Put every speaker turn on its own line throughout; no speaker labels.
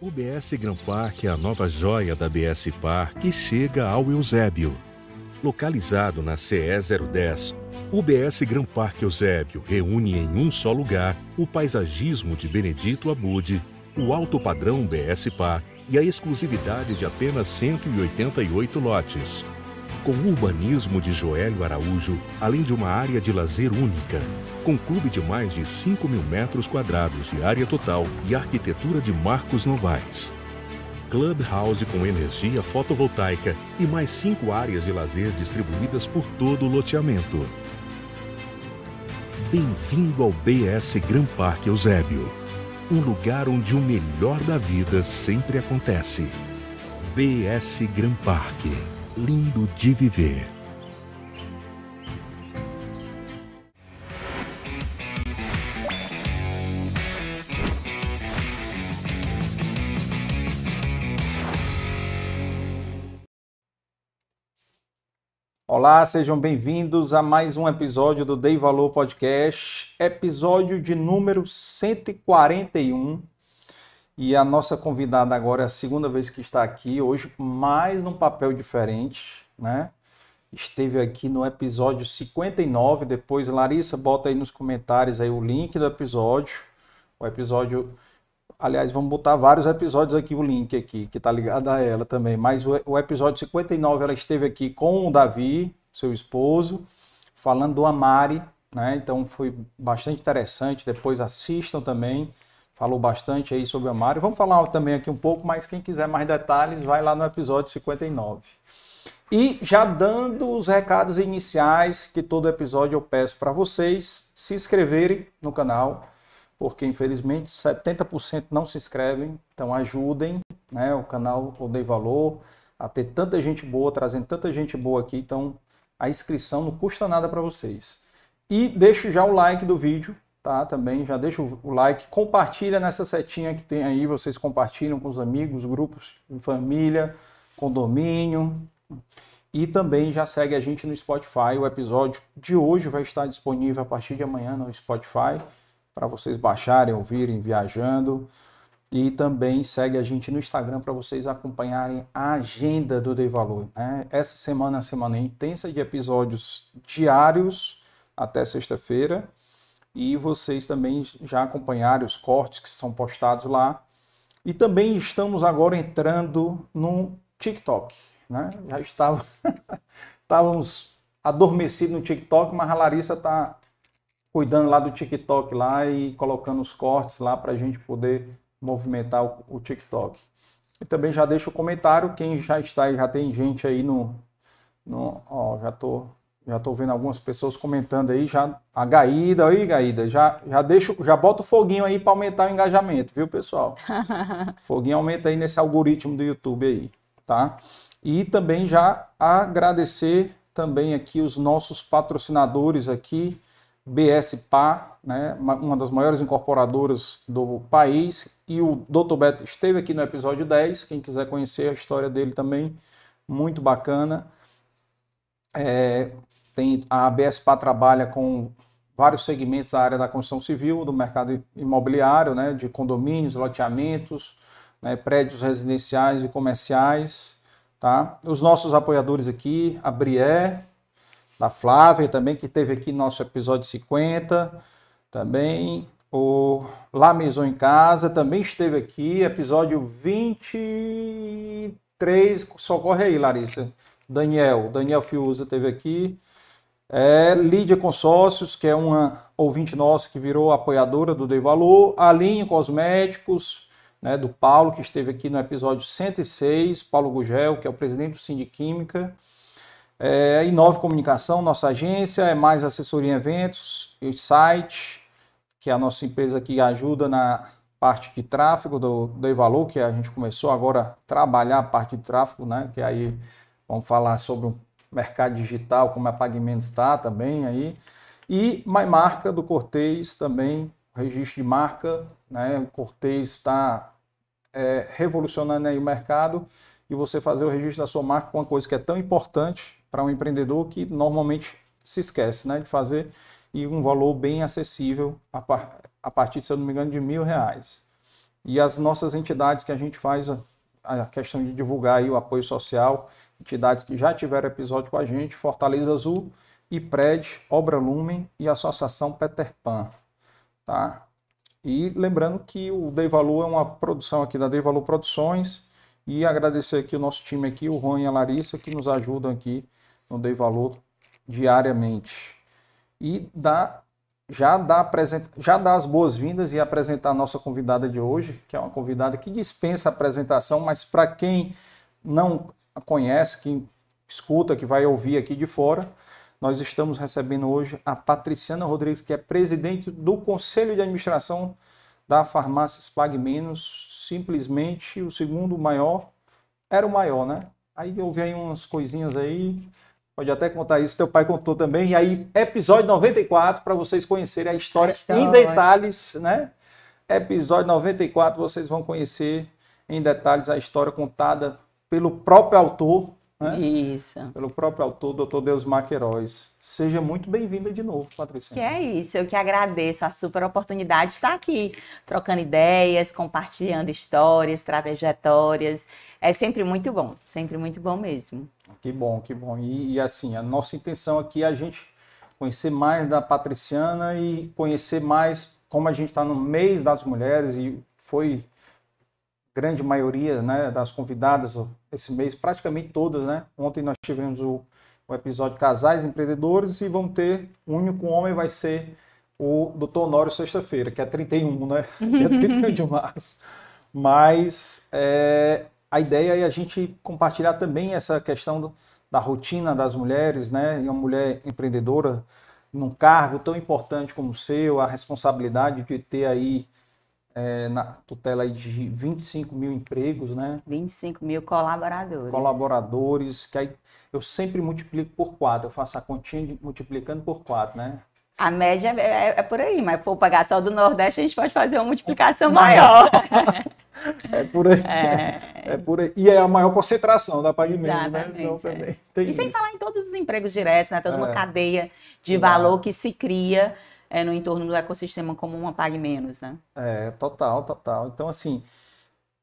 O BS Gran Park é a nova joia da BS Par que chega ao Eusébio. Localizado na CE 010, o BS Gran Park Eusébio reúne em um só lugar o paisagismo de Benedito Abude, o alto padrão BS Par e a exclusividade de apenas 188 lotes. Com o urbanismo de Joélio Araújo, além de uma área de lazer única, com clube de mais de 5 mil metros quadrados de área total e arquitetura de Marcos Novaes. Clubhouse com energia fotovoltaica e mais cinco áreas de lazer distribuídas por todo o loteamento. Bem-vindo ao BS Gran Parque Eusébio, um lugar onde o melhor da vida sempre acontece. BS Gran Parque, lindo de viver.
Olá, sejam bem-vindos a mais um episódio do Dei Valor Podcast, episódio de número 141. E a nossa convidada agora é a segunda vez que está aqui, hoje mais num papel diferente, né? Esteve aqui no episódio 59, depois Larissa bota aí nos comentários aí o link do episódio. O episódio Aliás, vamos botar vários episódios aqui, o link aqui, que tá ligado a ela também. Mas o, o episódio 59, ela esteve aqui com o Davi, seu esposo, falando do Amari, né? Então foi bastante interessante. Depois assistam também. Falou bastante aí sobre o Amari. Vamos falar também aqui um pouco, mas quem quiser mais detalhes, vai lá no episódio 59. E já dando os recados iniciais, que todo episódio eu peço para vocês se inscreverem no canal porque infelizmente 70% não se inscrevem, então ajudem, né, o canal Eu Dei Valor a ter tanta gente boa, trazendo tanta gente boa aqui, então a inscrição não custa nada para vocês. E deixe já o like do vídeo, tá? Também já deixa o like, compartilha nessa setinha que tem aí, vocês compartilham com os amigos, grupos família, condomínio. E também já segue a gente no Spotify. O episódio de hoje vai estar disponível a partir de amanhã no Spotify para vocês baixarem, ouvirem viajando. E também segue a gente no Instagram para vocês acompanharem a agenda do Dei Valor. Né? Essa semana é uma semana intensa de episódios diários até sexta-feira. E vocês também já acompanharem os cortes que são postados lá. E também estamos agora entrando no TikTok. Né? Já estava, estávamos adormecidos no TikTok, mas a Larissa está cuidando lá do TikTok lá e colocando os cortes lá para a gente poder movimentar o, o, TikTok. E também já deixa o comentário, quem já está, já tem gente aí no, no ó, já tô, já tô vendo algumas pessoas comentando aí, já a Gaída, aí Gaída, já já deixa, já bota o foguinho aí para aumentar o engajamento, viu, pessoal? foguinho aumenta aí nesse algoritmo do YouTube aí, tá? E também já agradecer também aqui os nossos patrocinadores aqui, BSPA, né, uma das maiores incorporadoras do país, e o Dr. Beto esteve aqui no episódio 10, quem quiser conhecer a história dele também, muito bacana. É, tem, a BSPA trabalha com vários segmentos da área da construção civil, do mercado imobiliário, né, de condomínios, loteamentos, né, prédios residenciais e comerciais. Tá? Os nossos apoiadores aqui, a Brié, da Flávia também, que teve aqui no nosso episódio 50, também. O La Maison em Casa também esteve aqui, episódio 23. Socorre aí, Larissa. Daniel, Daniel Fiuza teve aqui. É, Lídia Consórcios, que é uma ouvinte nossa que virou apoiadora do Dei Valor. Alinho Cosméticos, né, do Paulo, que esteve aqui no episódio 106. Paulo Gugel, que é o presidente do Sindiquímica. Química. É, Inove Comunicação, nossa agência, é mais assessoria em eventos, e site, que é a nossa empresa que ajuda na parte de tráfego do, do Evalor, que a gente começou agora a trabalhar a parte de tráfego, né? Que aí vamos falar sobre o mercado digital, como a Pagamentos está também aí. E MyMarca do Cortez também, registro de marca, né? O Cortez está é, revolucionando aí o mercado e você fazer o registro da sua marca com uma coisa que é tão importante para um empreendedor que normalmente se esquece né, de fazer e um valor bem acessível a, par a partir, se eu não me engano, de mil reais. E as nossas entidades que a gente faz a, questão de divulgar aí o apoio social, entidades que já tiveram episódio com a gente, Fortaleza Azul, IPRED, Obra Lumen e Associação Peter Pan. Tá? E lembrando que o Dei Valor é uma produção aqui da Dei Valor Produções e agradecer aqui o nosso time aqui, o Juan e a Larissa, que nos ajudam aqui no Dei Valor diariamente. E dá, já, dá já dá as boas-vindas e apresentar a nossa convidada de hoje, que é uma convidada que dispensa a apresentação, mas para quem não a conhece, quem escuta, que vai ouvir aqui de fora, nós estamos recebendo hoje a Patriciana Rodrigues, que é presidente do Conselho de Administração da Farmácias Pague Menos, simplesmente o segundo maior, era o maior, né? Aí eu vi aí umas coisinhas aí, pode até contar isso, teu pai contou também. E aí, episódio 94, para vocês conhecerem a história, a história em detalhes, né? Episódio 94, vocês vão conhecer em detalhes a história contada pelo próprio autor, né?
Isso.
Pelo próprio autor, Dr. Deus Queiroz. Seja muito bem-vinda de novo, Patrícia.
Que é isso, eu que agradeço a super oportunidade de estar aqui, trocando ideias, compartilhando histórias, trajetórias. É sempre muito bom, sempre muito bom mesmo.
Que bom, que bom. E, e assim, a nossa intenção aqui é a gente conhecer mais da Patriciana e conhecer mais como a gente está no mês das mulheres e foi grande maioria né, das convidadas esse mês, praticamente todas, né? Ontem nós tivemos o, o episódio Casais Empreendedores e vamos ter, o único homem vai ser o Dr. Honório sexta-feira, que é 31, né? Dia 31 de março. Mas é, a ideia é a gente compartilhar também essa questão do, da rotina das mulheres, né? E uma mulher empreendedora num cargo tão importante como o seu, a responsabilidade de ter aí é, na tutela de 25 mil empregos, né?
25 mil colaboradores.
Colaboradores, que aí eu sempre multiplico por quatro, eu faço a continha multiplicando por quatro, né?
A média é, é, é por aí, mas for pagar só do Nordeste, a gente pode fazer uma multiplicação maior.
é por aí. É. é. por aí. E é a maior concentração da pagamento, né?
Então, é. também tem e isso. sem falar em todos os empregos diretos, né? Toda uma é. cadeia de valor que se cria é, no entorno do ecossistema como uma Pague Menos, né?
É, total, total. Então, assim,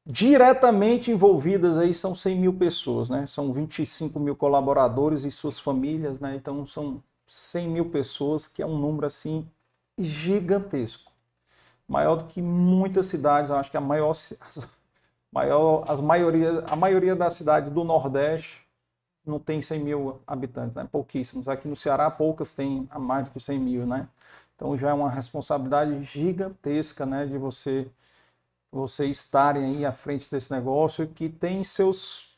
diretamente envolvidas aí são 100 mil pessoas, né? São 25 mil colaboradores e suas famílias, né? Então, são 100 mil pessoas, que é um número, assim, gigantesco. Maior do que muitas cidades, eu acho que a maior, maior, as maioria, a maioria das cidades do Nordeste não tem 100 mil habitantes, né? Pouquíssimos. Aqui no Ceará, poucas têm a mais do que 100 mil, né? Então já é uma responsabilidade gigantesca, né, de você você estarem aí à frente desse negócio que tem seus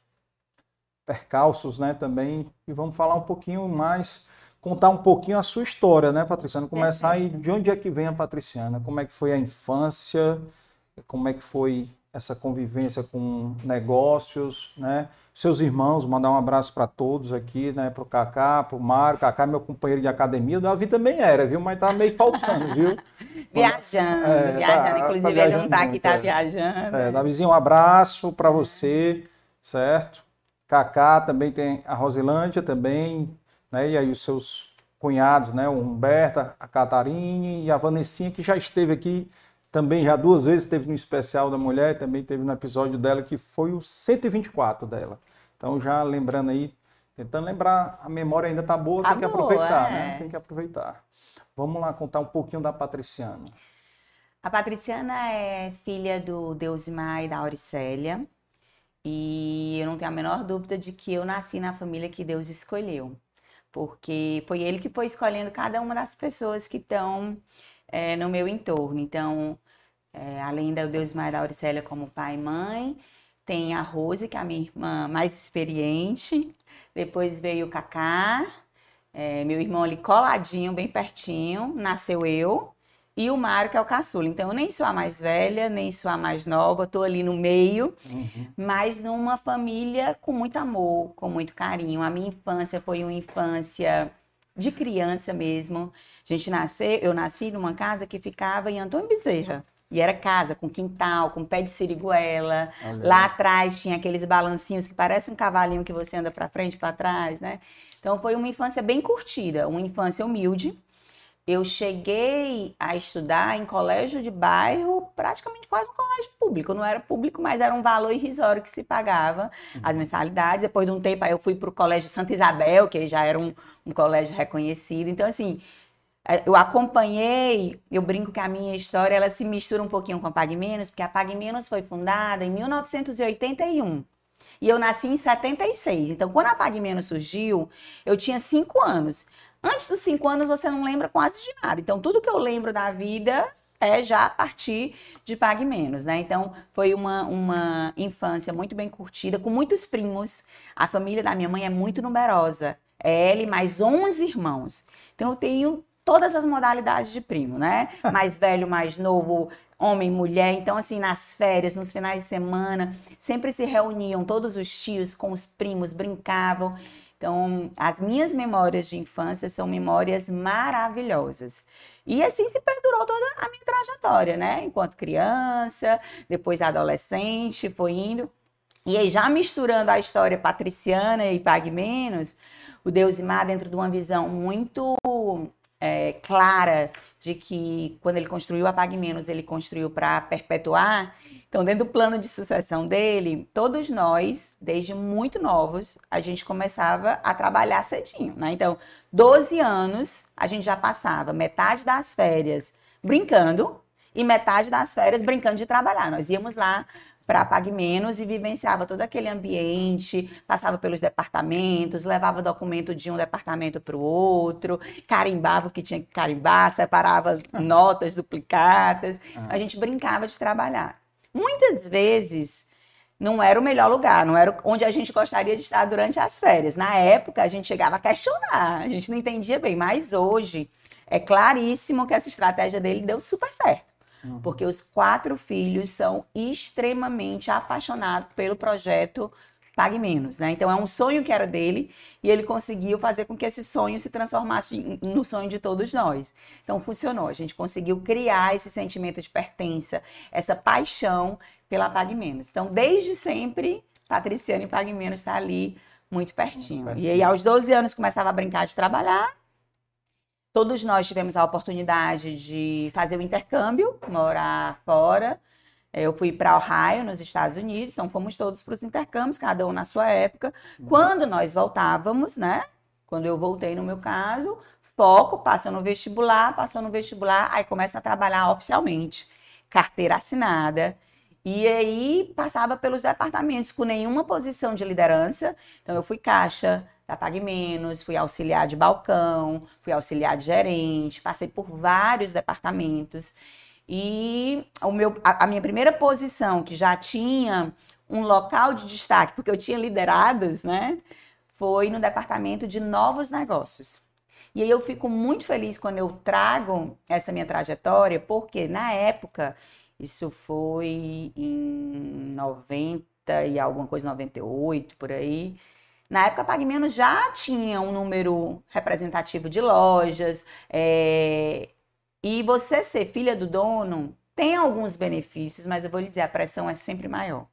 percalços, né, também. E vamos falar um pouquinho mais, contar um pouquinho a sua história, né, Patriciana? Começar aí de onde é que vem a Patriciana? Como é que foi a infância? Como é que foi essa convivência com negócios, né? Seus irmãos, mandar um abraço para todos aqui, né? Para o Cacá, para o Mário. Cacá é meu companheiro de academia. O Davi também era, viu? Mas tá meio faltando, viu?
viajando, é, viajando. Tá, Inclusive, tá ele não está aqui, tá é. viajando.
É, Davizinho, um abraço para você, certo? Cacá também tem a Rosilândia também, né? E aí os seus cunhados, né? O Humberto, a Catarine e a Vanessinha, que já esteve aqui também já duas vezes teve no especial da mulher, também teve no episódio dela que foi o 124 dela. Então já lembrando aí, tentando lembrar, a memória ainda tá boa, tá tem boa, que aproveitar, né? é. né? Tem que aproveitar. Vamos lá contar um pouquinho da Patriciana.
A Patriciana é filha do Deusimar e da Auricélia. E eu não tenho a menor dúvida de que eu nasci na família que Deus escolheu. Porque foi ele que foi escolhendo cada uma das pessoas que estão é, no meu entorno. Então, é, além do Deus Maria da Auricélia como pai e mãe, tem a Rose, que é a minha irmã mais experiente. Depois veio o Cacá, é, meu irmão ali coladinho, bem pertinho, nasceu eu. E o Mário, que é o caçula. Então, eu nem sou a mais velha, nem sou a mais nova, estou ali no meio, uhum. mas numa família com muito amor, com muito carinho. A minha infância foi uma infância de criança mesmo. A gente nasceu, eu nasci numa casa que ficava em Antônio Bezerra. E era casa com quintal, com pé de siriguela. Olha. Lá atrás tinha aqueles balancinhos que parecem um cavalinho que você anda para frente para trás, né? Então foi uma infância bem curtida, uma infância humilde, eu cheguei a estudar em colégio de bairro, praticamente quase um colégio público. Não era público, mas era um valor irrisório que se pagava uhum. as mensalidades. Depois de um tempo, aí eu fui para o colégio Santa Isabel, que já era um, um colégio reconhecido. Então, assim, eu acompanhei, eu brinco que a minha história ela se mistura um pouquinho com a Pague Menos, porque a Pague Menos foi fundada em 1981. E eu nasci em 76. Então, quando a Pague Menos surgiu, eu tinha cinco anos. Antes dos cinco anos, você não lembra quase de nada. Então, tudo que eu lembro da vida é já a partir de Pague Menos, né? Então, foi uma, uma infância muito bem curtida, com muitos primos. A família da minha mãe é muito numerosa. É ele mais 11 irmãos. Então, eu tenho todas as modalidades de primo, né? Mais velho, mais novo, homem, mulher. Então, assim, nas férias, nos finais de semana, sempre se reuniam todos os tios com os primos, brincavam. Então, as minhas memórias de infância são memórias maravilhosas. E assim se perdurou toda a minha trajetória, né? Enquanto criança, depois adolescente, foi indo. E aí, já misturando a história patriciana e Pague Menos, o Deus Mar dentro de uma visão muito é, clara de que quando ele construiu a Pague Menos, ele construiu para perpetuar. Então, dentro do plano de sucessão dele, todos nós, desde muito novos, a gente começava a trabalhar cedinho, né? Então, 12 anos, a gente já passava metade das férias brincando e metade das férias brincando de trabalhar. Nós íamos lá para Pague Menos e vivenciava todo aquele ambiente, passava pelos departamentos, levava documento de um departamento para o outro, carimbava o que tinha que carimbar, separava notas duplicadas. A gente brincava de trabalhar. Muitas vezes não era o melhor lugar, não era onde a gente gostaria de estar durante as férias. Na época, a gente chegava a questionar, a gente não entendia bem, mas hoje é claríssimo que essa estratégia dele deu super certo. Uhum. Porque os quatro filhos são extremamente apaixonados pelo projeto Pague Menos, né? Então é um sonho que era dele e ele conseguiu fazer com que esse sonho se transformasse no sonho de todos nós. Então funcionou, a gente conseguiu criar esse sentimento de pertença, essa paixão pela Pague Menos. Então desde sempre, Patriciana e Pague Menos está ali muito pertinho. muito pertinho. E aí aos 12 anos começava a brincar de trabalhar Todos nós tivemos a oportunidade de fazer o intercâmbio, morar fora. Eu fui para Ohio, nos Estados Unidos, então fomos todos para os intercâmbios, cada um na sua época. Uhum. Quando nós voltávamos, né? Quando eu voltei, no meu caso, foco, passa no vestibular, passou no vestibular, aí começa a trabalhar oficialmente, carteira assinada. E aí passava pelos departamentos com nenhuma posição de liderança. Então eu fui caixa, da Pague Menos, fui auxiliar de balcão, fui auxiliar de gerente, passei por vários departamentos. E o meu, a, a minha primeira posição, que já tinha um local de destaque, porque eu tinha liderados, né? Foi no departamento de novos negócios. E aí eu fico muito feliz quando eu trago essa minha trajetória, porque na época, isso foi em 90 e alguma coisa, 98, por aí, na época, a Pague Menos já tinha um número representativo de lojas. É... E você ser filha do dono tem alguns benefícios, mas eu vou lhe dizer, a pressão é sempre maior.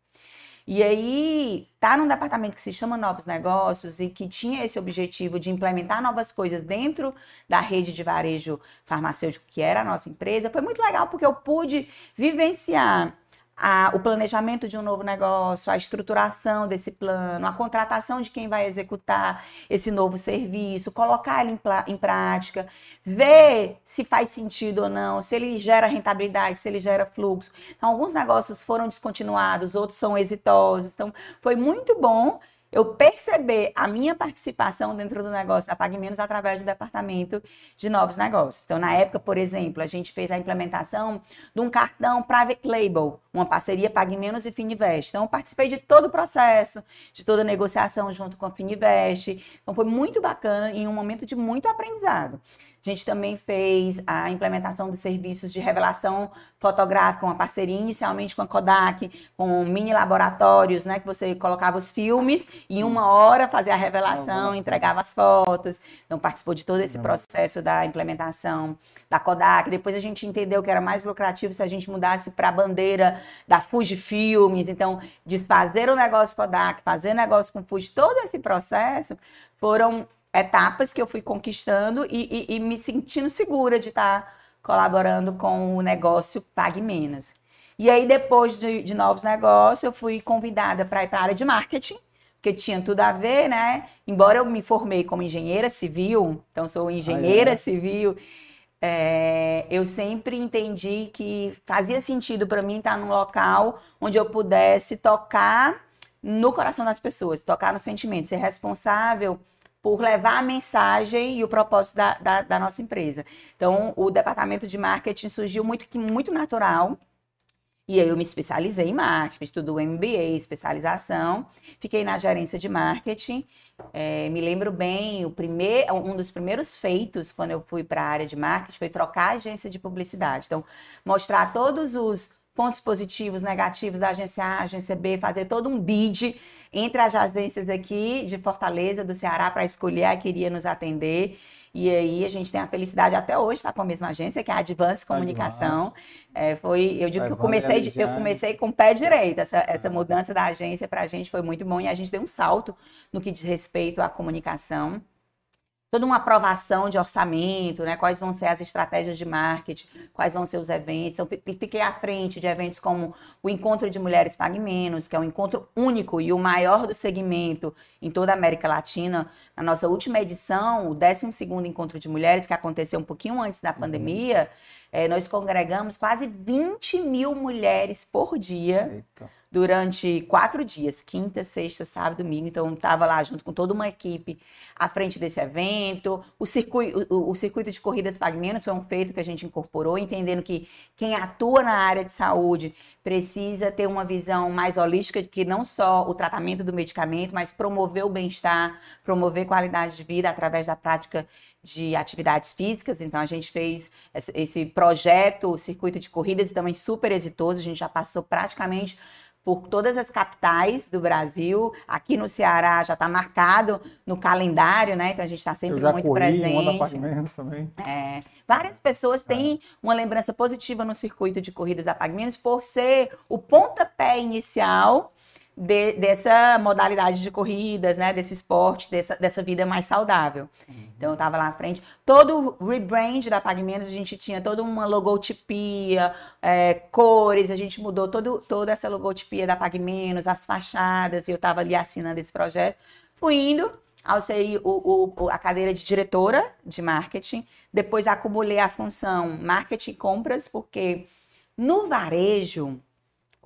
E aí, tá num departamento que se chama Novos Negócios e que tinha esse objetivo de implementar novas coisas dentro da rede de varejo farmacêutico, que era a nossa empresa, foi muito legal porque eu pude vivenciar a, o planejamento de um novo negócio, a estruturação desse plano, a contratação de quem vai executar esse novo serviço, colocar ele em, em prática, ver se faz sentido ou não, se ele gera rentabilidade, se ele gera fluxo. Então, alguns negócios foram descontinuados, outros são exitosos. Então, foi muito bom eu perceber a minha participação dentro do negócio da Pague Menos através do departamento de novos negócios. Então, na época, por exemplo, a gente fez a implementação de um cartão Private Label, uma parceria Pague Menos e Fininvest. Então, eu participei de todo o processo, de toda a negociação junto com a Fininvest. Então, foi muito bacana em um momento de muito aprendizado. A gente também fez a implementação de serviços de revelação fotográfica, uma parceria inicialmente com a Kodak, com mini laboratórios, né, que você colocava os filmes e em uma hora fazia a revelação, entregava as fotos. Então participou de todo esse processo da implementação da Kodak. Depois a gente entendeu que era mais lucrativo se a gente mudasse para a bandeira da Fuji Filmes. Então desfazer o negócio Kodak, fazer negócio com Fuji, todo esse processo foram etapas que eu fui conquistando e, e, e me sentindo segura de estar tá colaborando com o negócio Pague Menos. E aí, depois de, de novos negócios, eu fui convidada para ir para a área de marketing, porque tinha tudo a ver, né? Embora eu me formei como engenheira civil, então sou engenheira ah, é? civil, é, eu sempre entendi que fazia sentido para mim estar num local onde eu pudesse tocar no coração das pessoas, tocar no sentimento, ser responsável por levar a mensagem e o propósito da, da, da nossa empresa. Então, o departamento de marketing surgiu muito, muito natural e aí eu me especializei em marketing, estudo MBA, especialização, fiquei na gerência de marketing. É, me lembro bem, o primeiro, um dos primeiros feitos quando eu fui para a área de marketing foi trocar a agência de publicidade. Então, mostrar todos os pontos positivos, negativos da agência A, agência B, fazer todo um bid entre as agências aqui de Fortaleza, do Ceará, para escolher a que iria nos atender. E aí a gente tem a felicidade até hoje estar com a mesma agência, que é a Advance Comunicação. É, foi, eu digo que eu comecei, eu comecei com o pé direito. Essa, essa mudança da agência para a gente foi muito bom e a gente deu um salto no que diz respeito à comunicação toda uma aprovação de orçamento, né? Quais vão ser as estratégias de marketing, quais vão ser os eventos. Então, fiquei à frente de eventos como o Encontro de Mulheres Pague Menos, que é um encontro único e o maior do segmento em toda a América Latina. Na nossa última edição, o 12 Encontro de Mulheres, que aconteceu um pouquinho antes da uhum. pandemia, é, nós congregamos quase 20 mil mulheres por dia. Eita durante quatro dias, quinta, sexta, sábado, domingo. Então, estava lá junto com toda uma equipe à frente desse evento. O circuito, o, o circuito de corridas Pagmenos foi um feito que a gente incorporou, entendendo que quem atua na área de saúde precisa ter uma visão mais holística de que não só o tratamento do medicamento, mas promover o bem-estar, promover qualidade de vida através da prática de atividades físicas. Então, a gente fez esse projeto, o circuito de corridas, também super exitoso. A gente já passou praticamente por todas as capitais do Brasil. Aqui no Ceará já está marcado no calendário, né? Então a gente está sempre muito corri, presente. Menos também. É, várias pessoas é. têm uma lembrança positiva no circuito de corridas da Pagmenos por ser o pontapé inicial de, dessa modalidade de corridas, né? Desse esporte, dessa, dessa vida mais saudável. Uhum. Então eu estava lá à frente. Todo o rebrand da PagMenos, a gente tinha toda uma logotipia, é, cores, a gente mudou todo, toda essa logotipia da PagMenos, as fachadas, e eu estava ali assinando esse projeto. Fui indo, alcei o, o, a cadeira de diretora de marketing, depois acumulei a função marketing compras, porque no varejo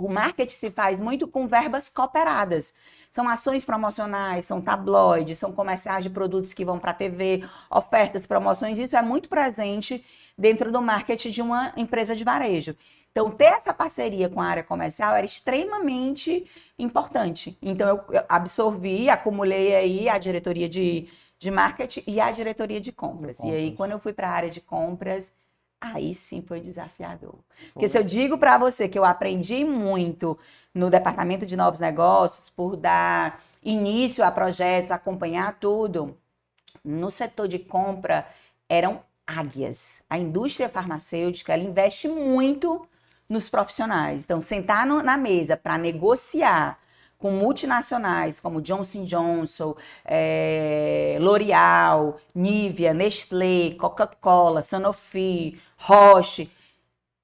o marketing se faz muito com verbas cooperadas. São ações promocionais, são tabloides, são comerciais de produtos que vão para a TV, ofertas, promoções. Isso é muito presente dentro do marketing de uma empresa de varejo. Então, ter essa parceria com a área comercial era extremamente importante. Então, eu absorvi, acumulei aí a diretoria de, de marketing e a diretoria de compras. de compras. E aí, quando eu fui para a área de compras, aí sim foi desafiador. Foi. Porque se eu digo para você que eu aprendi muito no departamento de novos negócios, por dar início a projetos, acompanhar tudo, no setor de compra eram águias. A indústria farmacêutica ela investe muito nos profissionais. Então, sentar no, na mesa para negociar com multinacionais como Johnson Johnson, é, L'Oreal, Nivea, Nestlé, Coca-Cola, Sanofi, Roche,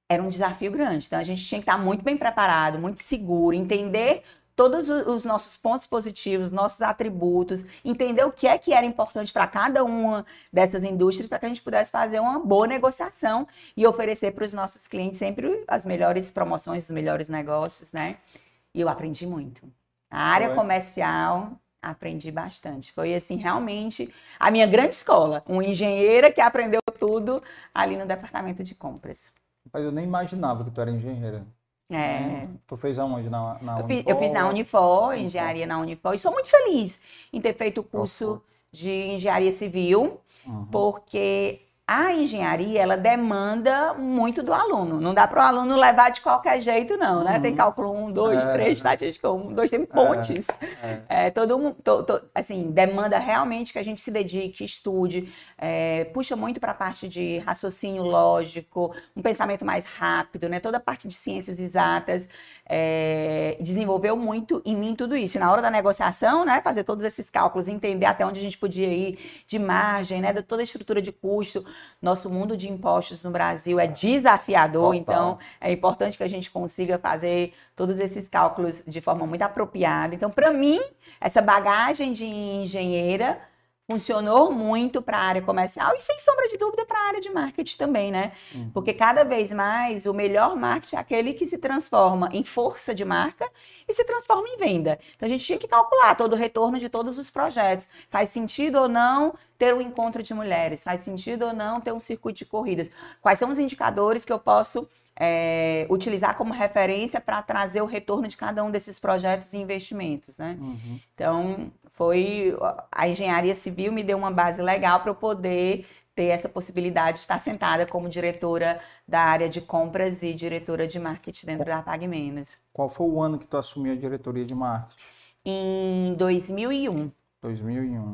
era um desafio grande. Então a gente tinha que estar muito bem preparado, muito seguro, entender todos os nossos pontos positivos, nossos atributos, entender o que é que era importante para cada uma dessas indústrias para que a gente pudesse fazer uma boa negociação e oferecer para os nossos clientes sempre as melhores promoções, os melhores negócios, né? E eu aprendi muito. A área Foi. comercial aprendi bastante. Foi assim realmente a minha grande escola, uma engenheira que aprendeu tudo ali no departamento de compras.
Mas eu nem imaginava que tu era engenheira. É. Hum, tu fez aonde? Na, na
eu, fiz, eu fiz na Unifor, engenharia na Unifor. E sou muito feliz em ter feito o curso Nossa. de engenharia civil, uhum. porque a engenharia ela demanda muito do aluno. Não dá para o aluno levar de qualquer jeito, não, né? Uhum. Tem cálculo 1, 2, 3, estatística 1, 2, tem pontes. É, é. é todo mundo, to, to, assim, demanda realmente que a gente se dedique, estude, é, puxa muito para a parte de raciocínio lógico, um pensamento mais rápido, né? Toda a parte de ciências exatas é, desenvolveu muito em mim tudo isso. E na hora da negociação, né? Fazer todos esses cálculos, entender até onde a gente podia ir de margem, né? De toda a estrutura de custo nosso mundo de impostos no Brasil é desafiador, Total. então é importante que a gente consiga fazer todos esses cálculos de forma muito apropriada. Então, para mim, essa bagagem de engenheira funcionou muito para a área comercial e, sem sombra de dúvida, para a área de marketing também, né? Uhum. Porque cada vez mais o melhor marketing é aquele que se transforma em força de marca e se transforma em venda. Então, a gente tinha que calcular todo o retorno de todos os projetos. Faz sentido ou não ter um encontro de mulheres? Faz sentido ou não ter um circuito de corridas? Quais são os indicadores que eu posso é, utilizar como referência para trazer o retorno de cada um desses projetos e investimentos, né? Uhum. Então, foi a engenharia civil me deu uma base legal para eu poder ter essa possibilidade de estar sentada como diretora da área de compras e diretora de marketing dentro da PagMenos.
Qual foi o ano que tu assumiu a diretoria de marketing?
Em 2001.
2001.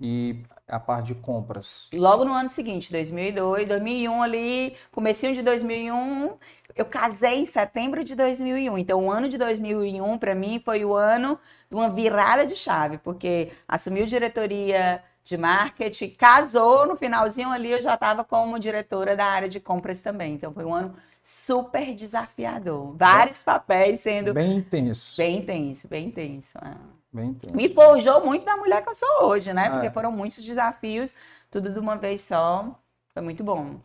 E a parte de compras?
Logo no ano seguinte, 2002, 2001 ali, comecinho de 2001, eu casei em setembro de 2001. Então, o ano de 2001 para mim foi o ano de uma virada de chave, porque assumiu diretoria de marketing, casou no finalzinho ali, eu já estava como diretora da área de compras também. Então, foi um ano super desafiador. Vários papéis sendo.
Bem intenso.
Bem intenso, bem intenso. É. Me forjou muito da mulher que eu sou hoje, né? Porque é. foram muitos desafios, tudo de uma vez só. Foi muito bom.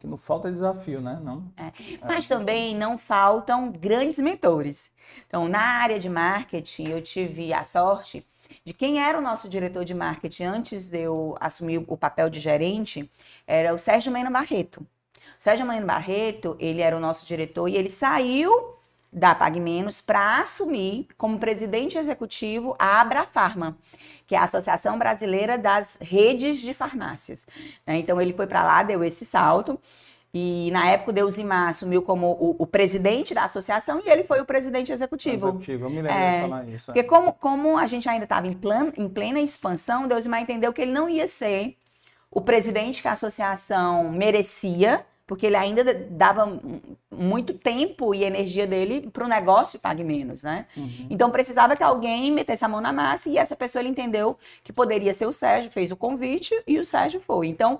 Que não falta desafio, né? Não.
É. Mas também não faltam grandes mentores. Então, na área de marketing, eu tive a sorte de quem era o nosso diretor de marketing antes de eu assumir o papel de gerente, era o Sérgio Mena Barreto. O Sérgio Mena Barreto, ele era o nosso diretor e ele saiu da PagMenos para assumir como presidente executivo a Abrafarma, que é a Associação Brasileira das Redes de Farmácias. Né? Então ele foi para lá, deu esse salto. E na época o Deusimar assumiu como o, o, presidente da associação e ele foi o presidente executivo.
Executivo, eu me lembro é, de falar isso.
É. Porque como, como a gente ainda estava em, em plena expansão, Deusimar entendeu que ele não ia ser o presidente que a associação merecia, porque ele ainda dava muito tempo e energia dele para o negócio pague menos, né? Uhum. Então precisava que alguém metesse a mão na massa e essa pessoa ele entendeu que poderia ser o Sérgio, fez o convite e o Sérgio foi. Então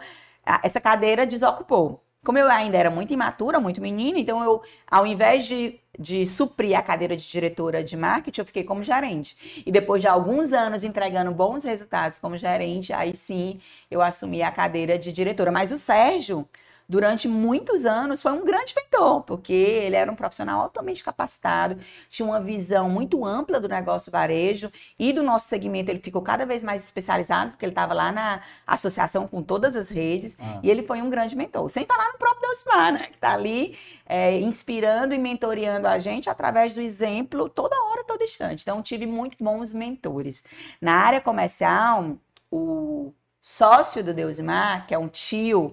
essa cadeira desocupou. Como eu ainda era muito imatura, muito menina, então eu, ao invés de, de suprir a cadeira de diretora de marketing, eu fiquei como gerente. E depois de alguns anos entregando bons resultados como gerente, aí sim eu assumi a cadeira de diretora. Mas o Sérgio, durante muitos anos foi um grande mentor, porque ele era um profissional altamente capacitado, tinha uma visão muito ampla do negócio varejo e do nosso segmento. Ele ficou cada vez mais especializado, porque ele estava lá na associação com todas as redes, ah. e ele foi um grande mentor. Sem falar no próprio Delcimar, né, que está ali é, inspirando e mentoreando a gente através do exemplo toda hora, todo instante. Então, tive muito bons mentores. Na área comercial, o sócio do Deusimar, que é um tio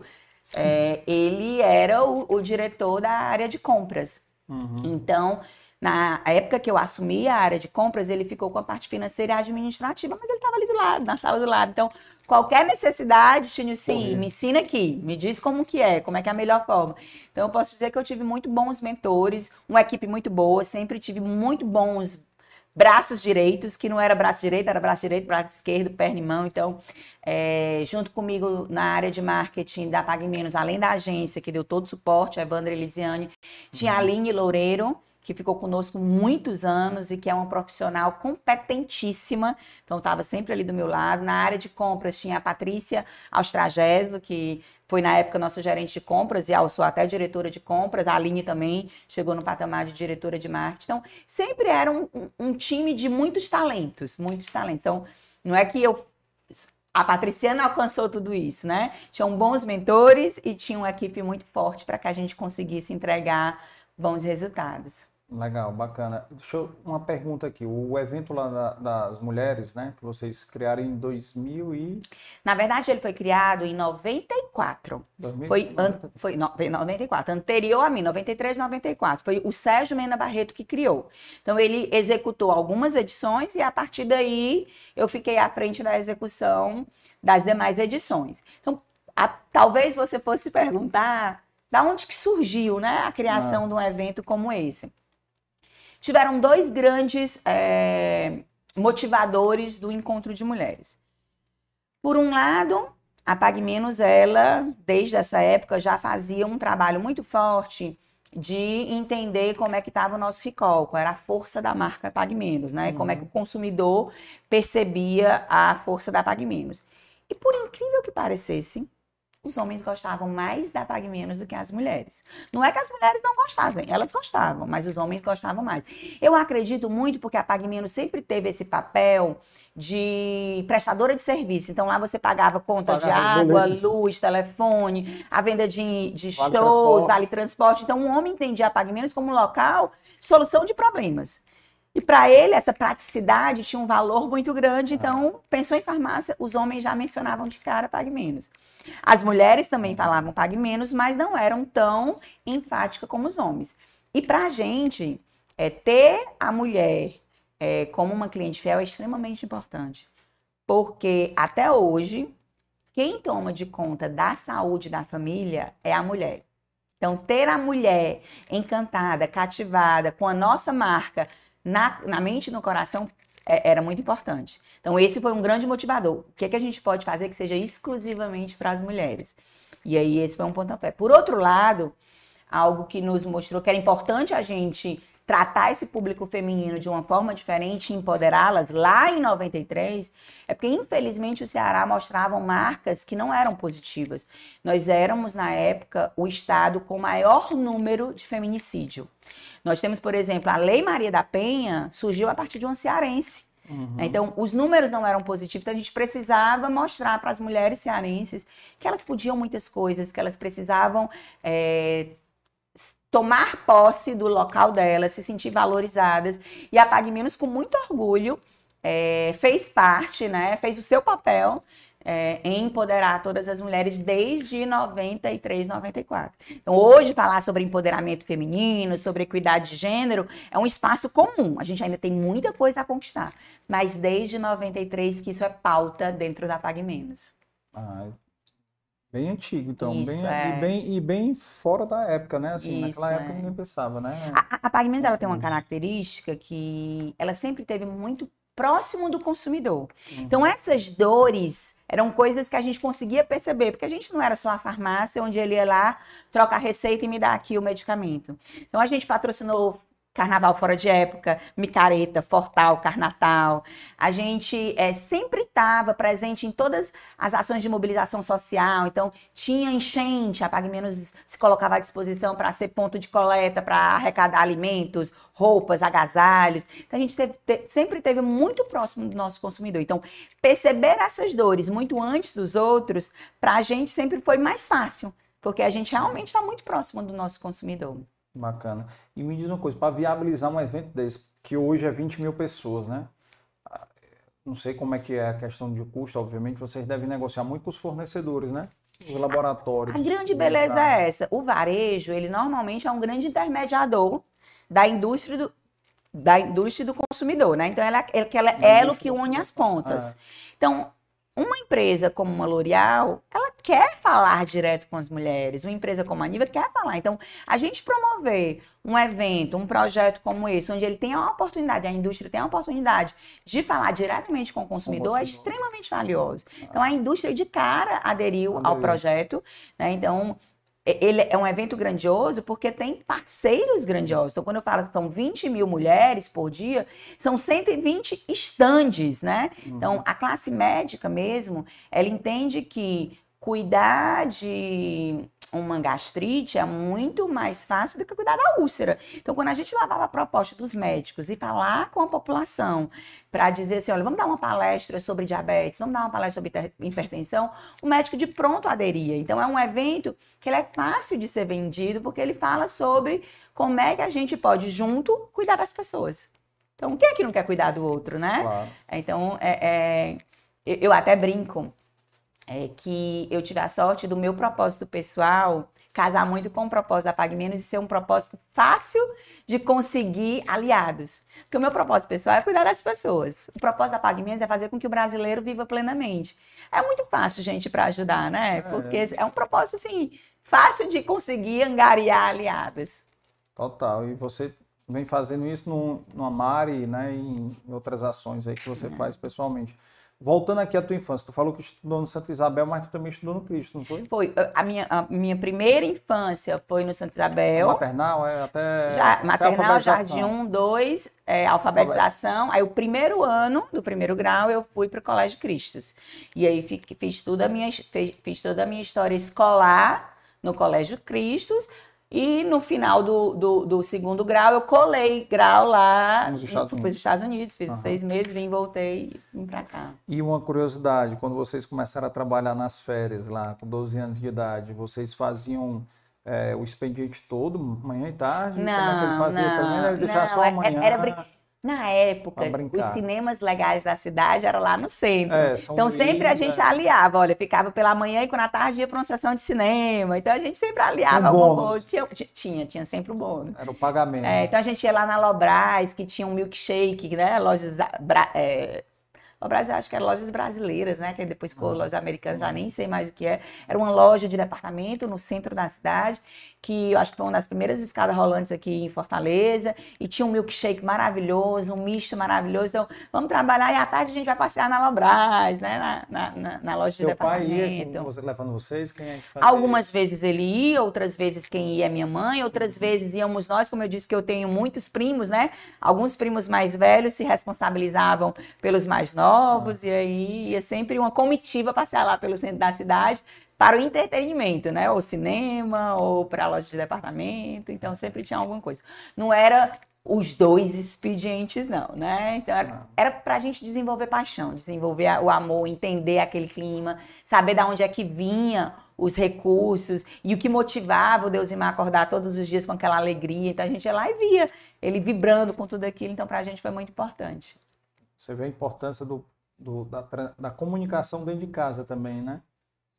é, ele era o, o, diretor da área de compras. Uhum. Então, na época que eu assumi a área de compras, ele ficou com a parte financeira e administrativa, mas ele estava ali do lado, na sala do lado. Então, qualquer necessidade, Tinho, sim, me ensina aqui, me diz como que é, como é que é a melhor forma. Então, eu posso dizer que eu tive muito bons mentores, uma equipe muito boa, sempre tive muito bons braços direitos, que não era braço direito, era braço direito, braço esquerdo, perna e mão. Então, é, junto comigo na área de marketing da Pague Menos, além da agência que deu todo o suporte, a Evandra Elisiane, tinha a uhum. Aline Loureiro, que ficou conosco muitos anos e que é uma profissional competentíssima. Então, estava sempre ali do meu lado. Na área de compras, tinha a Patrícia Austrageso, que foi na época nossa gerente de compras, e eu sou até diretora de compras. A Aline também chegou no patamar de diretora de marketing. Então, sempre era um, um time de muitos talentos, muitos talentos. Então, não é que eu a Patriciana alcançou tudo isso, né? Tinham bons mentores e tinha uma equipe muito forte para que a gente conseguisse entregar bons resultados.
Legal, bacana. Deixa eu, uma pergunta aqui. O evento lá da- das mulheres, né, que vocês criaram em 2000 e...
Na verdade, ele foi criado em 94.
2000
Foi, an, foi no, foi 94, anterior a mim, 93, 94. Foi o Sérgio Mena Barreto que criou. Então, ele executou algumas edições e, a partir daí, eu fiquei à frente da execução das demais edições. Então, a- talvez você fosse perguntar da onde que surgiu né, a criação de um evento como esse. Tiveram dois grandes eh, motivadores do encontro de mulheres. Por um lado, a Pague Menos, ela, desde essa época, já fazia um trabalho muito forte de entender como é que estava o nosso recall, qual era a força da marca Pague Menos, né? Como é que o consumidor percebia a força da Pague Menos. E por incrível que parecesse, os homens gostavam mais da Pague Menos do que as mulheres. Não é que as mulheres não gostavam, elas gostavam, mas os homens gostavam mais. Eu acredito muito porque a Pague Menos sempre teve esse papel de prestadora de serviço. Então lá você pagava conta de
Pagava
água,
boleto.
luz, telefone, a venda de, de
Vale
shows,
transporte.
vale transporte. Então o homem entendia a Pague Menos como um local de solução de problemas. E para ele, essa praticidade tinha um valor muito grande. Então, pensou em farmácia, os homens já mencionavam de cara Pague Menos. As mulheres também falavam Pague Menos, mas não eram tão enfáticas como os homens. E para a gente, é, ter a mulher é, como uma cliente fiel é extremamente importante. Porque até hoje, quem toma de conta da saúde da família é a mulher. Então, ter a mulher encantada, cativada com a nossa marca na, na mente e no coração é- era muito importante. Então, esse foi um grande motivador. O que, é que a gente pode fazer que seja exclusivamente para as mulheres? E aí, esse foi um pontapé. Por outro lado, algo que nos mostrou que era importante a gente tratar esse público feminino de uma forma diferente empoderá-las lá em 93, é porque infelizmente o Ceará mostravam marcas que não eram positivas. Nós éramos na época o estado com maior número de feminicídio. Nós temos, por exemplo, a Lei Maria da Penha surgiu a partir de uma cearense.
Uhum.
né? Então, os números não eram positivos, então a gente precisava mostrar para as mulheres cearenses que elas podiam muitas coisas, que elas precisavam é, tomar posse do local delas, se sentir valorizadas. E a Pague Menos, com muito orgulho, é, fez parte, né, fez o seu papel é, em empoderar todas as mulheres desde 93, 94. Então, hoje, falar sobre empoderamento feminino, sobre equidade de gênero, é um espaço comum. A gente ainda tem muita coisa a conquistar. Mas desde 93 que isso é pauta dentro da Pague Menos.
Ah, bem antigo, então.
Isso,
bem,
é.
e, bem, e bem fora da época, né? Assim, naquela
Isso,
época
é.
ninguém pensava, né?
A, a- Menos, ela tem uma característica que ela sempre teve muito próximo do consumidor. Então, essas dores eram coisas que a gente conseguia perceber, porque a gente não era só a farmácia onde ele ia lá, troca a receita e me dá aqui o medicamento. Então, a gente patrocinou Carnaval Fora de Época, Micareta, Fortal, Carnatal. A gente eh, sempre estava presente em todas as ações de mobilização social. Então, tinha enchente, a Pague Menos se colocava à disposição para ser ponto de coleta, para arrecadar alimentos, roupas, agasalhos. Então, a gente teve- te- sempre teve muito próximo do nosso consumidor. Então, perceber essas dores muito antes dos outros, para a gente sempre foi mais fácil, porque a gente realmente está muito próximo do nosso consumidor.
Bacana. E me diz uma coisa, para viabilizar um evento desse, que hoje é 20 mil pessoas, né? Não sei como é que é a questão de custo, obviamente, vocês devem negociar muito com os fornecedores, né? Os laboratórios.
A grande beleza é essa. O varejo, ele normalmente é um grande intermediador da indústria do, da indústria do consumidor, né? Então, ela, ela, ela
Da
é elo que une as pontas. Então, uma empresa como uma L'Oréal, ela quer falar direto com as mulheres. Uma empresa como a Niva quer falar. Então, a gente promover um evento, um projeto como esse, onde ele tem a oportunidade, a indústria tem a oportunidade de falar diretamente com o consumidor, é extremamente valioso. Então, a indústria de cara aderiu ao
Aderiu.
projeto, né? Então, ele é um evento grandioso porque tem parceiros grandiosos. Então, quando eu falo que são 20 mil mulheres por dia, são 120 estandes, né?
Uhum.
Então, a classe médica mesmo, ela entende que cuidar de uma gastrite é muito mais fácil do que cuidar da úlcera. Então, quando a gente lavava a proposta dos médicos e falar com a população para dizer assim, olha, vamos dar uma palestra sobre diabetes, vamos dar uma palestra sobre hipertensão, o médico de pronto aderia. Então, é um evento que ele é fácil de ser vendido porque ele fala sobre como é que a gente pode junto cuidar das pessoas. Então, quem é que não quer cuidar do outro, né? Claro. Então, é, é, eu até brinco é, que eu tive a sorte do meu propósito pessoal casar muito com o propósito da Pague Menos e ser um propósito fácil de conseguir aliados. Porque o meu propósito pessoal é cuidar das pessoas. O propósito da Pague Menos é fazer com que o brasileiro viva plenamente. É muito fácil, gente, para ajudar, né? É. Porque é um propósito, assim, fácil de conseguir angariar aliados.
Total. E você vem fazendo isso no, no Amari, né? Em outras ações aí que você é. faz pessoalmente. Voltando aqui à tua infância, tu falou que estudou no Santa Isabel, mas tu também estudou no Cristo, não foi?
Foi. A minha, a minha primeira infância foi no Santa Isabel.
Maternal, é? Até.
Já, maternal, Jardim 1, 2, é, alfabetização. Aí o primeiro ano do primeiro grau eu fui para o Colégio Cristos. E aí fiz, fiz, toda a minha, fiz, fiz toda a minha história escolar no Colégio Cristos. E no final do, do, do, segundo grau, eu colei grau lá. Nos Estados Unidos. Fui para os Estados Unidos, fiz uhum. seis meses, vim, voltei e vim para cá.
E uma curiosidade, quando vocês começaram a trabalhar nas férias lá, com 12 anos de idade, vocês faziam é, o expediente todo, manhã e tarde?
Não, Como é que ele fazia? Não, Pelo menos ele deixava só amanhã. Era, era na época, os cinemas legais da cidade era lá no centro. É, então sempre a gente aliava, olha, ficava pela manhã e quando a tarde ia para uma sessão de cinema. Então a gente sempre aliava
um
tinha, tinha, tinha sempre o bônus.
Era o pagamento.
É, então a gente ia lá na Lobras, que tinha um milkshake, né? Lojas. É, o Brasil, acho que era lojas brasileiras, né? Que depois ficou lojas americanas, já nem sei mais o que é. Era uma loja de departamento no centro da cidade, que eu acho que foi uma das primeiras escadas rolantes aqui em Fortaleza, e tinha um milkshake maravilhoso, um misto maravilhoso. Então, vamos trabalhar e à tarde a gente vai passear na Lobras, né? Na, na, na, na loja de Teu departamento. Pai ia,
você, levando vocês? Quem é que
Algumas vezes ele ia, outras vezes quem ia é minha mãe, outras uhum. vezes íamos nós, como eu disse que eu tenho muitos primos, né? Alguns primos mais velhos se responsabilizavam pelos mais novos novos, ah. e aí ia sempre uma comitiva passear lá pelo centro da cidade para o entretenimento, né? Ou cinema, ou para a loja de departamento, então sempre tinha alguma coisa. Não era os dois expedientes, não, né? Então era, era para a gente desenvolver paixão, desenvolver o amor, entender aquele clima, saber de onde é que vinha os recursos e o que motivava o Deusimar a acordar todos os dias com aquela alegria. Então a gente ia lá e via ele vibrando com tudo aquilo. Então para a gente foi muito importante.
Você vê a importância do, do da, da, comunicação dentro de casa também, né?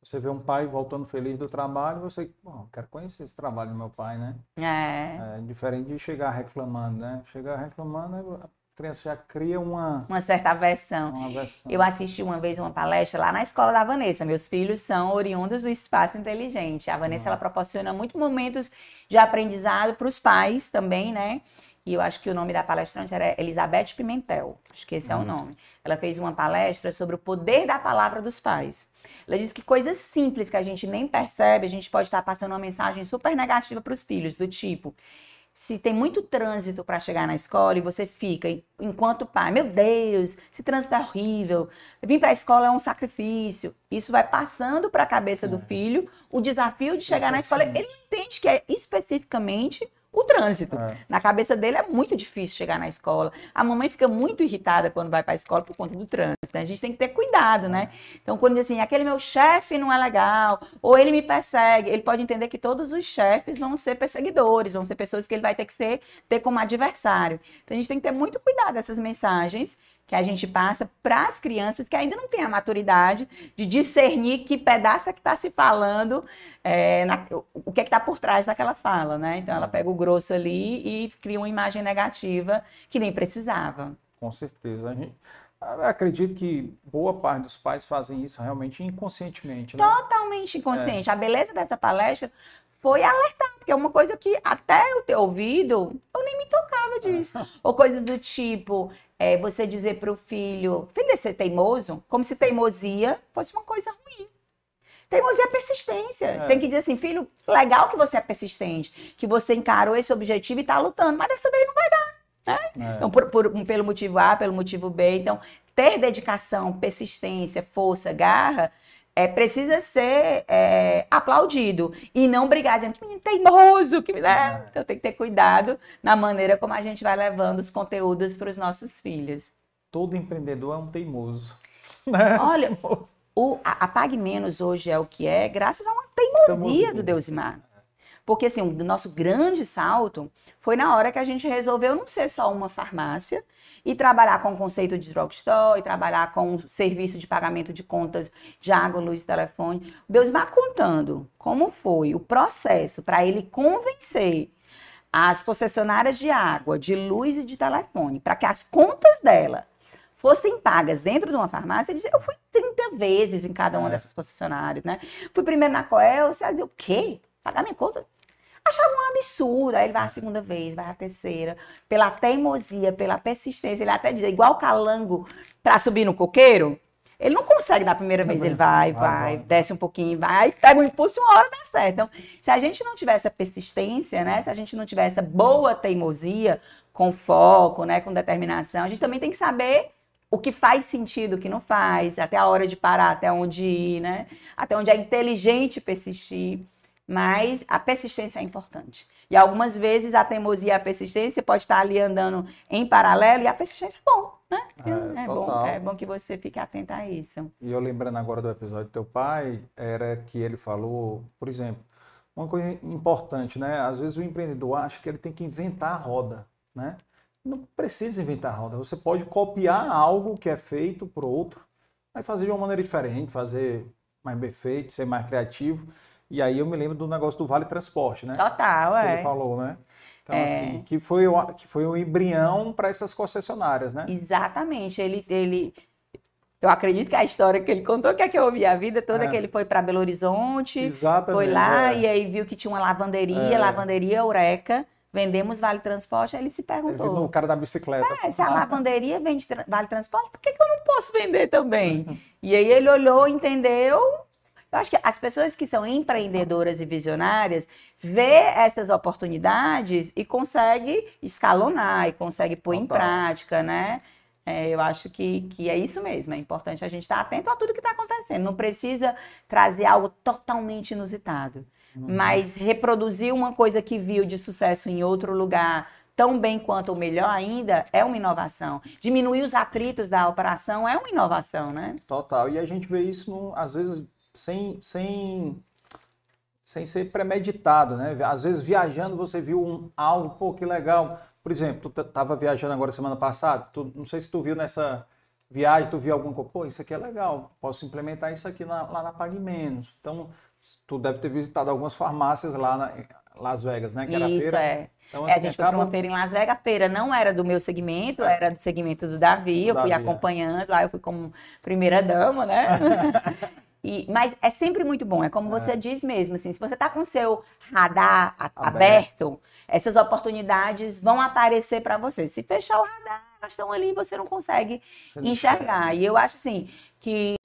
Você vê um pai voltando feliz do trabalho, você, bom, quero conhecer esse trabalho do meu pai, né?
É.
é diferente de chegar reclamando, né? Chegar reclamando, a criança já cria uma...
Uma certa aversão. Uma aversão. Eu assisti uma vez uma palestra lá na escola da Vanessa. Meus filhos são oriundos do espaço inteligente. A Vanessa, uhum. ela proporciona muitos momentos de aprendizado para os pais também, né? E eu acho que o nome da palestrante era Elizabeth Pimentel, acho que esse é o uhum. nome. Ela fez uma palestra sobre o poder da palavra dos pais. Ela disse que coisas simples que a gente nem percebe, a gente pode estar passando uma mensagem super negativa para os filhos, do tipo, se tem muito trânsito para chegar na escola e você fica, enquanto pai, meu Deus, esse trânsito é horrível, vir para a escola é um sacrifício. Isso vai passando para a cabeça é. do filho o desafio de chegar na escola. Ele entende que é especificamente o trânsito. É. Na cabeça dele é muito difícil chegar na escola. A mamãe fica muito irritada quando vai para a escola por conta do trânsito. Né? A gente tem que ter cuidado, né? Então, quando diz assim, aquele meu chefe não é legal, ou ele me persegue, ele pode entender que todos os chefes vão ser perseguidores, vão ser pessoas que ele vai ter que ser, ter como adversário. Então, a gente tem que ter muito cuidado dessas mensagens que a gente passa para as crianças que ainda não têm a maturidade de discernir que pedaço é que está se falando, é, na, o que é que está por trás daquela fala, né? Então ela pega o grosso ali e cria uma imagem negativa que nem precisava.
Com certeza. Gente, acredito que boa parte dos pais fazem isso realmente inconscientemente. Né?
Totalmente inconsciente. É. A beleza dessa palestra foi alertar, porque é uma coisa que até eu ter ouvido, eu nem me tocava disso. É. Ou coisas do tipo, é, você dizer para o filho, filho, você é teimoso, como se teimosia fosse uma coisa ruim. Teimosia é persistência. É. Tem que dizer assim, filho, legal que você é persistente, que você encarou esse objetivo e está lutando, mas dessa vez não vai dar. Né? É. Então, por, por, pelo motivo A, pelo motivo B. Então, ter dedicação, persistência, força, garra, é, precisa ser é, aplaudido e não brigar dizendo que menino teimoso, que né? Então tem que ter cuidado na maneira como a gente vai levando os conteúdos para os nossos filhos.
Todo empreendedor é um teimoso.
Né? Olha, o, a, a Pague Menos hoje é o que é, graças a uma teimosia, teimosia. do Deusimar. Porque assim, o nosso grande salto foi na hora que a gente resolveu não ser só uma farmácia, e trabalhar com o conceito de drugstore, e trabalhar com o serviço de pagamento de contas de água, luz e telefone. Deus vai contando como foi o processo para ele convencer as concessionárias de água, de luz e de telefone, para que as contas dela fossem pagas dentro de uma farmácia, eu fui 30 vezes em cada uma é. dessas concessionárias, né? Fui primeiro na Coel, você dizia, o quê? Pagar minha conta? Achava um absurdo. Aí ele vai a segunda vez, vai a terceira. Pela teimosia, pela persistência, ele até diz, igual calango para subir no coqueiro. Ele não consegue na primeira vez, ele vai, vai, vai, desce um pouquinho, vai, pega um impulso e uma hora dá certo. Então, se a gente não tiver essa persistência, né? Se a gente não tiver essa boa teimosia, com foco, né? Com determinação, a gente também tem que saber o que faz sentido, o que não faz, até a hora de parar, até onde ir, né? Até onde é inteligente persistir. Mas a persistência é importante. E algumas vezes a teimosia e a persistência pode estar ali andando em paralelo e a persistência é bom, né? É, é bom, é bom que você fique atento a isso.
E eu lembrando agora do episódio do teu pai, era que ele falou, por exemplo, uma coisa importante, né? Às vezes o empreendedor acha que ele tem que inventar a roda, né? Não precisa inventar a roda. Você pode copiar algo que é feito por outro, mas fazer de uma maneira diferente, fazer mais bem feito, ser mais criativo. E aí eu me lembro do negócio do Vale Transporte, né?
Total,
que
é.
ele falou, né? Então, é. assim, que foi, o, que foi o embrião para essas concessionárias, né?
Exatamente. Ele, ele, eu acredito que a história que ele contou, que é que eu ouvi a vida toda, é. que ele foi para Belo Horizonte, Exatamente, foi lá é. e aí viu que tinha uma lavanderia, é. lavanderia Eureka, vendemos Vale Transporte, aí ele se perguntou. Ele
o cara da bicicleta.
É, se a lavanderia vende Vale Transporte, por que, que eu não posso vender também? e aí ele olhou, entendeu, eu acho que as pessoas que são empreendedoras e visionárias vê essas oportunidades e consegue escalonar e consegue pôr Total. em prática, né? É, eu acho que, que é isso mesmo. É importante a gente estar atento a tudo que está acontecendo. Não precisa trazer algo totalmente inusitado, uhum. mas reproduzir uma coisa que viu de sucesso em outro lugar tão bem quanto ou melhor ainda, é uma inovação. Diminuir os atritos da operação é uma inovação, né?
Total. E a gente vê isso, no, às vezes, sem, sem, sem ser premeditado, né? Às vezes viajando você viu um, algo, pô, que legal. Por exemplo, tu estava viajando agora semana passada, tu, não sei se tu viu nessa viagem, tu viu algum coisa, pô, isso aqui é legal, posso implementar isso aqui na, lá na Pague Menos. Então, tu deve ter visitado algumas farmácias lá na Las Vegas, né?
Que era isso, feira. é. Então, assim, é, a assim, gente acaba... foi para uma feira em Las Vegas. A feira não era do meu segmento, é. era do segmento do Davi. Eu fui Davi, é. acompanhando, é. lá eu fui como primeira dama, né? E, mas é sempre muito bom, é como é. você diz mesmo, assim, se você está com o seu radar a, aberto. aberto. essas oportunidades vão aparecer para você. Se fechar o radar, elas estão ali e você não consegue você enxergar. e eu acho assim que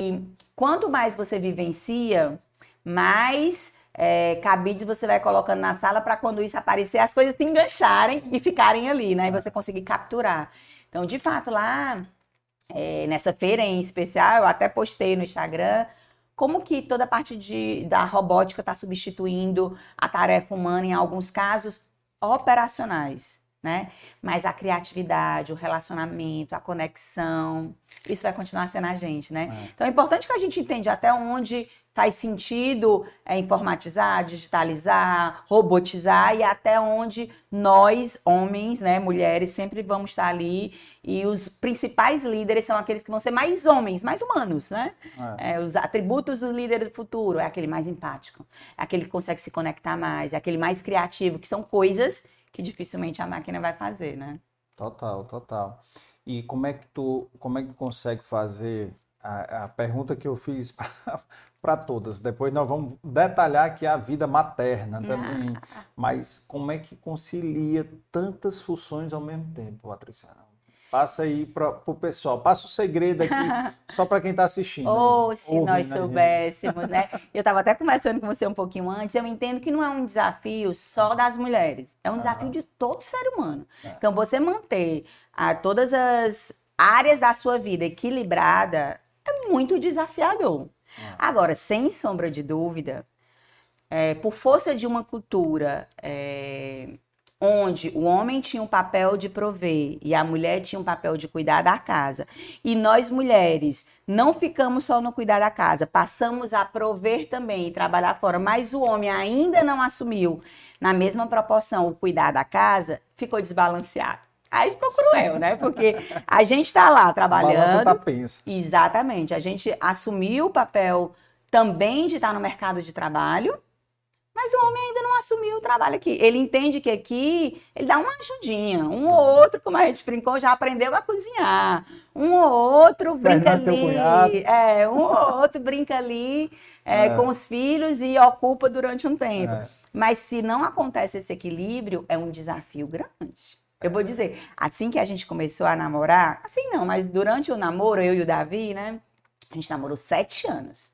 quanto mais você vivencia, mais é, cabides você vai colocando na sala para quando isso aparecer, as coisas se engancharem e ficarem ali, né? E é. você conseguir capturar. Então, de fato, lá é, nessa feira em especial, eu até postei no Instagram como que toda a parte de, da robótica está substituindo a tarefa humana em alguns casos operacionais, né? Mas a criatividade, o relacionamento, a conexão, isso vai continuar sendo a gente, né? É. Então é importante que a gente entenda até onde faz sentido é, informatizar, digitalizar, robotizar e até onde nós, homens, né, mulheres, sempre vamos estar ali e os principais líderes são aqueles que vão ser mais homens, mais humanos, né? É. É, os atributos do líder do futuro é aquele mais empático, é aquele que consegue se conectar mais, é aquele mais criativo, que são coisas que dificilmente a máquina vai fazer, né?
Total, total. E como é que tu, como é que consegue fazer a, a pergunta que eu fiz para todas. Depois nós vamos detalhar aqui a vida materna também. Mas como é que concilia tantas funções ao mesmo tempo, Patrícia? Passa aí para o pessoal, passa o segredo aqui, só para quem está assistindo.
Ou oh, se ouvindo, nós soubéssemos, né? Eu estava até conversando com você um pouquinho antes, eu entendo que não é um desafio só das mulheres, é um desafio de todo ser humano. É. Então, você manter a, ah, todas as áreas da sua vida equilibrada é muito desafiador. Agora, sem sombra de dúvida, é, por força de uma cultura é, onde o homem tinha um papel de prover e a mulher tinha um papel de cuidar da casa, e nós mulheres não ficamos só no cuidar da casa, passamos a prover também e trabalhar fora, mas o homem ainda não assumiu na mesma proporção o cuidar da casa, ficou desbalanceado. Aí ficou cruel, né? Porque a gente está lá trabalhando.
Tá pensa.
Exatamente. A gente assumiu o papel também de estar no mercado de trabalho, mas o homem ainda não assumiu o trabalho aqui. Ele entende que aqui ele dá uma ajudinha. Um ou outro, como a gente brincou, já aprendeu a cozinhar. Um ou outro brinca ali. É, um ou outro brinca ali é, é. com os filhos e ocupa durante um tempo. É. Mas se não acontece esse equilíbrio, é um desafio grande. Eu vou dizer, assim que a gente começou a namorar, assim não, mas durante o namoro, eu e o Davi, né? A gente namorou sete anos.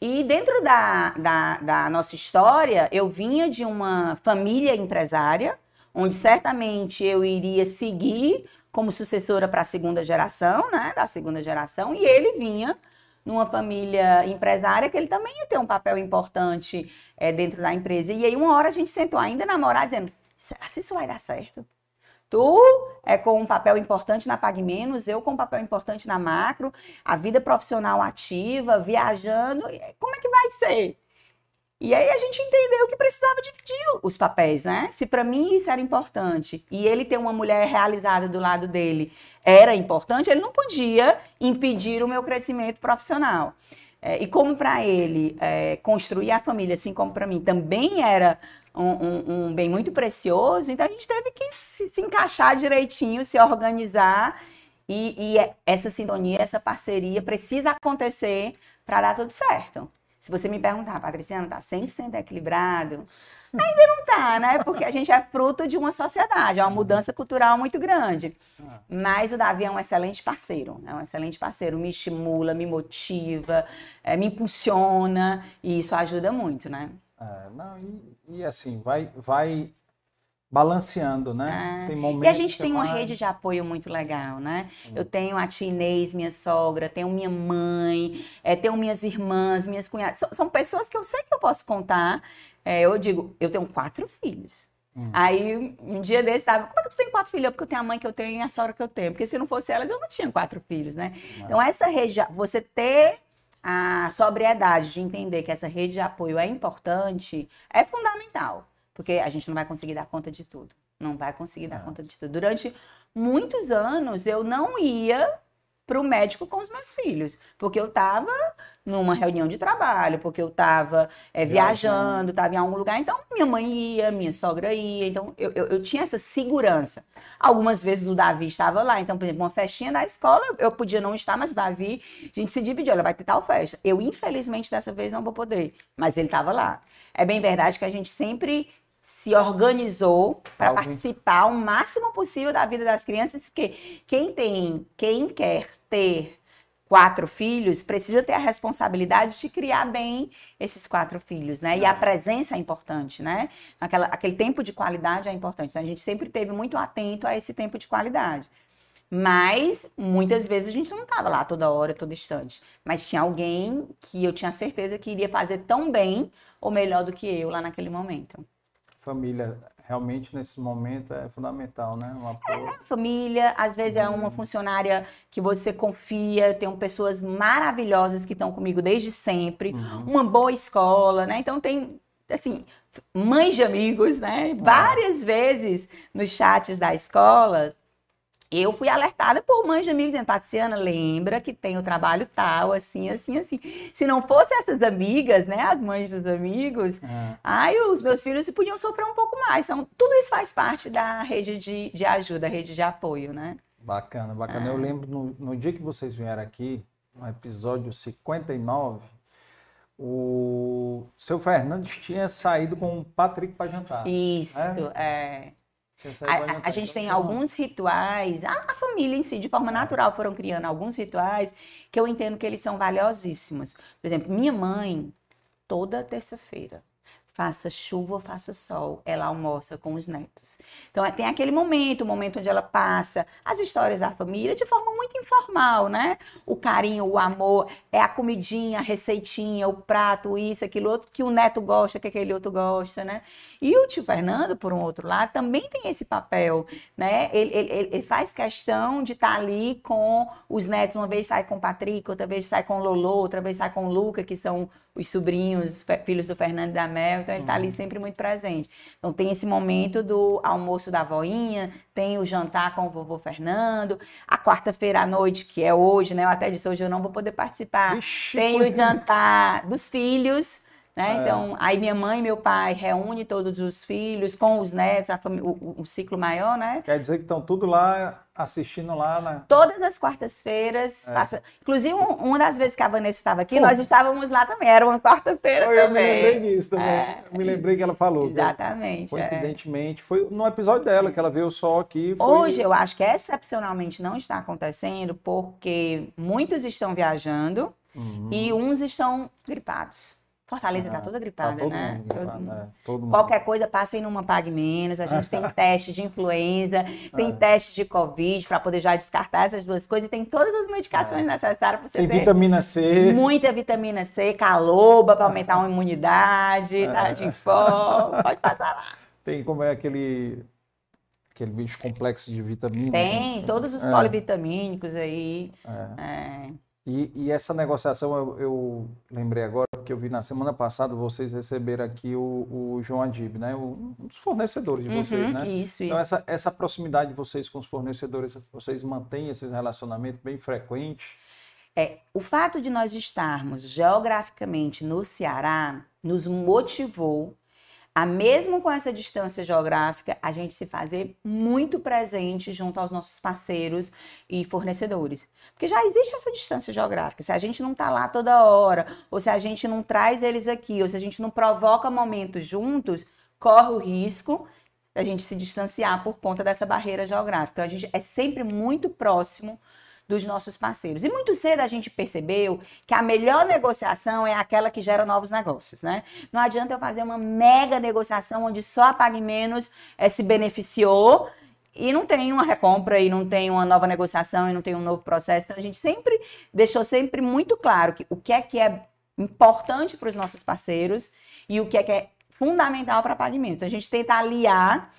E dentro da, da, da, nossa história, eu vinha de uma família empresária, onde certamente eu iria seguir como sucessora para a segunda geração, né? Da segunda geração, e ele vinha numa família empresária que ele também ia ter um papel importante é, dentro da empresa. E aí, uma hora a gente sentou ainda namorar, dizendo: será que isso vai dar certo? Tu é com um papel importante na Pag Menos, eu com um papel importante na Macro, a vida profissional ativa, viajando, como é que vai ser? E aí a gente entendeu que precisava dividir os papéis, né? Se para mim isso era importante e ele ter uma mulher realizada do lado dele era importante, ele não podia impedir o meu crescimento profissional. É, e como para ele é, construir a família, assim como para mim, também era um, um, bem muito precioso, então a gente teve que se, se encaixar direitinho, se organizar. E, e, essa sintonia, essa parceria precisa acontecer para dar tudo certo. Se você me perguntar, Patriciana, tá 100% equilibrado? Ainda não tá, né? Porque a gente é fruto de uma sociedade, é uma mudança cultural muito grande. Mas o Davi é um excelente parceiro, é um excelente parceiro, me estimula, me motiva, é, me impulsiona e isso ajuda muito, né?
É, não, e, e, assim, vai, vai balanceando, né?
É. Tem momentos e a gente tem uma vai... rede de apoio muito legal, né? Sim. Eu tenho a tia Inês, minha sogra, tenho minha mãe, é, tenho minhas irmãs, minhas cunhadas. São, são, pessoas que eu sei que eu posso contar. É, eu digo, eu tenho quatro filhos. Hum. Aí, um dia desse, tava, como é que tu tem quatro filhos? Porque eu tenho a mãe que eu tenho e a sogra que eu tenho. Porque se não fosse elas, eu não tinha quatro filhos, né? Então, essa rede, você ter a sobriedade de entender que essa rede de apoio é importante é fundamental. Porque a gente não vai conseguir dar conta de tudo. Não vai conseguir dar é. conta de tudo. Durante muitos anos eu não ia para o médico com os meus filhos, porque eu estava numa reunião de trabalho, porque eu estava é, viajando, estava em algum lugar, então minha mãe ia, minha sogra ia, então eu, eu, eu, tinha essa segurança. Algumas vezes o Davi estava lá, então, por exemplo, uma festinha da escola, eu podia não estar, mas o Davi, a gente se dividiu, ela vai ter tal festa. Eu, infelizmente, dessa vez não vou poder, mas ele estava lá. É bem verdade que a gente sempre se organizou para participar o máximo possível da vida das crianças, que quem tem, quem quer ter quatro filhos precisa ter a responsabilidade de criar bem esses quatro filhos, né? E a é. presença é importante, né? Aquela, aquele tempo de qualidade é importante. Então, a gente sempre teve muito atento a esse tempo de qualidade. Mas muitas vezes a gente não estava lá toda hora, todo instante. Mas tinha alguém que eu tinha certeza que iria fazer tão bem ou melhor do que eu lá naquele momento
família realmente nesse momento é fundamental, né?
Um apoio. É, família, às vezes é uma funcionária que você confia, tem pessoas maravilhosas que estão comigo desde sempre, uhum. uma boa escola, né? Então tem assim, mães de amigos, né? É. Várias vezes nos chats da escola, eu fui alertada por mães de amigos dizendo, Patriciana, lembra que tem o trabalho tal, assim, assim, assim. Se não fossem essas amigas, né, as mães dos amigos, é. aí os meus filhos podiam sofrer um pouco mais. Então, tudo isso faz parte da rede de, de ajuda, rede de apoio, né?
Bacana, bacana. É. Eu lembro no, no dia que vocês vieram aqui, no episódio 59, o seu Fernandes tinha saído com o Patrick para jantar.
Isso, é. é. A, a, gente tem alguns rituais, a, a, família em si, de forma natural, foram criando alguns rituais que eu entendo que eles são valiosíssimos. Por exemplo, minha mãe, toda terça-feira, faça chuva ou faça sol, ela almoça com os netos. Então é, tem aquele momento, o momento onde ela passa as histórias da família de forma muito informal, né? O carinho, o amor, é a comidinha, a receitinha, o prato, isso, aquilo outro que o neto gosta, que aquele outro gosta, né? E o tio Fernando, por um outro lado, também tem esse papel, né? Ele, ele, ele faz questão de estar tá ali com os netos, uma vez sai com o Patrick, outra vez sai com o Lolo, outra vez sai com o Luca, que são os sobrinhos, filhos do Fernando e da Mel, então ele está ali uhum. sempre muito presente. Então tem esse momento do almoço da voinha, tem o jantar com o vovô Fernando, a quarta-feira à noite, que é hoje, né? Eu até disse hoje eu não vou poder participar. Ixi, tem o jantar dos filhos, né? É. Então, aí minha mãe e meu pai reúne todos os filhos com os netos, o, o, ciclo maior, né?
Quer dizer que estão tudo lá assistindo lá, né?
Todas as quartas-feiras. É. Passa... Inclusive, um, uma das vezes que a Vanessa estava aqui, Pô. nós estávamos lá também. Era uma quarta-feira também.
Eu me lembrei disso também. É. Eu me lembrei que ela falou.
Exatamente.
É. coincidentemente, foi no episódio dela que ela veio só aqui. Foi...
Hoje eu acho que excepcionalmente não está acontecendo porque muitos estão viajando uhum. e uns estão gripados. Fortaleza está ah, toda gripada, tá todo né? Mundo todo... É, todo mundo. Qualquer coisa, passem numa Pague Menos. A gente tem teste de influenza, tem é. teste de Covid para poder já descartar essas duas coisas. E tem todas as medicações é. necessárias para você
tem ter. vitamina C.
Muita vitamina C, caloba para aumentar a imunidade, é. tá de fome. Pode passar lá.
Tem como é aquele aquele bicho complexo de vitamina.
Tem, né? todos os é. polivitamínicos aí. É.
E, e, essa negociação eu, eu, lembrei agora, porque eu vi na semana passada vocês receberam aqui o, o João Adib, né? O, um dos fornecedores de vocês, uhum, né?
Isso,
então,
isso.
Essa, essa proximidade de vocês com os fornecedores, vocês mantêm esses relacionamentos bem frequentes?
É, o fato de nós estarmos geograficamente no Ceará nos motivou a mesmo com essa distância geográfica, a gente se fazer muito presente junto aos nossos parceiros e fornecedores. Porque já existe essa distância geográfica. Se a gente não está lá toda hora, ou se a gente não traz eles aqui, ou se a gente não provoca momentos juntos, corre o risco da gente se distanciar por conta dessa barreira geográfica. Então a gente é sempre muito próximo dos nossos parceiros. E muito cedo a gente percebeu que a melhor negociação é aquela que gera novos negócios, né? Não adianta eu fazer uma mega negociação onde só a Pague Menos é, se beneficiou e não tem uma recompra e não tem uma nova negociação e não tem um novo processo. Então, a gente sempre deixou sempre muito claro que o que é que é importante para os nossos parceiros e o que é que é fundamental para pagamentos. A gente tenta aliar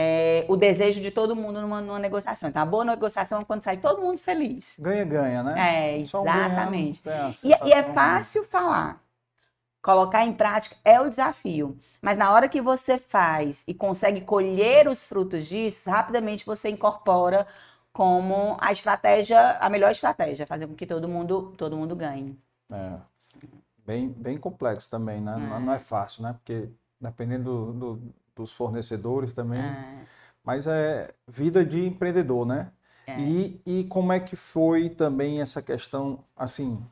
é, o desejo de todo mundo numa, numa, negociação. Então, a boa negociação é quando sai todo mundo feliz.
Ganha-ganha, né?
É, exatamente. Um e, e, é fácil falar. Colocar em prática é o desafio. Mas na hora que você faz e consegue colher os frutos disso, rapidamente você incorpora como a estratégia, a melhor estratégia, fazer com que todo mundo, todo mundo ganhe.
É. Bem, bem complexo também, né? É. Não é fácil, né? Porque dependendo do, do dos fornecedores também. É. Mas é vida de empreendedor, né? É. E, e como é que foi também essa questão, assim,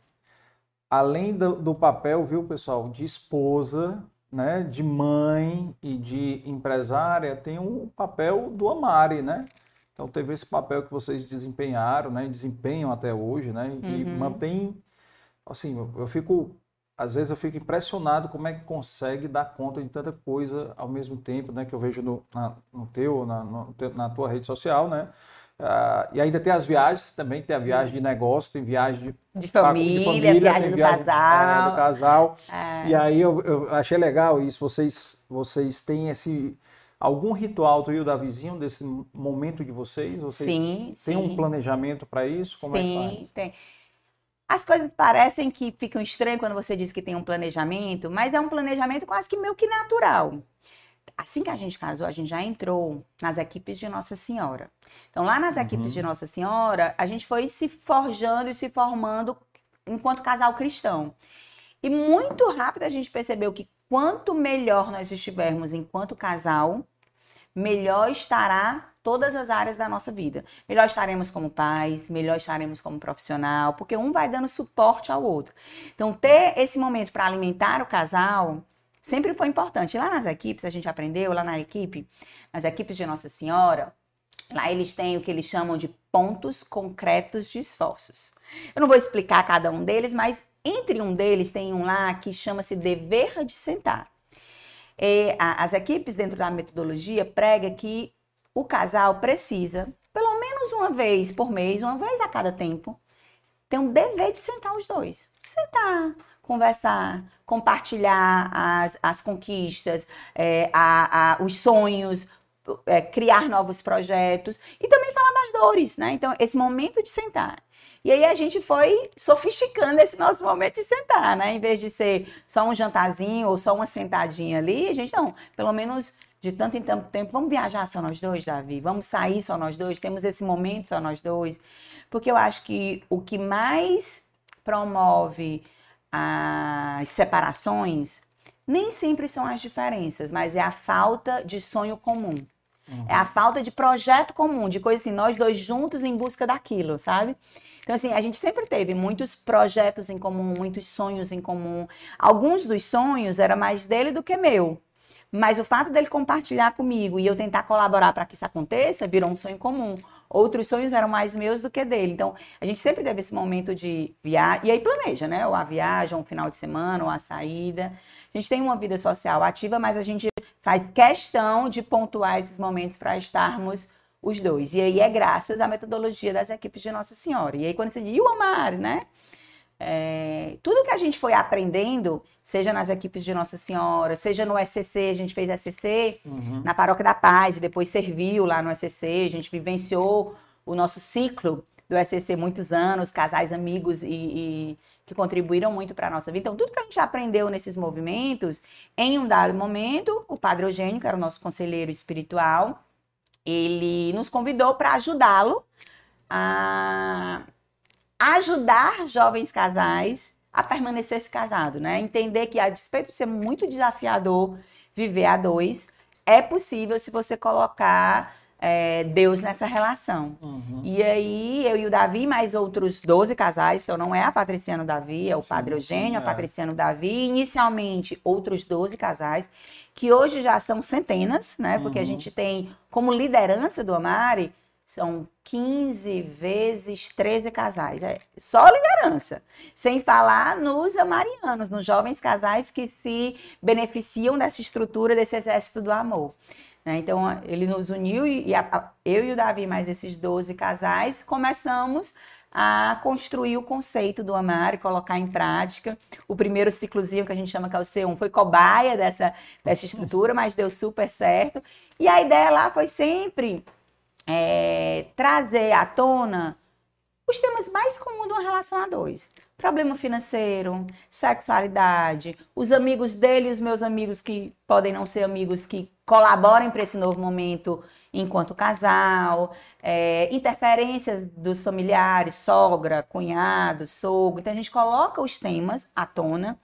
além do, do, papel, viu, pessoal, de esposa, né, de mãe e de empresária, tem um papel do Amari, né? Então teve esse papel que vocês desempenharam, né, desempenham até hoje, né, e uhum. mantém, assim, eu, eu fico às vezes eu fico impressionado como é que consegue dar conta de tanta coisa ao mesmo tempo, né? Que eu vejo no, na, no teu, na, no, na tua rede social, né? Uh, e ainda tem as viagens também, tem a viagem de negócio, tem viagem de,
de família, de família viagem do viagem, casal.
É, do casal. É. E aí eu, eu, achei legal isso, vocês, vocês têm esse algum ritual do Rio da Vizinho desse momento de vocês? Vocês
sim,
têm
sim.
um planejamento para isso? Como
sim,
é que faz?
tem. As coisas parecem que ficam estranhas quando você diz que tem um planejamento, mas é um planejamento quase que meio que natural. Assim que a gente casou, a gente já entrou nas equipes de Nossa Senhora. Então, lá nas uhum. equipes de Nossa Senhora, a gente foi se forjando e se formando enquanto casal cristão. E muito rápido a gente percebeu que quanto melhor nós estivermos enquanto casal, melhor estará todas as áreas da nossa vida. Melhor estaremos como pais, melhor estaremos como profissional, porque um vai dando suporte ao outro. Então, ter esse momento para alimentar o casal sempre foi importante. Lá nas equipes, a gente aprendeu, lá na equipe, nas equipes de Nossa Senhora, lá eles têm o que eles chamam de pontos concretos de esforços. Eu não vou explicar cada um deles, mas entre um deles tem um lá que chama-se dever de sentar. E as equipes dentro da metodologia prega que o casal precisa, pelo menos uma vez por mês, uma vez a cada tempo, ter um dever de sentar os dois. Sentar, conversar, compartilhar as, as conquistas, é, a, a, os sonhos, é, criar novos projetos e também falar das dores, né? Então, esse momento de sentar. E aí a gente foi sofisticando esse nosso momento de sentar, né? Em vez de ser só um jantarzinho ou só uma sentadinha ali, a gente não, pelo menos de tanto em tanto tempo, vamos viajar só nós dois, Davi? Vamos sair só nós dois? Temos esse momento só nós dois? Porque eu acho que o que mais promove as separações nem sempre são as diferenças, mas é a falta de sonho comum. Uhum. É a falta de projeto comum, de coisa assim, nós dois juntos em busca daquilo, sabe? Então, assim, a gente sempre teve muitos projetos em comum, muitos sonhos em comum. Alguns dos sonhos era mais dele do que meu. Mas o fato dele compartilhar comigo e eu tentar colaborar para que isso aconteça virou um sonho comum. Outros sonhos eram mais meus do que dele. Então, a gente sempre teve esse momento de viagem. E aí planeja, né? Ou a viagem, ou um final de semana, ou a saída. A gente tem uma vida social ativa, mas a gente faz questão de pontuar esses momentos para estarmos os dois. E aí é graças à metodologia das equipes de Nossa Senhora. E aí quando você diz, e o Amar, né? É, tudo que a gente foi aprendendo, seja nas equipes de Nossa Senhora, seja no SCC, a gente fez SCC uhum. na Paróquia da Paz e depois serviu lá no SCC, a gente vivenciou o nosso ciclo do SCC muitos anos, casais amigos e, e que contribuíram muito para a nossa vida. Então, tudo que a gente aprendeu nesses movimentos, em um dado momento, o Padre Eugênio, que era o nosso conselheiro espiritual, ele nos convidou para ajudá-lo a ajudar jovens casais a permanecer se casado, né? Entender que a despeito de ser muito desafiador viver a dois, é possível se você colocar é, Deus nessa relação. Uhum. E aí, eu e o Davi, mais outros 12 casais, então não é a Patriciano Davi, é o sim, Padre Eugênio, sim, é. a Patriciano Davi, inicialmente outros 12 casais, que hoje já são centenas, né? Porque uhum. a gente tem como liderança do Amari, são 15 vezes 13 casais. É só liderança. Sem falar nos amarianos, nos jovens casais que se beneficiam dessa estrutura, desse exército do amor. Né? Então, ele nos uniu e, eu e o Davi, mais esses 12 casais, começamos a construir o conceito do amar e colocar em prática. O primeiro ciclozinho que a gente chama que é o C1 foi cobaia dessa, dessa estrutura, mas deu super certo. E a ideia lá foi sempre é, trazer à tona os temas mais comuns de uma relação a dois problema financeiro, sexualidade, os amigos dele os meus amigos que podem não ser amigos que colaborem para esse novo momento enquanto casal, é, interferências dos familiares, sogra, cunhado, sogro. Então a gente coloca os temas à tona,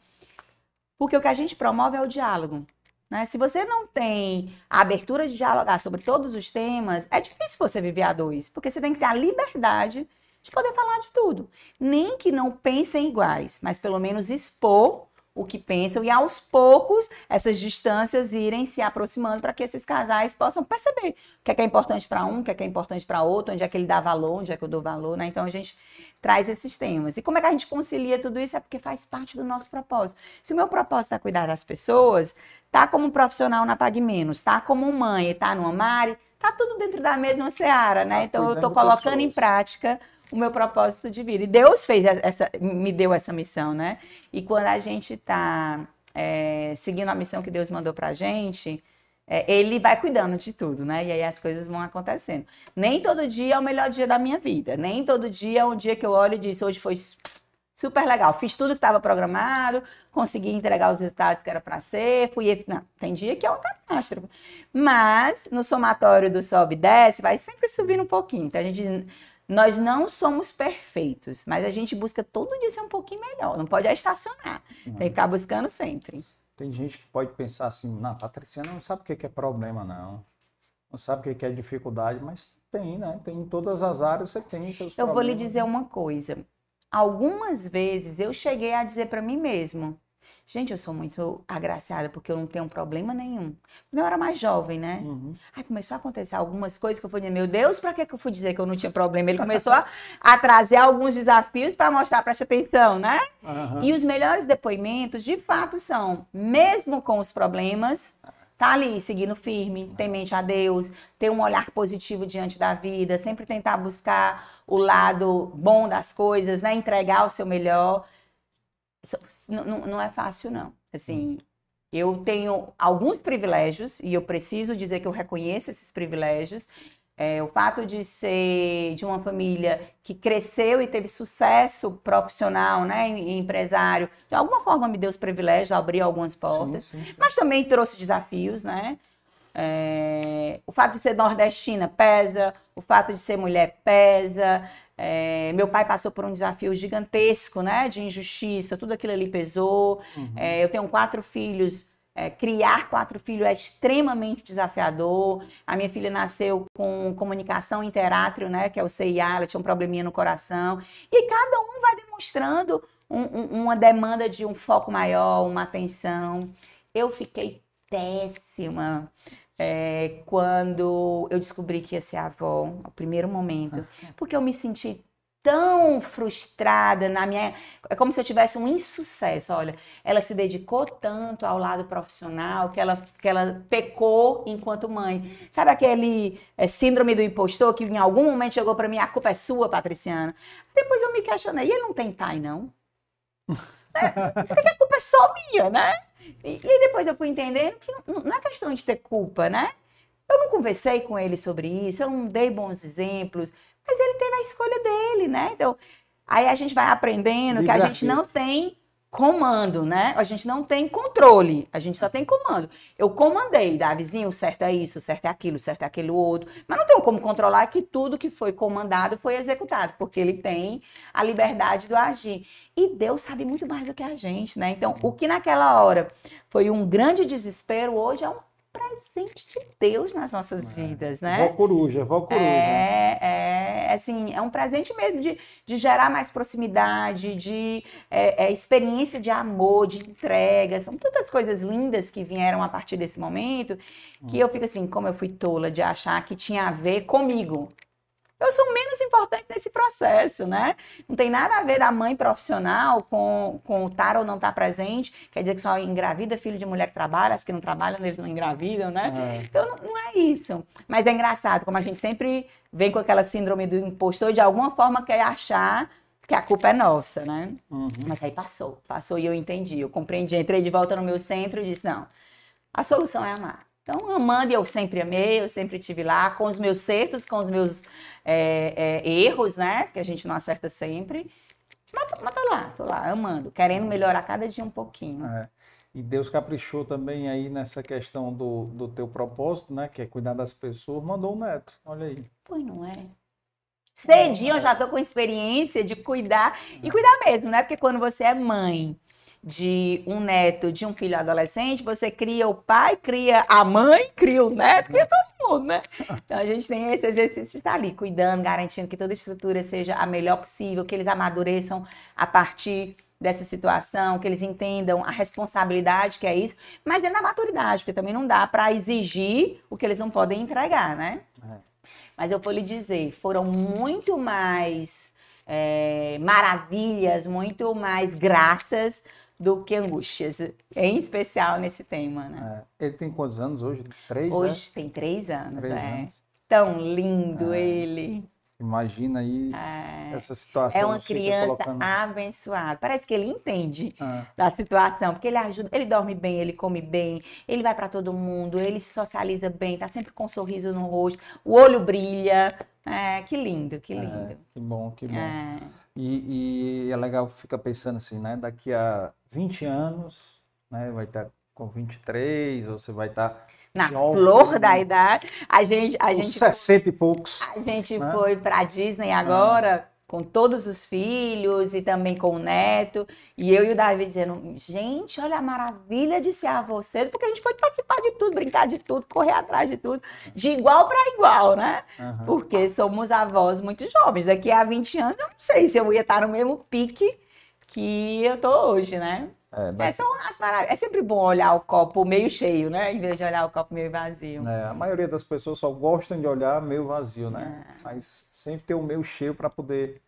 porque o que a gente promove é o diálogo. Né? Se você não tem a abertura de dialogar sobre todos os temas, é difícil você viver a dois, porque você tem que ter a liberdade de poder falar de tudo. Nem que não pensem iguais, mas pelo menos expor o que pensam e aos poucos essas distâncias irem se aproximando para que esses casais possam perceber o que é, que é importante para um, o que é, que é importante para outro, onde é que ele dá valor, onde é que eu dou valor, né? Então a gente traz esses temas. E como é que a gente concilia tudo isso? É porque faz parte do nosso propósito. Se o meu propósito é cuidar das pessoas, tá como profissional na Pague Menos, tá como mãe, tá no Amare, tá tudo dentro da mesma seara, né? Então eu estou colocando em prática o meu propósito de vida. E Deus fez essa, me deu essa missão, né? E quando a gente está é, seguindo a missão que Deus mandou para gente, é, Ele vai cuidando de tudo, né? E aí as coisas vão acontecendo. Nem todo dia é o melhor dia da minha vida. Nem todo dia é um dia que eu olho e diz, hoje foi super legal. Fiz tudo que estava programado, consegui entregar os resultados que era para ser, fui. Não, tem dia que é uma catástrofe. Mas no somatório do sobe e desce, vai sempre subindo um pouquinho. Então a gente nós não somos perfeitos, mas a gente busca todo dia ser um pouquinho melhor. Não pode estacionar. Tem que ficar buscando sempre.
Tem gente que pode pensar assim, não, Patricia não sabe o que é problema, não. Não sabe o que é dificuldade, mas tem, né? Tem em todas as áreas você tem seus
Eu
problemas.
vou lhe dizer uma coisa. Algumas vezes eu cheguei a dizer para mim mesmo, Gente, eu sou muito agraciada porque eu não tenho problema nenhum. Quando eu era mais jovem, né? Uhum. Aí começou a acontecer algumas coisas que eu dizer, meu Deus, para que eu fui dizer que eu não tinha problema? Ele começou a, a trazer alguns desafios para mostrar, preste atenção, né? Uhum. E os melhores depoimentos, de fato, são, mesmo com os problemas, tá ali seguindo firme, tem mente a Deus, ter um olhar positivo diante da vida, sempre tentar buscar o lado bom das coisas, né? Entregar o seu melhor não, não é fácil, não. Assim, eu tenho alguns privilégios e eu preciso dizer que eu reconheço esses privilégios. É, o fato de ser de uma família que cresceu e teve sucesso profissional, né, e empresário, de alguma forma me deu os privilégios, abriu algumas portas, sim, sim. mas também trouxe desafios, né? É, o fato de ser nordestina pesa, o fato de ser mulher pesa, é, meu pai passou por um desafio gigantesco, né, de injustiça, tudo aquilo ali pesou. Uhum. É, eu tenho quatro filhos. É, criar quatro filhos é extremamente desafiador. A minha filha nasceu com comunicação interátrio, né, que é o CIA, ela tinha um probleminha no coração. E cada um vai demonstrando um, um, uma demanda de um foco maior, uma atenção. Eu fiquei péssima é, quando eu descobri que ia ser avó, o primeiro momento, porque eu me senti tão frustrada na minha. É como se eu tivesse um insucesso. Olha, ela se dedicou tanto ao lado profissional que ela, que ela pecou enquanto mãe. Sabe aquele é, síndrome do impostor que em algum momento chegou para mim: a culpa é sua, Patriciana? Depois eu me questionei: e ele não tem pai, não? é, porque a culpa é só minha, né? E, e depois eu fui entendendo que não, não é questão de ter culpa, né? Eu não conversei com ele sobre isso, eu não dei bons exemplos, mas ele teve a escolha dele, né? Então, aí a gente vai aprendendo que a gente não tem comando, né? A gente não tem controle, a gente só tem comando. Eu comandei, Davizinho, certo é isso, certo é aquilo, certo é aquilo outro, mas não tenho como controlar que tudo que foi comandado foi executado, porque ele tem a liberdade do agir. E Deus sabe muito mais do que a gente, né? Então, o que naquela hora foi um grande desespero, hoje é um presente de Deus nas nossas é. vidas, né?
Vó coruja, vó coruja.
É, é, assim, é um presente mesmo de, de gerar mais proximidade, de é, é, experiência de amor, de entrega. São tantas coisas lindas que vieram a partir desse momento que hum. eu fico assim, como eu fui tola de achar que tinha a ver comigo eu sou menos importante nesse processo, né? Não tem nada a ver da mãe profissional com, com estar ou não estar presente. Quer dizer que só engravida filho de mulher que trabalha, as que não trabalham, eles não engravidam, né? É. Então não, não, é isso. Mas é engraçado, como a gente sempre vem com aquela síndrome do impostor, de alguma forma quer achar que a culpa é nossa, né? Uhum. Mas aí passou, passou e eu entendi, eu compreendi, entrei de volta no meu centro e disse, não, a solução é amar. Então, amando, eu sempre amei, eu sempre tive lá, com os meus certos, com os meus é, é, erros, né? Que a gente não acerta sempre. Mas, mas tô lá, tô lá, amando, querendo melhorar cada dia um pouquinho.
É. E Deus caprichou também aí nessa questão do, do teu propósito, né? Que é cuidar das pessoas, mandou um neto, olha aí.
Pois não é. Cedinho eu já tô com experiência de cuidar, e cuidar mesmo, né? Porque quando você é mãe de um neto, de um filho adolescente, você cria o pai, cria a mãe, cria o neto, cria todo mundo, né? Então a gente tem esse exercício de estar ali cuidando, garantindo que toda a estrutura seja a melhor possível, que eles amadureçam a partir dessa situação, que eles entendam a responsabilidade que é isso, mas dentro da maturidade, porque também não dá para exigir o que eles não podem entregar, né? É. Mas eu vou lhe dizer, foram muito mais é, maravilhas, muito mais graças do que angústias, em especial nesse tema, né?
É. Ele tem quantos anos hoje? Três,
Hoje é? tem três anos, três é. Anos. Tão lindo é. ele.
Imagina aí é. essa situação.
É uma criança colocando... abençoada. Parece que ele entende é. da situação, porque ele ajuda, ele dorme bem, ele come bem, ele vai para todo mundo, ele se socializa bem, tá sempre com um sorriso no rosto, o olho brilha. É, que lindo, que é, lindo.
que bom, que bom. E, e, é legal ficar pensando assim, né? Daqui a 20 anos, né? Vai estar com 23, ou você vai estar.
Na jovem, flor da idade. A gente. A gente
60 e poucos.
A gente né? foi para Disney agora com todos os filhos e também com o neto. E eu e o Davi dizendo: gente, olha a maravilha de ser avô cedo, porque a gente pode participar de tudo, brincar de tudo, correr atrás de tudo, de igual para igual, né? Uhum. Porque somos avós muito jovens. Daqui a 20 anos, eu não sei se eu ia estar no mesmo pique que eu tô hoje, né?
É,
É, são as maravilhas. É sempre bom olhar o copo meio cheio, né? Em vez de olhar o copo meio vazio.
é, a maioria das pessoas só gostam de olhar meio vazio, né?
É.
Mas sempre ter o meio cheio para poder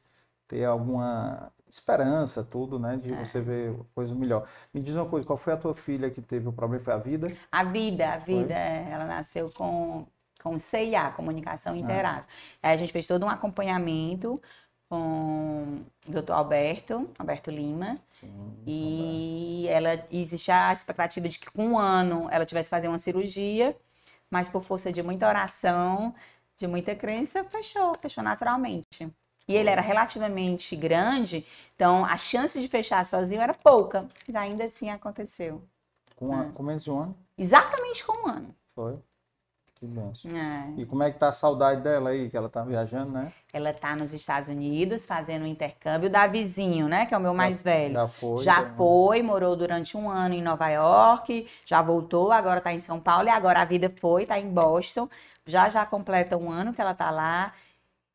ter alguma esperança, tudo, né?
É.
De você ver coisa melhor. Me diz uma coisa, qual foi a tua filha que teve o problema? Foi a vida?
A vida, a vida, é, ela nasceu com, com CIA, Comunicação Interável. Aí a gente fez todo um acompanhamento com o doutor Alberto, Alberto Lima, e ela existe a expectativa de que com um ano ela tivesse fazer uma cirurgia, mas por força de muita oração, de muita crença, fechou, fechou naturalmente. E ele era relativamente grande, então a chance de fechar sozinho era pouca, mas ainda assim aconteceu.
Com,
É.
a, com menos de um ano?
Exatamente com um ano.
Foi? Que benção.
É.
E como é que tá a saudade dela aí, que ela tá viajando, né?
Ela está nos Estados Unidos fazendo um intercâmbio da vizinho, né? Que é o meu mais velho.
Já foi.
Já
né?
foi, morou durante um ano em Nova York, já voltou, agora está em São Paulo e agora a vida foi, está em Boston. Já já completa um ano que ela está lá.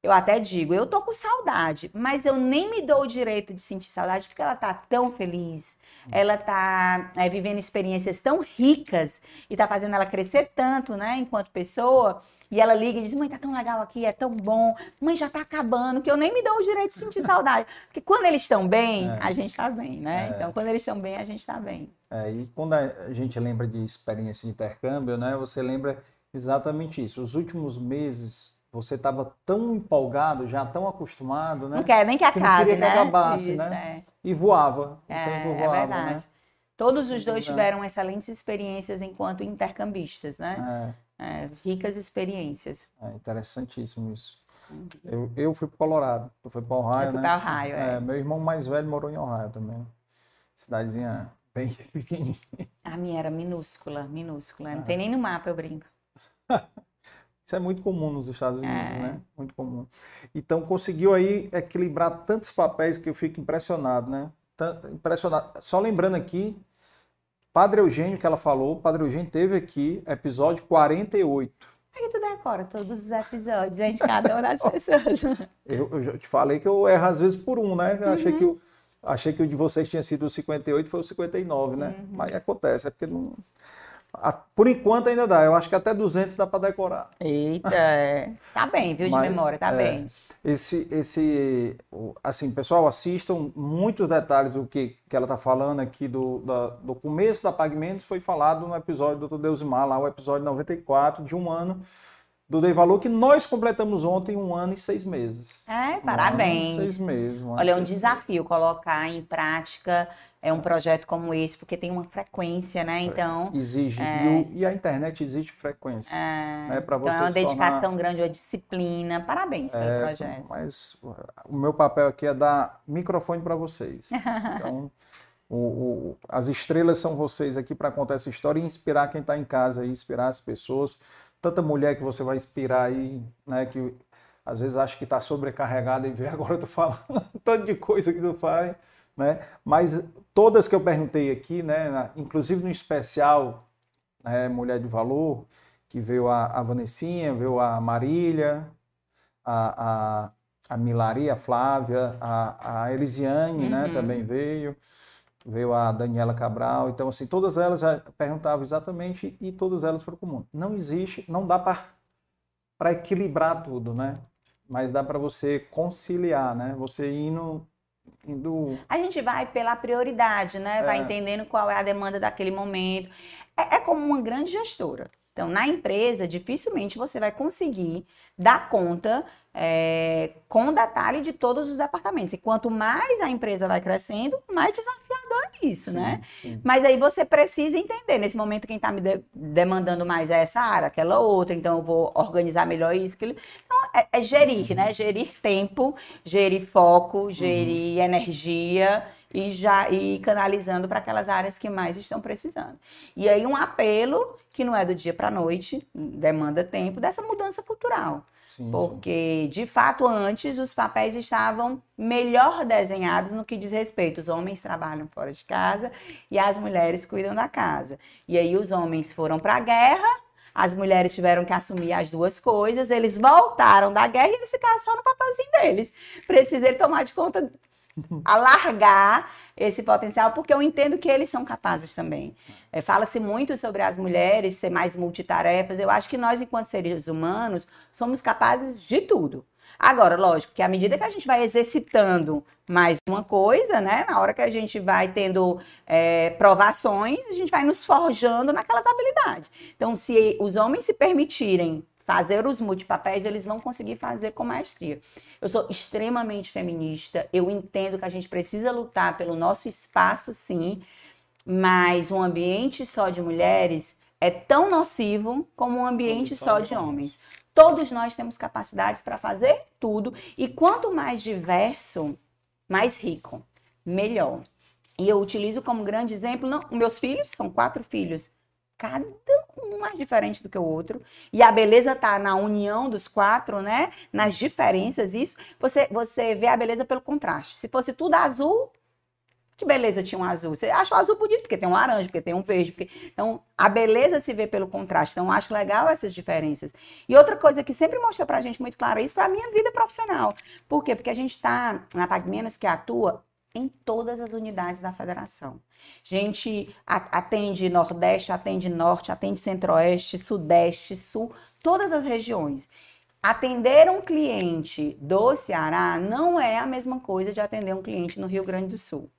Eu até digo, eu tô com saudade, mas eu nem me dou o direito de sentir saudade porque ela tá tão feliz. Ela tá é, vivendo experiências tão ricas e tá fazendo ela crescer tanto, né, enquanto pessoa. E ela liga e diz: Mãe, tá tão legal aqui, é tão bom. Mãe, já tá acabando, que eu nem me dou o direito de sentir saudade. Porque quando eles estão bem,
É.
a gente tá bem, né?
É.
Então, quando eles estão bem, a gente tá bem.
É, e quando a gente lembra de experiência de intercâmbio, né? Você lembra exatamente isso. Os últimos meses você estava tão empolgado, já tão acostumado, né?
Não quer nem que
Que não
acabe,
queria que
né?
acabasse,
Isso,
né?
é.
E voava. O
É,
tempo
é
voava,
verdade.
né?
Todos os dois tiveram excelentes experiências enquanto intercambistas, né?
É,
É, ricas experiências.
é interessantíssimo isso. Eu, eu fui para Colorado, eu fui para Ohio, né?
pra Ohio, é.
É, meu irmão mais velho morou em Ohio também. Cidadezinha bem pequenininha.
A minha era minúscula, minúscula.
Ah.
Não tem nem no mapa, eu brinco.
Isso é muito comum nos Estados Unidos,
É.
né? Muito comum. Então conseguiu aí equilibrar tantos papéis que eu fico impressionado, né? Impressionado. Só lembrando aqui, Padre Eugênio que ela falou, Padre Eugênio teve aqui, episódio 48.
Aí tu decora todos os episódios, gente, cada uma das pessoas.
Eu, eu já te falei que eu erro às vezes por um, né? Eu achei
Uhum.
que o, achei que o de vocês tinha sido o 58, foi o 59, né?
Uhum.
Mas acontece, é porque não. Por enquanto ainda dá. Eu acho que até 200 dá para decorar.
Eita, é. tá bem, viu, de
Mas,
memória, tá
é,
bem.
Esse, esse, assim, pessoal, assistam muitos detalhes do que, que ela está falando aqui do, da- do começo da Pagamentos foi falado no episódio do Dr. Deusimar, lá o episódio 94, de um ano do Dei Valor, que nós completamos ontem um ano e seis meses.
É,
Um ano e
parabéns.
seis meses. um
Olha, é um desafio colocar em prática é um projeto como esse, porque tem uma frequência, né? Então,
meses. Exige. E, o- e a internet exige frequência.
é,
né, pra
então é
você
uma
se tornar-
dedicação grande, uma disciplina. Parabéns pelo
É,
projeto.
mas o meu papel aqui é dar microfone para vocês. Então, o- o- as estrelas são vocês aqui para contar essa história e inspirar quem está em casa aí, inspirar as pessoas. Tanta mulher que você vai inspirar aí, né, que às vezes acha que está sobrecarregada e vê agora eu tô falando tanto de coisa que tu faz, né? Mas todas que eu perguntei aqui, né, inclusive no especial né, Mulher de Valor, que veio a, a Vanessinha, veio a Marília, a, a, a Milari, a Flávia, a, a Elisiane, né,
Uhum.
também veio, veio a Daniela Cabral, então assim, todas elas já perguntavam exatamente e todas elas foram comuns. Não existe, não dá para equilibrar tudo, né? Mas dá para você conciliar, né? Você indo, indo
A gente vai pela prioridade, né? Vai
É.
entendendo qual é a demanda daquele momento. É, é como uma grande gestora. Então, na empresa, dificilmente você vai conseguir dar conta é, com detalhe de todos os departamentos. E quanto mais a empresa vai crescendo, mais desafiador é isso, né?
sim.
Mas aí você precisa entender, nesse momento quem está me de- demandando mais é essa área, aquela outra, então eu vou organizar melhor isso, aquilo. Então, é, é gerir, né? Gerir tempo, gerir foco, gerir energia e já ir canalizando para aquelas áreas que mais estão precisando. E aí um apelo que não é do dia para a noite, demanda tempo, dessa mudança cultural.
Sim, sim.
Porque, de fato, antes os papéis estavam melhor desenhados no que diz respeito. Os homens trabalham fora de casa e as mulheres cuidam da casa. E aí os homens foram para a guerra, as mulheres tiveram que assumir as duas coisas, eles voltaram da guerra e eles ficaram só no papelzinho deles. Precisei tomar de conta alargar esse potencial, porque eu entendo que eles são capazes também. É, Fala-se muito sobre as mulheres ser mais multitarefas. Eu acho que nós, enquanto seres humanos, somos capazes de tudo. Agora, lógico que à medida que a gente vai exercitando mais uma coisa, né? Na hora que a gente vai tendo é, provações, a gente vai nos forjando naquelas habilidades. Então, se os homens se permitirem fazer os multipapéis, eles vão conseguir fazer com maestria. Eu sou extremamente feminista, eu entendo que a gente precisa lutar pelo nosso espaço, sim, mas um ambiente só de mulheres é tão nocivo como um ambiente só de homens. Todos nós temos capacidades para fazer tudo, e quanto mais diverso, mais rico, melhor. E eu utilizo como grande exemplo, não, meus filhos, são quatro filhos, cada um mais diferente do que o outro. E a beleza tá na união dos quatro, né? Nas diferenças, isso. Você, você vê a beleza pelo contraste. Se fosse tudo azul, que beleza tinha um azul? Você acha o azul bonito, porque tem um laranja, porque tem um verde. Porque... Então, a beleza se vê pelo contraste. Então, acho legal essas diferenças. E outra coisa que sempre mostra pra gente muito clara isso foi a minha vida profissional. Por quê? Porque a gente está na Pag Menos que atua em todas as unidades da federação. Gente atende Nordeste, atende Norte, atende Centro-Oeste, Sudeste, Sul, todas as regiões. Atender um cliente do Ceará não é a mesma coisa de atender um cliente no Rio Grande do Sul.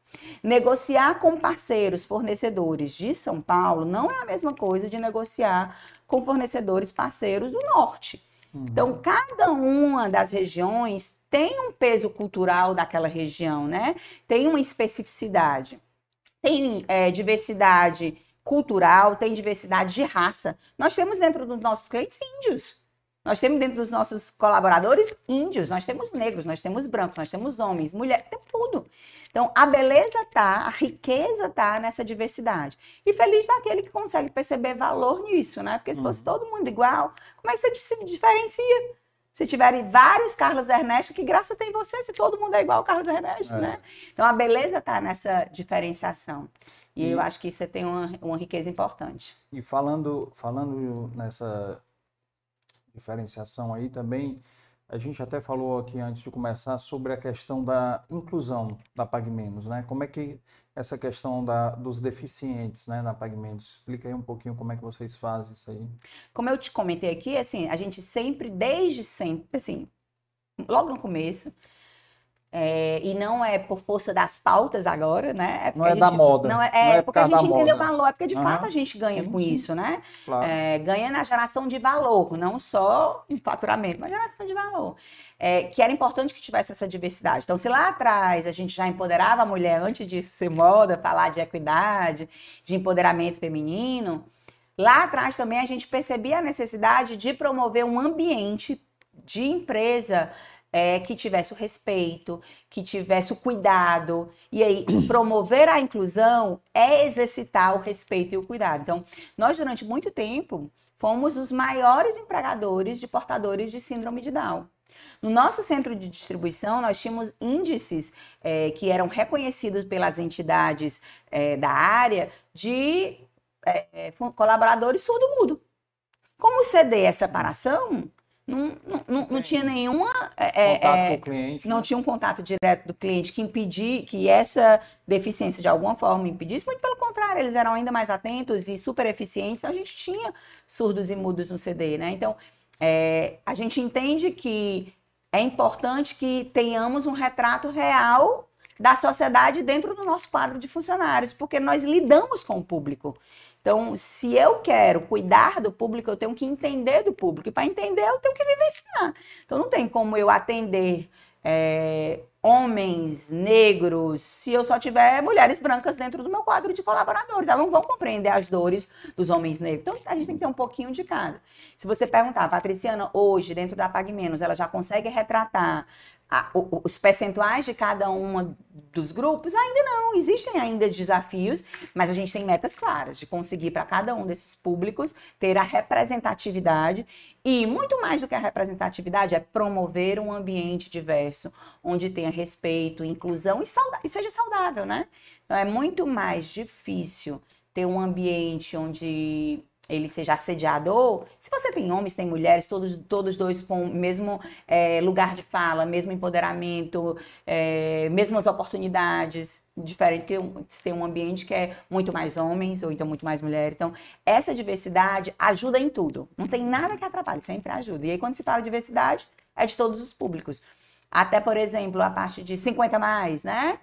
Negociar com parceiros, fornecedores de São Paulo não é a mesma coisa de negociar com fornecedores parceiros do Norte. Então, uhum. cada uma das regiões tem um peso cultural daquela região, né? Tem uma especificidade. Tem é, diversidade cultural, tem diversidade de raça. Nós temos dentro dos nossos clientes índios. Nós temos dentro dos nossos colaboradores índios, nós temos negros, nós temos brancos, nós temos homens, mulheres, tem tudo. Então, a beleza tá, a riqueza tá nessa diversidade. E feliz daquele que consegue perceber valor nisso, né? Porque se fosse uhum. todo mundo igual, como é que você se diferencia? Se tiverem vários Carlos Ernesto, que graça tem você se todo mundo é igual ao Carlos Ernesto, é. né? Então, a beleza está nessa diferenciação. E, e, eu acho que isso tem uma, uma riqueza importante.
E falando, falando nessa diferenciação aí também, a gente até falou aqui antes de começar sobre a questão da inclusão da PagMenos, né? Como é que essa questão da, dos deficientes, né, na PagMenos, explica aí um pouquinho como é que vocês fazem isso aí.
Como eu te comentei aqui, assim, a gente sempre, desde sempre, assim, logo no começo, é, e não é por força das pautas agora, né?
É não é gente, da moda.
Não é, é, não é porque a gente entendeu o valor, é porque de uhum. fato a gente ganha sim, com sim. isso, né? Claro. É, ganha na geração de valor, não só em faturamento, mas geração de valor. É, que era importante que tivesse essa diversidade. Então, se lá atrás a gente já empoderava a mulher, antes disso ser moda, falar de equidade, de empoderamento feminino, lá atrás também a gente percebia a necessidade de promover um ambiente de empresa é, que tivesse o respeito, que tivesse o cuidado. E aí, promover a inclusão é exercitar o respeito e o cuidado. Então, nós, durante muito tempo, fomos os maiores empregadores de portadores de síndrome de Down. No nosso centro de distribuição, nós tínhamos índices é, que eram reconhecidos pelas entidades é, da área de é, colaboradores surdo-mudo. Como ceder essa separação, não, não, não, tinha nenhuma
é, é contato é, com o cliente,
não né? tinha um contato direto do cliente que impedir que essa deficiência de alguma forma impedisse, muito pelo contrário, eles eram ainda mais atentos e super eficientes. A gente tinha surdos e mudos no CD, né? Então, é, a gente entende que é importante que tenhamos um retrato real da sociedade dentro do nosso quadro de funcionários, porque nós lidamos com o público. Então, se eu quero cuidar do público, eu tenho que entender do público. E para entender, eu tenho que vivenciar. Então, não tem como eu atender é, homens negros se eu só tiver mulheres brancas dentro do meu quadro de colaboradores. Elas não vão compreender as dores dos homens negros. Então, a gente tem que ter um pouquinho de cada. Se você perguntar, Patriciana, hoje, dentro da Pag Menos, ela já consegue retratar a, os percentuais de cada um dos grupos? Ainda não, existem ainda desafios, mas a gente tem metas claras de conseguir para cada um desses públicos ter a representatividade e muito mais do que a representatividade é promover um ambiente diverso, onde tenha respeito, inclusão e, e seja saudável, né? Então é muito mais difícil ter um ambiente onde ele seja assediador, se você tem homens, tem mulheres, todos, todos dois com o mesmo é, lugar de fala, mesmo empoderamento, é, mesmas oportunidades, diferente que se tem um ambiente que é muito mais homens ou então muito mais mulheres. Então, essa diversidade ajuda em tudo. Não tem nada que atrapalhe, sempre ajuda. E aí, quando se fala de diversidade, é de todos os públicos. Até, por exemplo, a parte de 50 mais, né?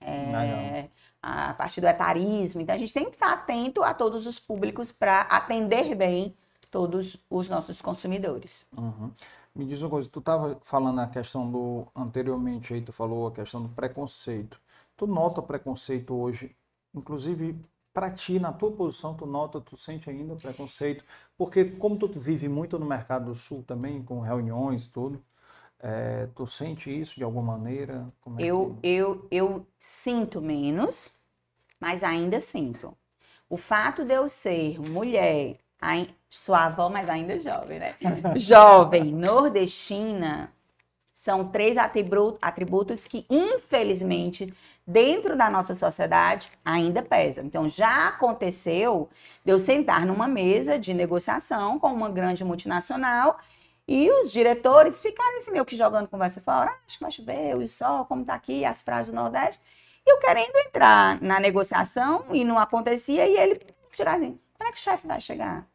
É, a parte do etarismo. Então, a gente tem que estar atento a todos os públicos para atender bem todos os nossos consumidores.
Uhum. Me diz uma coisa, tu estava falando a questão do, anteriormente aí, tu falou a questão do preconceito. Tu nota preconceito hoje, inclusive para ti, na tua posição, tu nota, tu sente ainda preconceito? Porque como tu vive muito no mercado do sul também, com reuniões tudo, é, tu sente isso de alguma maneira?
É eu, que... eu, eu sinto menos, mas ainda sinto. O fato de eu ser mulher, sua avó, mas ainda jovem, né? jovem, nordestina, são três atributos que, infelizmente, dentro da nossa sociedade, ainda pesam. Então, já aconteceu de eu sentar numa mesa de negociação com uma grande multinacional e os diretores ficarem assim, meio que jogando conversa fora. Ah, acho que vai chover, o sol, como tá aqui, as praias do Nordeste. E eu querendo entrar na negociação e não acontecia. E ele chegar assim, quando é que o chefe vai chegar?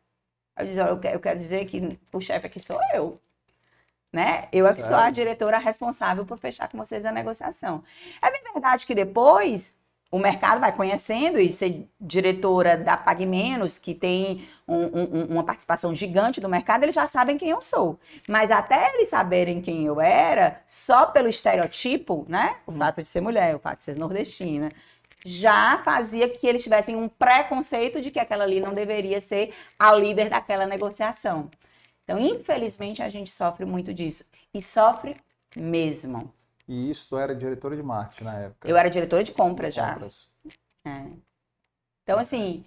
Eu eu quero, eu quero dizer que o chefe aqui sou eu. Né? Eu é que sou a diretora responsável por fechar com vocês a negociação. É bem verdade que depois o mercado vai conhecendo e ser diretora da Pague Menos, que tem um, um, uma participação gigante do mercado, eles já sabem quem eu sou. Mas até eles saberem quem eu era, só pelo estereotipo, né? O hum. fato de ser mulher, o fato de ser nordestina, já fazia que eles tivessem um preconceito de que aquela ali não deveria ser a líder daquela negociação. Então, infelizmente, a gente sofre muito disso. E sofre mesmo.
E isso tu era diretora de marketing na época?
Eu era diretora de compras já. Compras. É. Então, assim,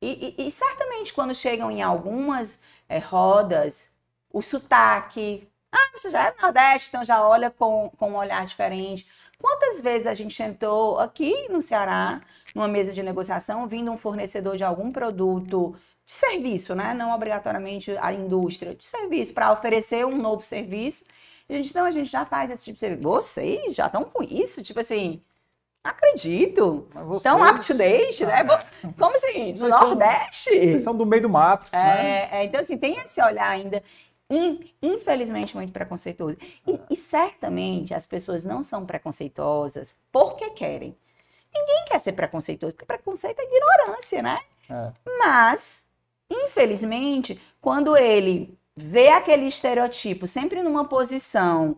e, e, e, certamente quando chegam em algumas é, rodas, o sotaque. Ah, você já é do Nordeste, então já olha com, com um olhar diferente. Quantas vezes a gente sentou aqui no Ceará, numa mesa de negociação, vindo um fornecedor de algum produto de serviço, né? Não obrigatoriamente a indústria, de serviço, para oferecer um novo serviço a gente, não, a gente já faz esse tipo de serviço. Vocês já estão com isso? Tipo assim, não acredito. Estão up to date, né? Ah. Como assim? No Nordeste?
Vocês são do meio do mato.
É, né? é, então, assim, tem esse olhar ainda, infelizmente, muito preconceituoso. E, e, certamente as pessoas não são preconceituosas porque querem. Ninguém quer ser preconceituoso, porque preconceito é ignorância, né? É. Mas, infelizmente, quando ele vê aquele estereotipo sempre numa posição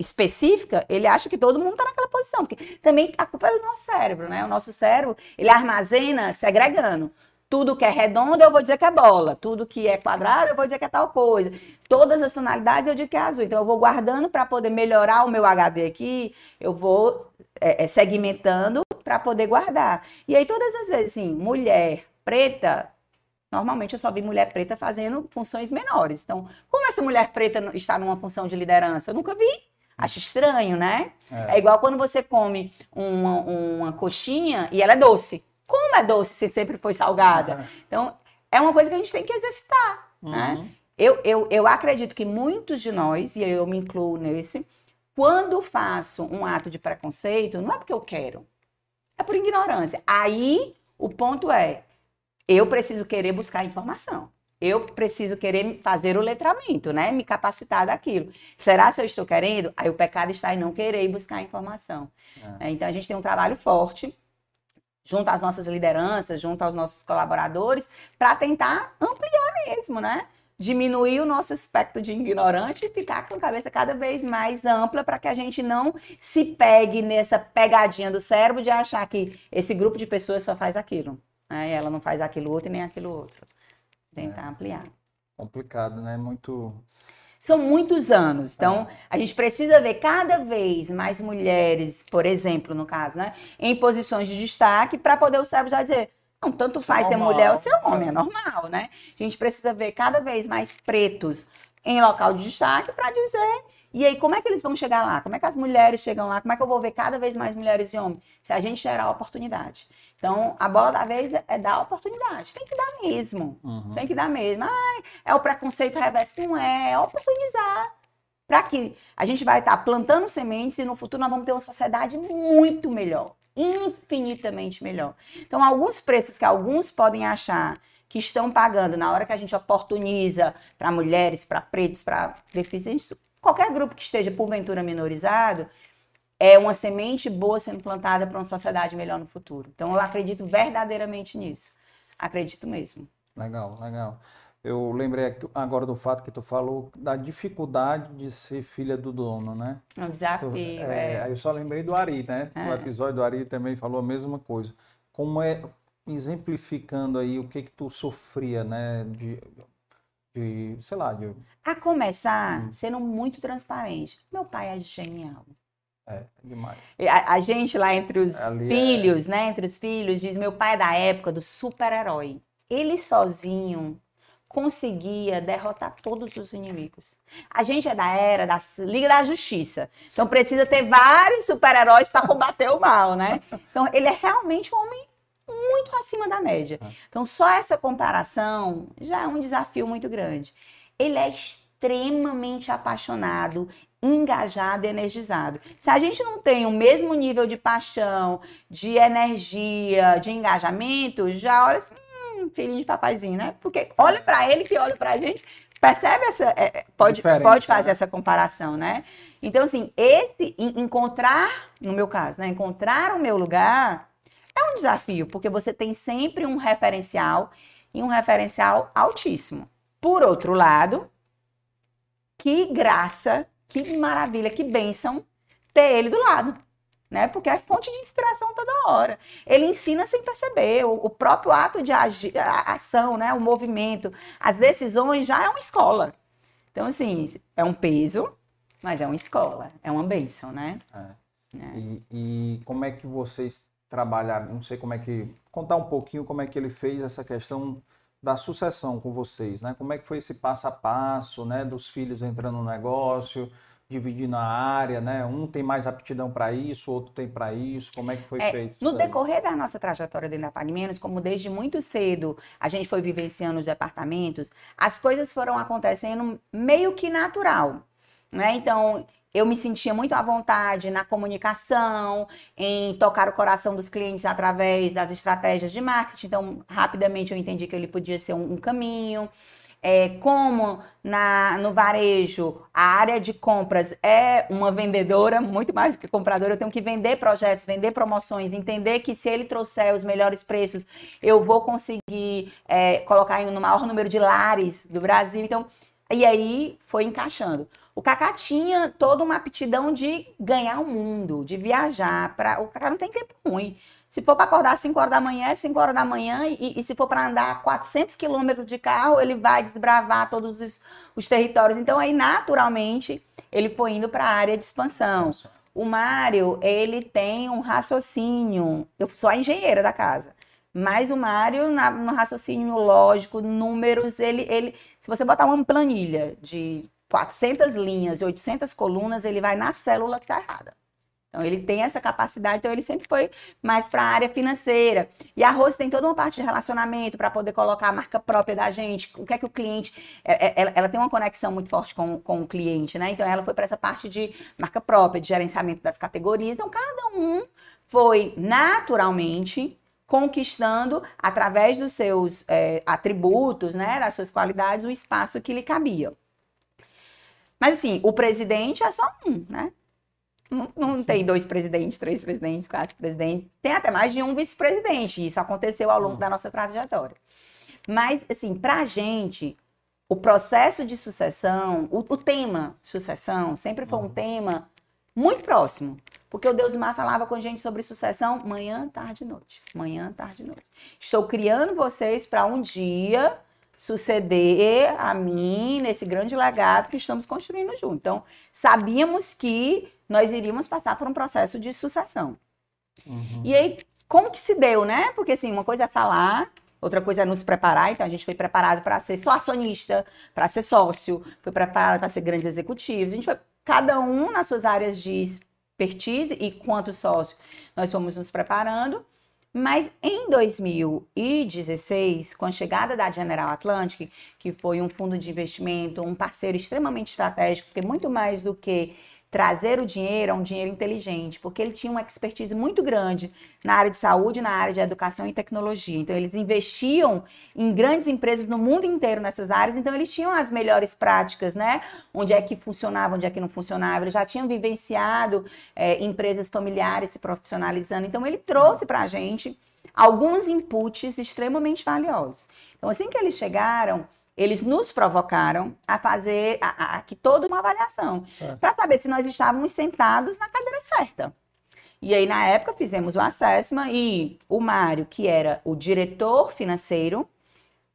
específica, ele acha que todo mundo está naquela posição, porque também a culpa é do nosso cérebro, né? O nosso cérebro, ele armazena segregando. Tudo que é redondo, eu vou dizer que é bola. Tudo que é quadrado, eu vou dizer que é tal coisa. Todas as tonalidades, eu digo que é azul. Então, eu vou guardando para poder melhorar o meu HD aqui. Eu vou é, é, segmentando para poder guardar. E aí, todas as vezes, assim, mulher preta, Normalmente eu só vi mulher preta fazendo funções menores. Então, como essa mulher preta está numa função de liderança? Eu nunca vi. Acho estranho, né? É, é igual quando você come uma, uma coxinha e ela é doce. Como é doce se sempre foi salgada? Uhum. Então, é uma coisa que a gente tem que exercitar. Né? Uhum. Né? Eu, eu, eu acredito que muitos de nós, e eu me incluo nesse, quando faço um ato de preconceito, não é porque eu quero, é por ignorância. Aí o ponto é: eu preciso querer buscar informação. Eu preciso querer fazer o letramento, né? Me capacitar daquilo. Será se eu estou querendo? Aí o pecado está em não querer buscar informação. É. Então a gente tem um trabalho forte junto às nossas lideranças, junto aos nossos colaboradores, para tentar ampliar mesmo, né? Diminuir o nosso espectro de ignorante e ficar com a cabeça cada vez mais ampla para que a gente não se pegue nessa pegadinha do cérebro de achar que esse grupo de pessoas só faz aquilo. Aí ela não faz aquilo outro e nem aquilo outro. Tentar é. ampliar.
Complicado, né? Muito.
São muitos anos. Então, é. a gente precisa ver cada vez mais mulheres, por exemplo, no caso, né? Em posições de destaque, para poder o cérebro já dizer. Não, tanto é faz ser mulher ou ser homem, é normal, né? A gente precisa ver cada vez mais pretos em local de destaque para dizer E aí, como é que eles vão chegar lá? Como é que as mulheres chegam lá? Como é que eu vou ver cada vez mais mulheres e homens? Se a gente gerar oportunidade. Então, a bola da vez é dar oportunidade. Tem que dar mesmo. Uhum. Tem que dar mesmo. Ai, é o preconceito reverso. Não é. É oportunizar. Para que a gente vai estar tá plantando sementes e no futuro nós vamos ter uma sociedade muito melhor. Infinitamente melhor. Então, alguns preços que alguns podem achar que estão pagando na hora que a gente oportuniza para mulheres, para pretos, para deficientes, qualquer grupo que esteja porventura minorizado, é uma semente boa sendo plantada para uma sociedade melhor no futuro. Então eu acredito verdadeiramente nisso. Acredito mesmo.
Legal, legal. Eu lembrei agora do fato que tu falou da dificuldade de ser filha do dono, né?
É um desafio. Tu, é,
é. Eu só lembrei do Ari, né? É. O episódio do Ari também falou a mesma coisa. Como é, exemplificando aí o que que tu sofria, né? De, de sei lá, de...
A começar hum. sendo muito transparente. Meu pai é genial.
É, demais.
A, a gente lá entre os Ali é filhos, é... né? Entre os filhos, diz meu pai é da época do super-herói. Ele sozinho conseguia derrotar todos os inimigos. A gente é da era da Liga da Justiça. Então precisa ter vários super-heróis para combater o mal, né? Então ele é realmente um homem muito acima da média. É. Então, só essa comparação já é um desafio muito grande. Ele é extremamente apaixonado, engajado e energizado. Se a gente não tem o mesmo nível de paixão, de energia, de engajamento, já olha assim, hum, filhinho de papaizinho, né? Porque olha para ele que olha para a gente, percebe essa, é, é pode, pode fazer né? essa comparação, né? Então, assim, esse encontrar, no meu caso, né, encontrar o meu lugar é um desafio, porque você tem sempre um referencial e um referencial altíssimo. Por outro lado, que graça, que maravilha, que bênção ter ele do lado. Né? Porque é fonte de inspiração toda hora. Ele ensina sem perceber. O, o próprio ato de agir, a ação, né? o movimento, as decisões já é uma escola. Então, assim, é um peso, mas é uma escola, é uma bênção, né?
É. É. E, e, como é que vocês trabalhar, não sei como é que, contar um pouquinho como é que ele fez essa questão da sucessão com vocês, né? Como é que foi esse passo a passo, né? Dos filhos entrando no negócio, dividindo a área, né? Um tem mais aptidão para isso, outro tem para isso. Como é que foi
é,
feito?
No decorrer da nossa trajetória dentro da Pague Menos, como desde muito cedo a gente foi vivenciando os departamentos, as coisas foram acontecendo meio que natural, né? Então, eu me sentia muito à vontade na comunicação, em tocar o coração dos clientes através das estratégias de marketing. Então, rapidamente eu entendi que ele podia ser um, um caminho. É, como na, no varejo a área de compras é uma vendedora, muito mais do que compradora, eu tenho que vender projetos, vender promoções, entender que se ele trouxer os melhores preços, eu vou conseguir é, colocar no maior número de lares do Brasil. Então, e aí foi encaixando. O Kaká tinha toda uma aptidão de ganhar o mundo, de viajar. Pra... O Kaká não tem tempo ruim. Se for para acordar às 5 horas da manhã, é 5 horas da manhã. E, e se for para andar 400 quilômetros de carro, ele vai desbravar todos os, os, territórios. Então, aí, naturalmente, ele foi indo para a área de expansão. O Mário, ele tem um raciocínio. Eu sou a engenheira da casa. Mas o Mário, na, no raciocínio lógico, números, ele, ele. Se você botar uma planilha de 400 linhas e 800 colunas, ele vai na célula que está errada. Então, ele tem essa capacidade, então ele sempre foi mais para a área financeira. E a Rose tem toda uma parte de relacionamento para poder colocar a marca própria da gente, o que é que o cliente. Ela, é, é, ela, ela tem uma conexão muito forte com, com o cliente, né? Então, ela foi para essa parte de marca própria, de gerenciamento das categorias. Então, cada um foi naturalmente conquistando, através dos seus é, atributos, né, das suas qualidades, o espaço que lhe cabia. Mas assim, o presidente é só um, né? Não, não tem dois presidentes, três presidentes, quatro presidentes. Tem até mais de um vice-presidente. Isso aconteceu ao longo da nossa trajetória. Mas, assim, para a gente, o processo de sucessão, o, o, tema sucessão, sempre foi um uhum. tema muito próximo. Porque o Deus Mar falava com a gente sobre sucessão manhã, tarde e noite. Manhã, tarde e noite. Estou criando vocês para um dia suceder a mim nesse grande legado que estamos construindo junto. Então, sabíamos que nós iríamos passar por um processo de sucessão. Uhum. E aí, como que se deu, né? Porque, assim, uma coisa é falar, outra coisa é nos preparar. Então, a gente foi preparado para ser só acionista, para ser sócio, foi preparado para ser grandes executivos. A gente foi cada um nas suas áreas de expertise e quanto sócio nós fomos nos preparando. Mas em 2016, com a chegada da General Atlantic, que foi um fundo de investimento, um parceiro extremamente estratégico, porque muito mais do que trazer o dinheiro a um dinheiro inteligente, porque ele tinha uma expertise muito grande na área de saúde, na área de educação e tecnologia. Então, eles investiam em grandes empresas no mundo inteiro nessas áreas, então eles tinham as melhores práticas, né? Onde é que funcionava, onde é que não funcionava. Eles já tinham vivenciado é, empresas familiares se profissionalizando. Então, ele trouxe para a gente alguns inputs extremamente valiosos. Então, assim que eles chegaram, eles nos provocaram a fazer a, aqui toda uma avaliação para saber se nós estávamos sentados na cadeira certa. E aí, na época, fizemos o assessment e o Mário, que era o diretor financeiro,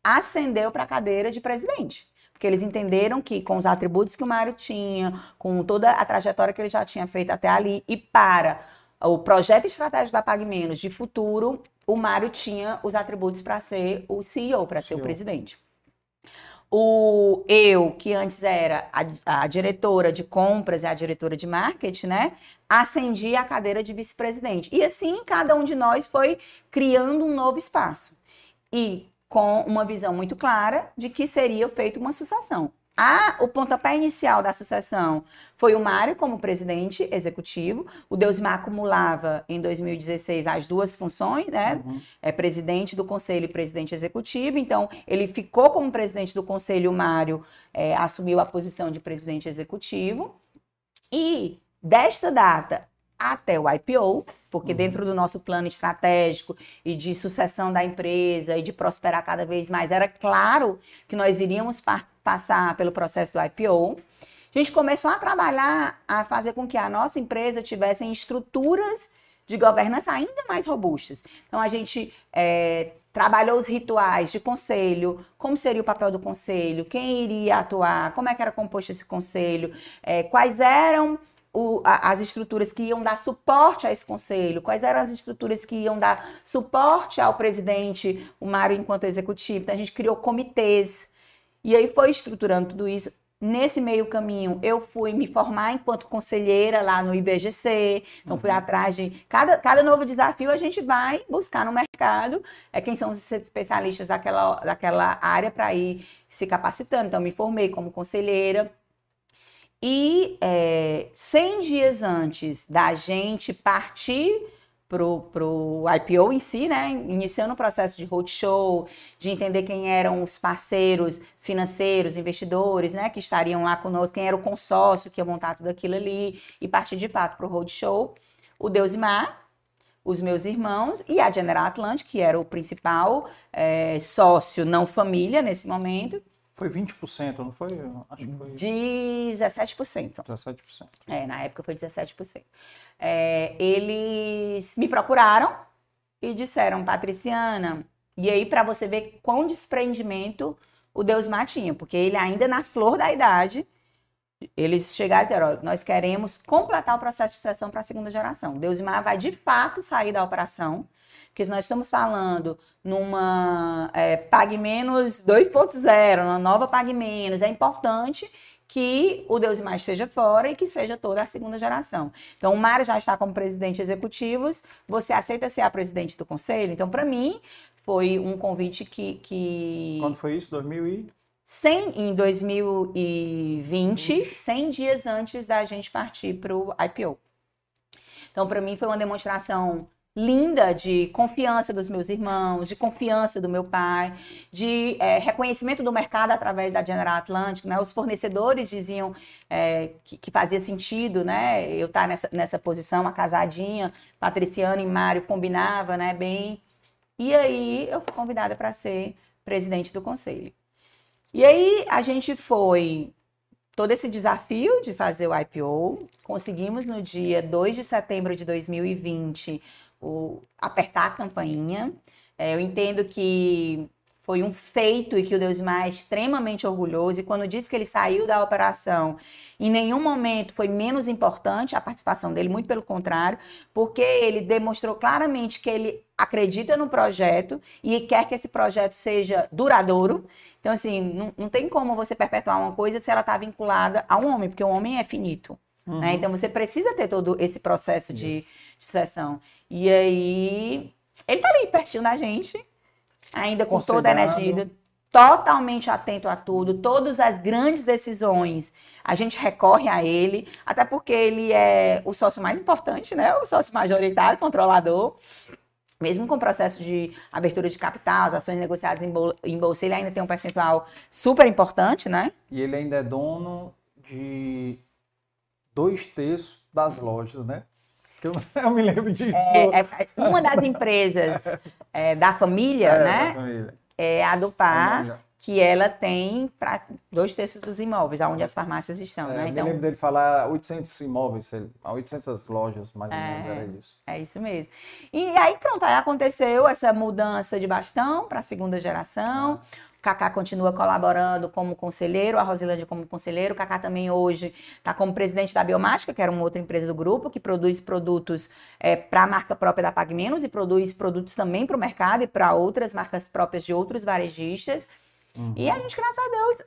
ascendeu para a cadeira de presidente. Porque eles entenderam que, com os atributos que o Mário tinha, com toda a trajetória que ele já tinha feito até ali, e para o projeto estratégico da Pag Menos de futuro, o Mário tinha os atributos para ser o CEO, para ser o presidente o eu, que antes era a, a, diretora de compras e a diretora de marketing, né, ascendi a cadeira de vice-presidente. E assim, cada um de nós foi criando um novo espaço. E com uma visão muito clara de que seria feita uma sucessão. A, o pontapé inicial da sucessão foi o Mário como presidente executivo. O Deusmar acumulava em 2016 as duas funções, né? Uhum. É presidente do conselho e presidente executivo. Então, ele ficou como presidente do conselho, o Mário é, assumiu a posição de presidente executivo. E desta data até o IPO, porque uhum. dentro do nosso plano estratégico e de sucessão da empresa e de prosperar cada vez mais, era claro que nós iríamos pa passar pelo processo do IPO. A gente começou a trabalhar, a fazer com que a nossa empresa tivesse estruturas de governança ainda mais robustas. Então, a gente é, trabalhou os rituais de conselho, como seria o papel do conselho, quem iria atuar, como é que era composto esse conselho, é, quais eram o, a, as estruturas que iam dar suporte a esse conselho, quais eram as estruturas que iam dar suporte ao presidente, o Mário enquanto executivo. Então, a gente criou comitês. E aí foi estruturando tudo isso. Nesse meio caminho, eu fui me formar enquanto conselheira lá no IBGC. Então, fui uhum. atrás de. Cada, cada novo desafio a gente vai buscar no mercado é, quem são os especialistas daquela, daquela área para ir se capacitando. Então, me formei como conselheira e é, 100 dias antes da gente partir para o IPO em si, né? Iniciando o processo de roadshow, de entender quem eram os parceiros financeiros, investidores, né? Que estariam lá conosco, quem era o consórcio que ia montar tudo aquilo ali e partir de fato para o roadshow. O Deusimar, os meus irmãos e a General Atlantic, que era o principal é, sócio não família nesse momento.
Foi 20%, não foi?
Acho que foi. 17%.
17%.
É, na época foi 17%. É, eles me procuraram e disseram, Patriciana, e aí para você ver quão desprendimento o Deus tinha, porque ele ainda na flor da idade, eles chegaram e disseram, nós queremos completar o processo de sucessão para a segunda geração. Deus vai de fato sair da operação, porque nós estamos falando numa é, Pague Menos 2.0, uma nova Pague Menos, é importante que o Deus Mais esteja fora e que seja toda a segunda geração. Então, o Mário já está como presidente executivo, você aceita ser a presidente do conselho? Então, para mim, foi um convite que, que...
Quando foi isso? 2000 e...
100, em 2020, 100 dias antes da gente partir para o IPO. Então, para mim, foi uma demonstração linda de confiança dos meus irmãos, de confiança do meu pai, de é, reconhecimento do mercado através da General Atlantic, né? Os fornecedores diziam é, que, que, fazia sentido, né? Eu estar nessa, nessa posição, a casadinha, Patriciano e Mário combinava, né? Bem. E aí eu fui convidada para ser presidente do conselho. E aí a gente foi todo esse desafio de fazer o IPO. Conseguimos no dia 2 de setembro de 2020 o, apertar a campainha. É, eu entendo que foi um feito e que o Deusmar é extremamente orgulhoso. E quando disse que ele saiu da operação, em nenhum momento foi menos importante a participação dele, muito pelo contrário, porque ele demonstrou claramente que ele acredita no projeto e quer que esse projeto seja duradouro. Então, assim, não, não tem como você perpetuar uma coisa se ela está vinculada a um homem, porque o homem é finito. Né? Uhum. Né? Então, você precisa ter todo esse processo de, de sucessão. E aí, ele tá ali pertinho da gente ainda com toda a energia, totalmente atento a tudo, todas as grandes decisões, a gente recorre a ele, até porque ele é o sócio mais importante, né? O sócio majoritário, controlador. Mesmo com o processo de abertura de capital, as ações negociadas em, bol em bolsa, ele ainda tem um percentual super importante, né?
E ele ainda é dono de dois terços das lojas, né? Eu, eu me lembro disso.
É, é, uma das empresas é, da família, é, né? Da família. É a do Par, que ela tem para dois terços dos imóveis, onde as farmácias estão,
é,
né?
Então, me lembro dele falar 800 imóveis, 800 lojas, mais ou menos, era isso.
É isso mesmo. E aí, pronto, aí aconteceu essa mudança de bastão para a segunda geração. Ah. Cacá continua colaborando como conselheiro, a Rosilândia como conselheiro. O Cacá também hoje está como presidente da Biomática, que era uma outra empresa do grupo, que produz produtos é, para a marca própria da Pag Menos e produz produtos também para o mercado e para outras marcas próprias de outros varejistas. Uhum. E a gente, graças a Deus,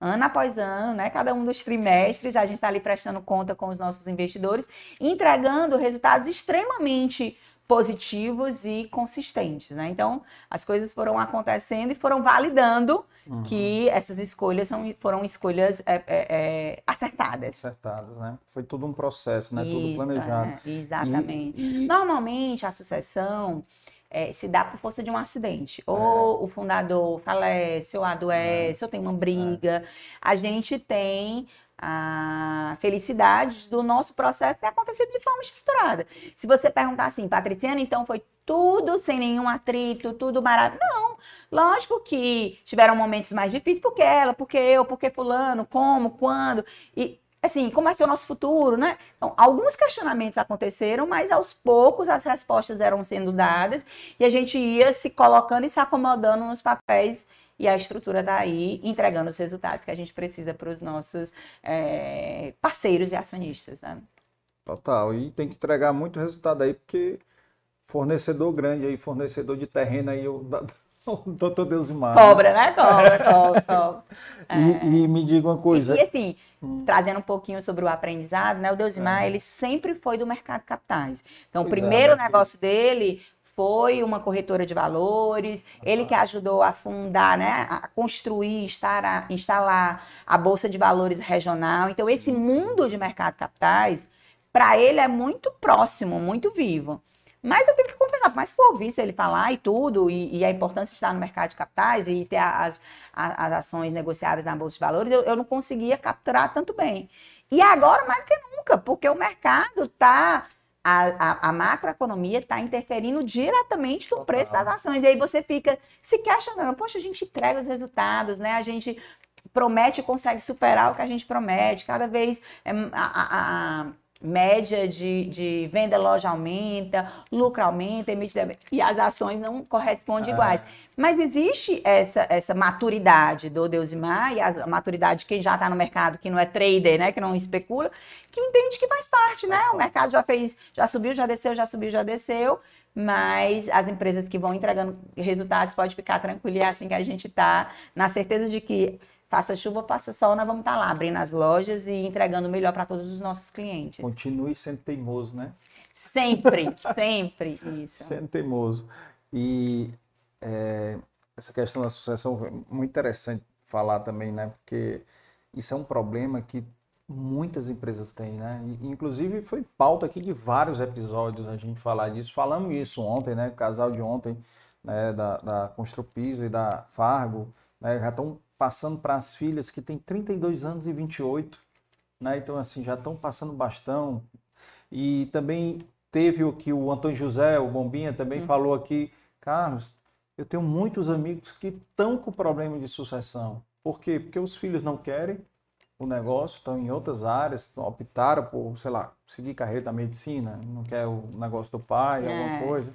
ano após ano, né? Cada um dos trimestres, a gente está ali prestando conta com os nossos investidores, entregando resultados extremamente positivos e consistentes, né? Então, as coisas foram acontecendo e foram validando uhum. que essas escolhas são, foram escolhas é, é, é, acertadas.
Acertadas, né? Foi tudo um processo, né? Isso, tudo planejado.
É, exatamente. E, e... Normalmente, a sucessão é, se dá por força de um acidente. É. Ou o fundador falece, ou adoece, ou tem uma briga. A gente tem a felicidade do nosso processo ter acontecido de forma estruturada. Se você perguntar assim, Patriciana, então foi tudo sem nenhum atrito, tudo maravilhoso. Não, lógico que tiveram momentos mais difíceis, porque ela, porque eu, porque fulano, como, quando, e assim, como vai ser o nosso futuro, né? Então, alguns questionamentos aconteceram, mas aos poucos as respostas eram sendo dadas e a gente ia se colocando e se acomodando nos papéis e a estrutura está aí entregando os resultados que a gente precisa para os nossos é, parceiros e acionistas. Né?
Total, e tem que entregar muito resultado aí, porque fornecedor grande aí, fornecedor de terreno aí, o, doutor Deusimar.
Cobra, né? Cobra, cobra, cobra.
É. E, e, me diga uma coisa.
E, e assim, hum. trazendo um pouquinho sobre o aprendizado, né? O Deusimar, é. ele sempre foi do mercado de capitais. Então, pois o primeiro é, negócio dele foi uma corretora de valores, ele que ajudou a fundar, né, a construir, estar instalar a Bolsa de Valores regional. Então, sim, esse mundo sim. de mercado de capitais, para ele é muito próximo, muito vivo. Mas eu tenho que confessar, mas por ouvir ele falar e tudo, e, e, a importância de estar no mercado de capitais e ter as, as, as ações negociadas na Bolsa de Valores, eu, eu não conseguia capturar tanto bem. E agora, mais do que nunca, porque o mercado está a, a, a macroeconomia está interferindo diretamente no preço das ações. E aí você fica se questionando, poxa, a gente entrega os resultados, né? A gente promete e consegue superar o que a gente promete. Cada vez é, a, a, média de, de venda loja aumenta, lucro aumenta, emite e as ações não correspondem é. iguais. Mas existe essa, essa maturidade do Deusimar e a maturidade de quem já está no mercado, que não é trader, né, que não especula, que entende que faz parte, né? O mercado já fez, já subiu, já desceu, já subiu, já desceu, mas as empresas que vão entregando resultados pode ficar tranquilo, é assim que a gente está, na certeza de que faça chuva, faça sol, nós vamos estar tá lá abrindo as lojas e entregando o melhor para todos os nossos clientes.
Continue sendo teimoso, né?
Sempre, sempre isso.
Sendo teimoso. E é, essa questão da sucessão é muito interessante falar também, né? Porque isso é um problema que muitas empresas têm, né? E, inclusive foi pauta aqui de vários episódios a gente falar disso. Falamos isso ontem, né? O casal de ontem, né? Da, da Construpiso e da Fargo, né? Já estão passando para as filhas que têm 32 anos e 28, né? Então, assim, já estão passando bastão. E também teve o que o Antônio José, o Bombinha, também hum. falou aqui, Carlos, eu tenho muitos amigos que estão com problema de sucessão. Por quê? Porque os filhos não querem o negócio, estão em outras áreas, optaram por, sei lá, seguir carreira da medicina, não quer o negócio do pai, é. alguma coisa,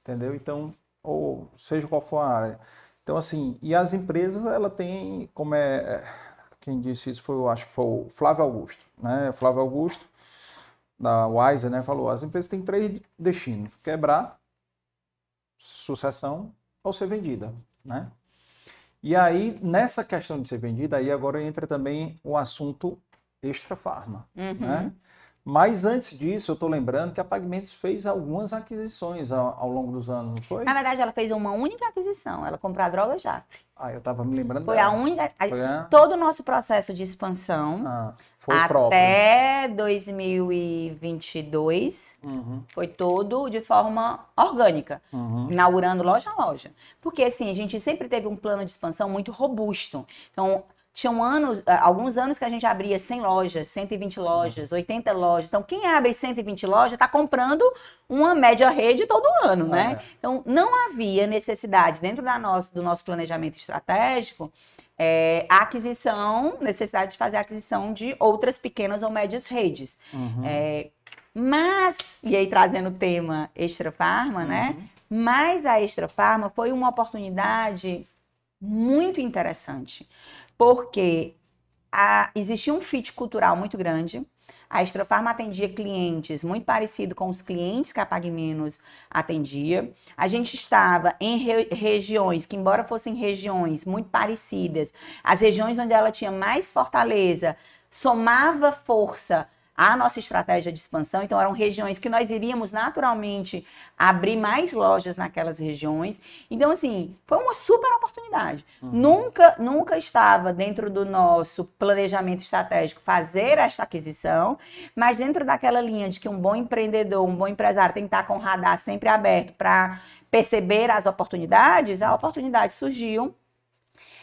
entendeu? Então, ou seja qual for a área. Então, assim, e as empresas, ela tem, como é, é, quem disse isso foi, eu acho que foi o Flávio Augusto, né? Flávio Augusto, da Wiser, né, falou, as empresas têm três destinos, quebrar, sucessão ou ser vendida, né? E aí, nessa questão de ser vendida, aí agora entra também o assunto extra farma,
Uhum.
né? Mas antes disso, eu estou lembrando que a Pagmentos fez algumas aquisições ao, ao longo dos anos, não foi?
Na verdade, ela fez uma única aquisição. Ela comprou a droga já.
Ah, eu estava me lembrando
Foi
dela.
a única.
Foi a-
Todo o nosso processo de expansão
Ah, foi próprio.
até 2022
Uhum,
foi todo de forma orgânica,
uhum.
inaugurando loja a loja. Porque assim, a gente sempre teve um plano de expansão muito robusto. Então, tinham anos, ah, alguns anos que a gente abria 100 lojas, 120 lojas, 80 lojas. Então, quem abre 120 lojas está comprando uma média rede todo ano, né?
É.
Então, não havia necessidade, dentro da nossa, do nosso planejamento estratégico, é, a aquisição, necessidade de fazer a aquisição de outras pequenas ou médias redes.
Uhum.
É, mas, e aí trazendo o tema Extra Farma, né? Mas a Extra Farma foi uma oportunidade muito interessante, porque a- existia um fit cultural muito grande. A Extra Farma atendia clientes muito parecido com os clientes que a Pague Menos atendia. A gente estava em re- regiões que, embora fossem regiões muito parecidas, as regiões onde ela tinha mais fortaleza somava força à nossa estratégia de expansão. Então, eram regiões que nós iríamos naturalmente abrir mais lojas naquelas regiões. Então, assim, foi uma super oportunidade. Nunca, nunca estava dentro do nosso planejamento estratégico fazer esta aquisição, mas dentro daquela linha de que um bom empreendedor, um bom empresário tem que estar com o radar sempre aberto para perceber as oportunidades, a oportunidade surgiu.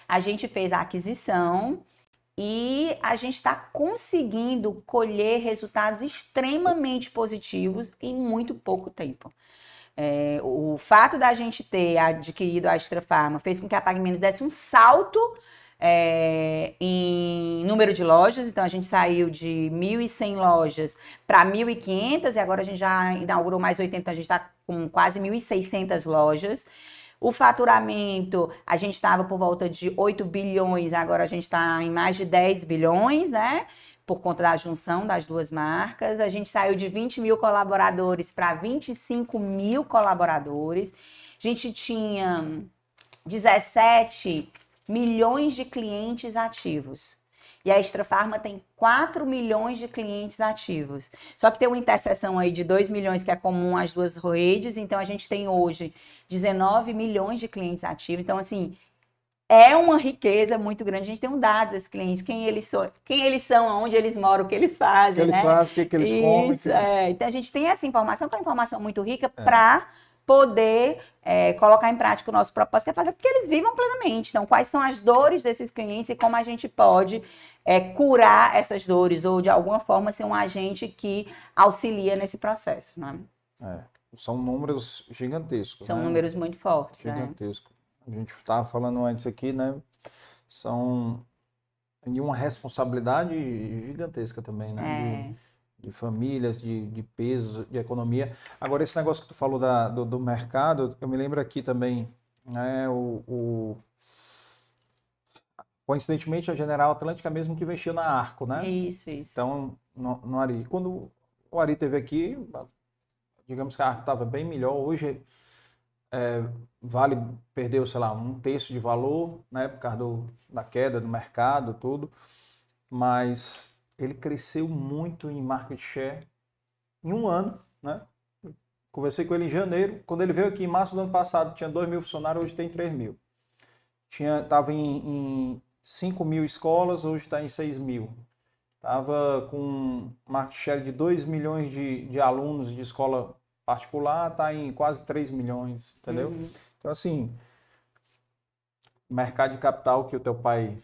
A gente fez a aquisição e a gente está conseguindo colher resultados extremamente positivos em muito pouco tempo. É, o fato da gente ter adquirido a Extra Farma fez com que a PagMenos desse um salto é, em número de lojas. Então, a gente saiu de 1.100 lojas para 1.500 e agora a gente já inaugurou mais 80, a gente está com quase 1.600 lojas. O faturamento, a gente estava por volta de 8 bilhões, agora a gente está em mais de 10 bilhões, né? Por conta da junção das duas marcas. A gente saiu de 20 mil colaboradores para 25 mil colaboradores. A gente tinha 17 milhões de clientes ativos. E a Extra Farma tem 4 milhões de clientes ativos. Só que tem uma interseção aí de 2 milhões que é comum às duas redes, então a gente tem hoje 19 milhões de clientes ativos. Então, assim, é uma riqueza muito grande. A gente tem um dado desses clientes, quem eles são, quem eles são, aonde eles moram, o que eles
O que
fazem,
eles
né?
fazem, o que, que eles comem.
Isso,
que-
é. Então a gente tem essa informação, que é uma informação muito rica para poder é, colocar em prática o nosso propósito, que é fazer com que eles vivam plenamente. Então, quais são as dores desses clientes e como a gente pode é, curar essas dores ou, de alguma forma, ser um agente que auxilia nesse processo. Né?
É, são números gigantescos.
São
né?
números muito fortes. Né?
Gigantescos. A gente estava falando antes aqui, né? São de uma responsabilidade gigantesca também, né?
É.
De, de famílias, de, de peso, de economia. Agora, esse negócio que tu falou da, do, do mercado, eu me lembro aqui também, né? O, o- coincidentemente, a General Atlântica mesmo que investiu na Arco, né?
Isso, isso.
Então, no, no Ari. Quando o Ari teve aqui, digamos que a Arco estava bem melhor. Hoje, é, Vale perdeu, sei lá, um terço de valor, né, por causa do, da queda do mercado, tudo. Mas ele cresceu muito em market share em um ano, né? Conversei com ele em janeiro. Quando ele veio aqui em março do ano passado, tinha 2 mil funcionários, hoje tem 3 mil. Tinha, tava em, em 5 mil escolas, hoje está em 6 mil. Estava com market share de 2 milhões de, de alunos de escola particular, está em quase 3 milhões, entendeu?
Uhum.
Então, assim, mercado de capital que o teu pai,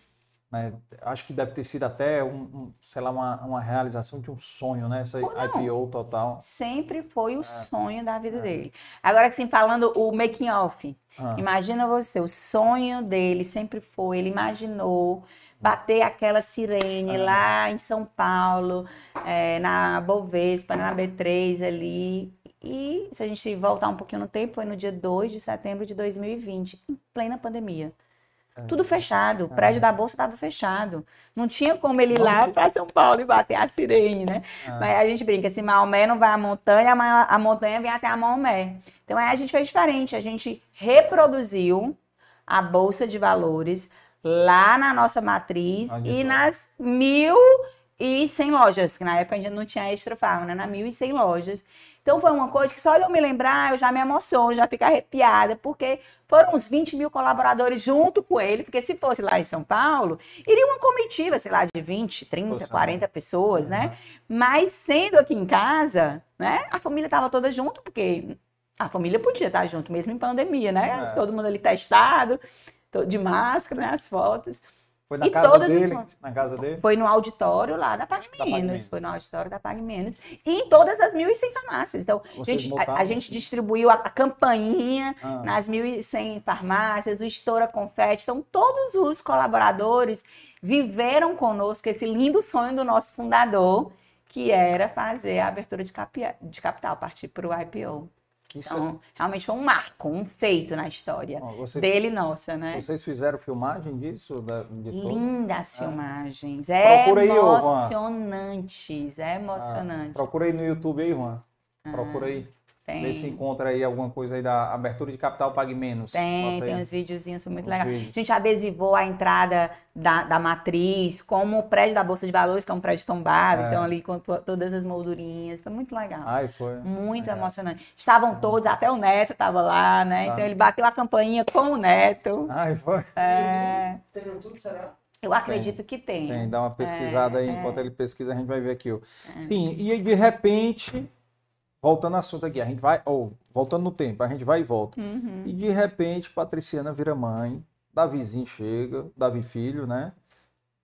né, acho que deve ter sido até, um, um, sei lá, uma, uma realização de um sonho, né? Essa. IPO total.
Sempre foi o sonho da
É.
vida dele. Agora, assim, falando o making off,
Ah,
Imagina você, o sonho dele sempre foi, ele imaginou bater aquela sirene
Ah.
lá em São Paulo, é, na Bovespa, na B3 ali, E se a gente voltar um pouquinho no tempo, foi no dia 2 de setembro de 2020, em plena pandemia. Tudo fechado, o prédio da Bolsa estava fechado. Não tinha como ele ir lá para São Paulo e bater a sirene, né?
Ah.
Mas a gente brinca, se Maomé não vai à montanha, a montanha vem até a Maomé. Então aí a gente fez diferente, a gente reproduziu a Bolsa de Valores lá na nossa matriz e
foi?
nas mil e cem lojas, que na época a gente não tinha extra farm, né? Na mil e cem lojas. Então foi uma coisa que só de eu me lembrar, eu já me emociono, já fico arrepiada, porque foram uns 20 mil colaboradores junto com ele, porque se fosse lá em São Paulo, iria uma comitiva, sei lá, de 20, 30,
Fosse
40 pessoas, né? Mas sendo aqui em casa, né? A família estava toda junto, porque a família podia estar junto, mesmo em pandemia, né?
É.
Todo mundo ali testado, de máscara, né? As fotos.
Foi na
E
casa dele? Na casa dele?
Foi no auditório lá da Pague Menos. Foi no auditório da Pague Menos. E em todas as 1.100 farmácias. Então,
Vocês
gente, a, a gente distribuiu a, a campainha
Ah.
nas 1.100 farmácias, o Estoura Confete. Então, todos os colaboradores viveram conosco esse lindo sonho do nosso fundador, que era fazer a abertura de, de capital, partir para o IPO.
Isso-
Então, realmente foi um marco, um feito na história
Ó, vocês,
dele nossa, né?
vocês fizeram filmagem disso? Da, de todo?
Lindas filmagens. É
Procura aí,
emocionantes. É emocionante.
Procura aí no YouTube aí, Juan.
Ah,
Procura aí.
Tem,
Vê se encontra aí alguma coisa aí da abertura de capital Pague Menos.
tem,
Bota aí.
tem uns videozinhos, foi muito
Uns
legal.
vídeos.
A gente adesivou a entrada da, da matriz, como o prédio da Bolsa de Valores, que é um prédio tombado,
É.
então ali com to- todas as moldurinhas. Foi muito legal.
Ai, foi.
Muito
É.
emocionante. Estavam todos, até o Neto estava lá, né?
Tá.
Então ele bateu a campainha com o Neto.
Ai, foi.
É,
Tem no YouTube, será?
eu acredito que tem.
Tem, dá uma pesquisada aí.
é.
Enquanto ele pesquisa, a gente vai ver aqui. ó. Sim, e aí, de repente, voltando ao assunto aqui, a gente vai, ou voltando no tempo, a gente vai e volta.
Uhum.
E de repente, Patriciana vira mãe, Davizinho chega, Davi filho, né?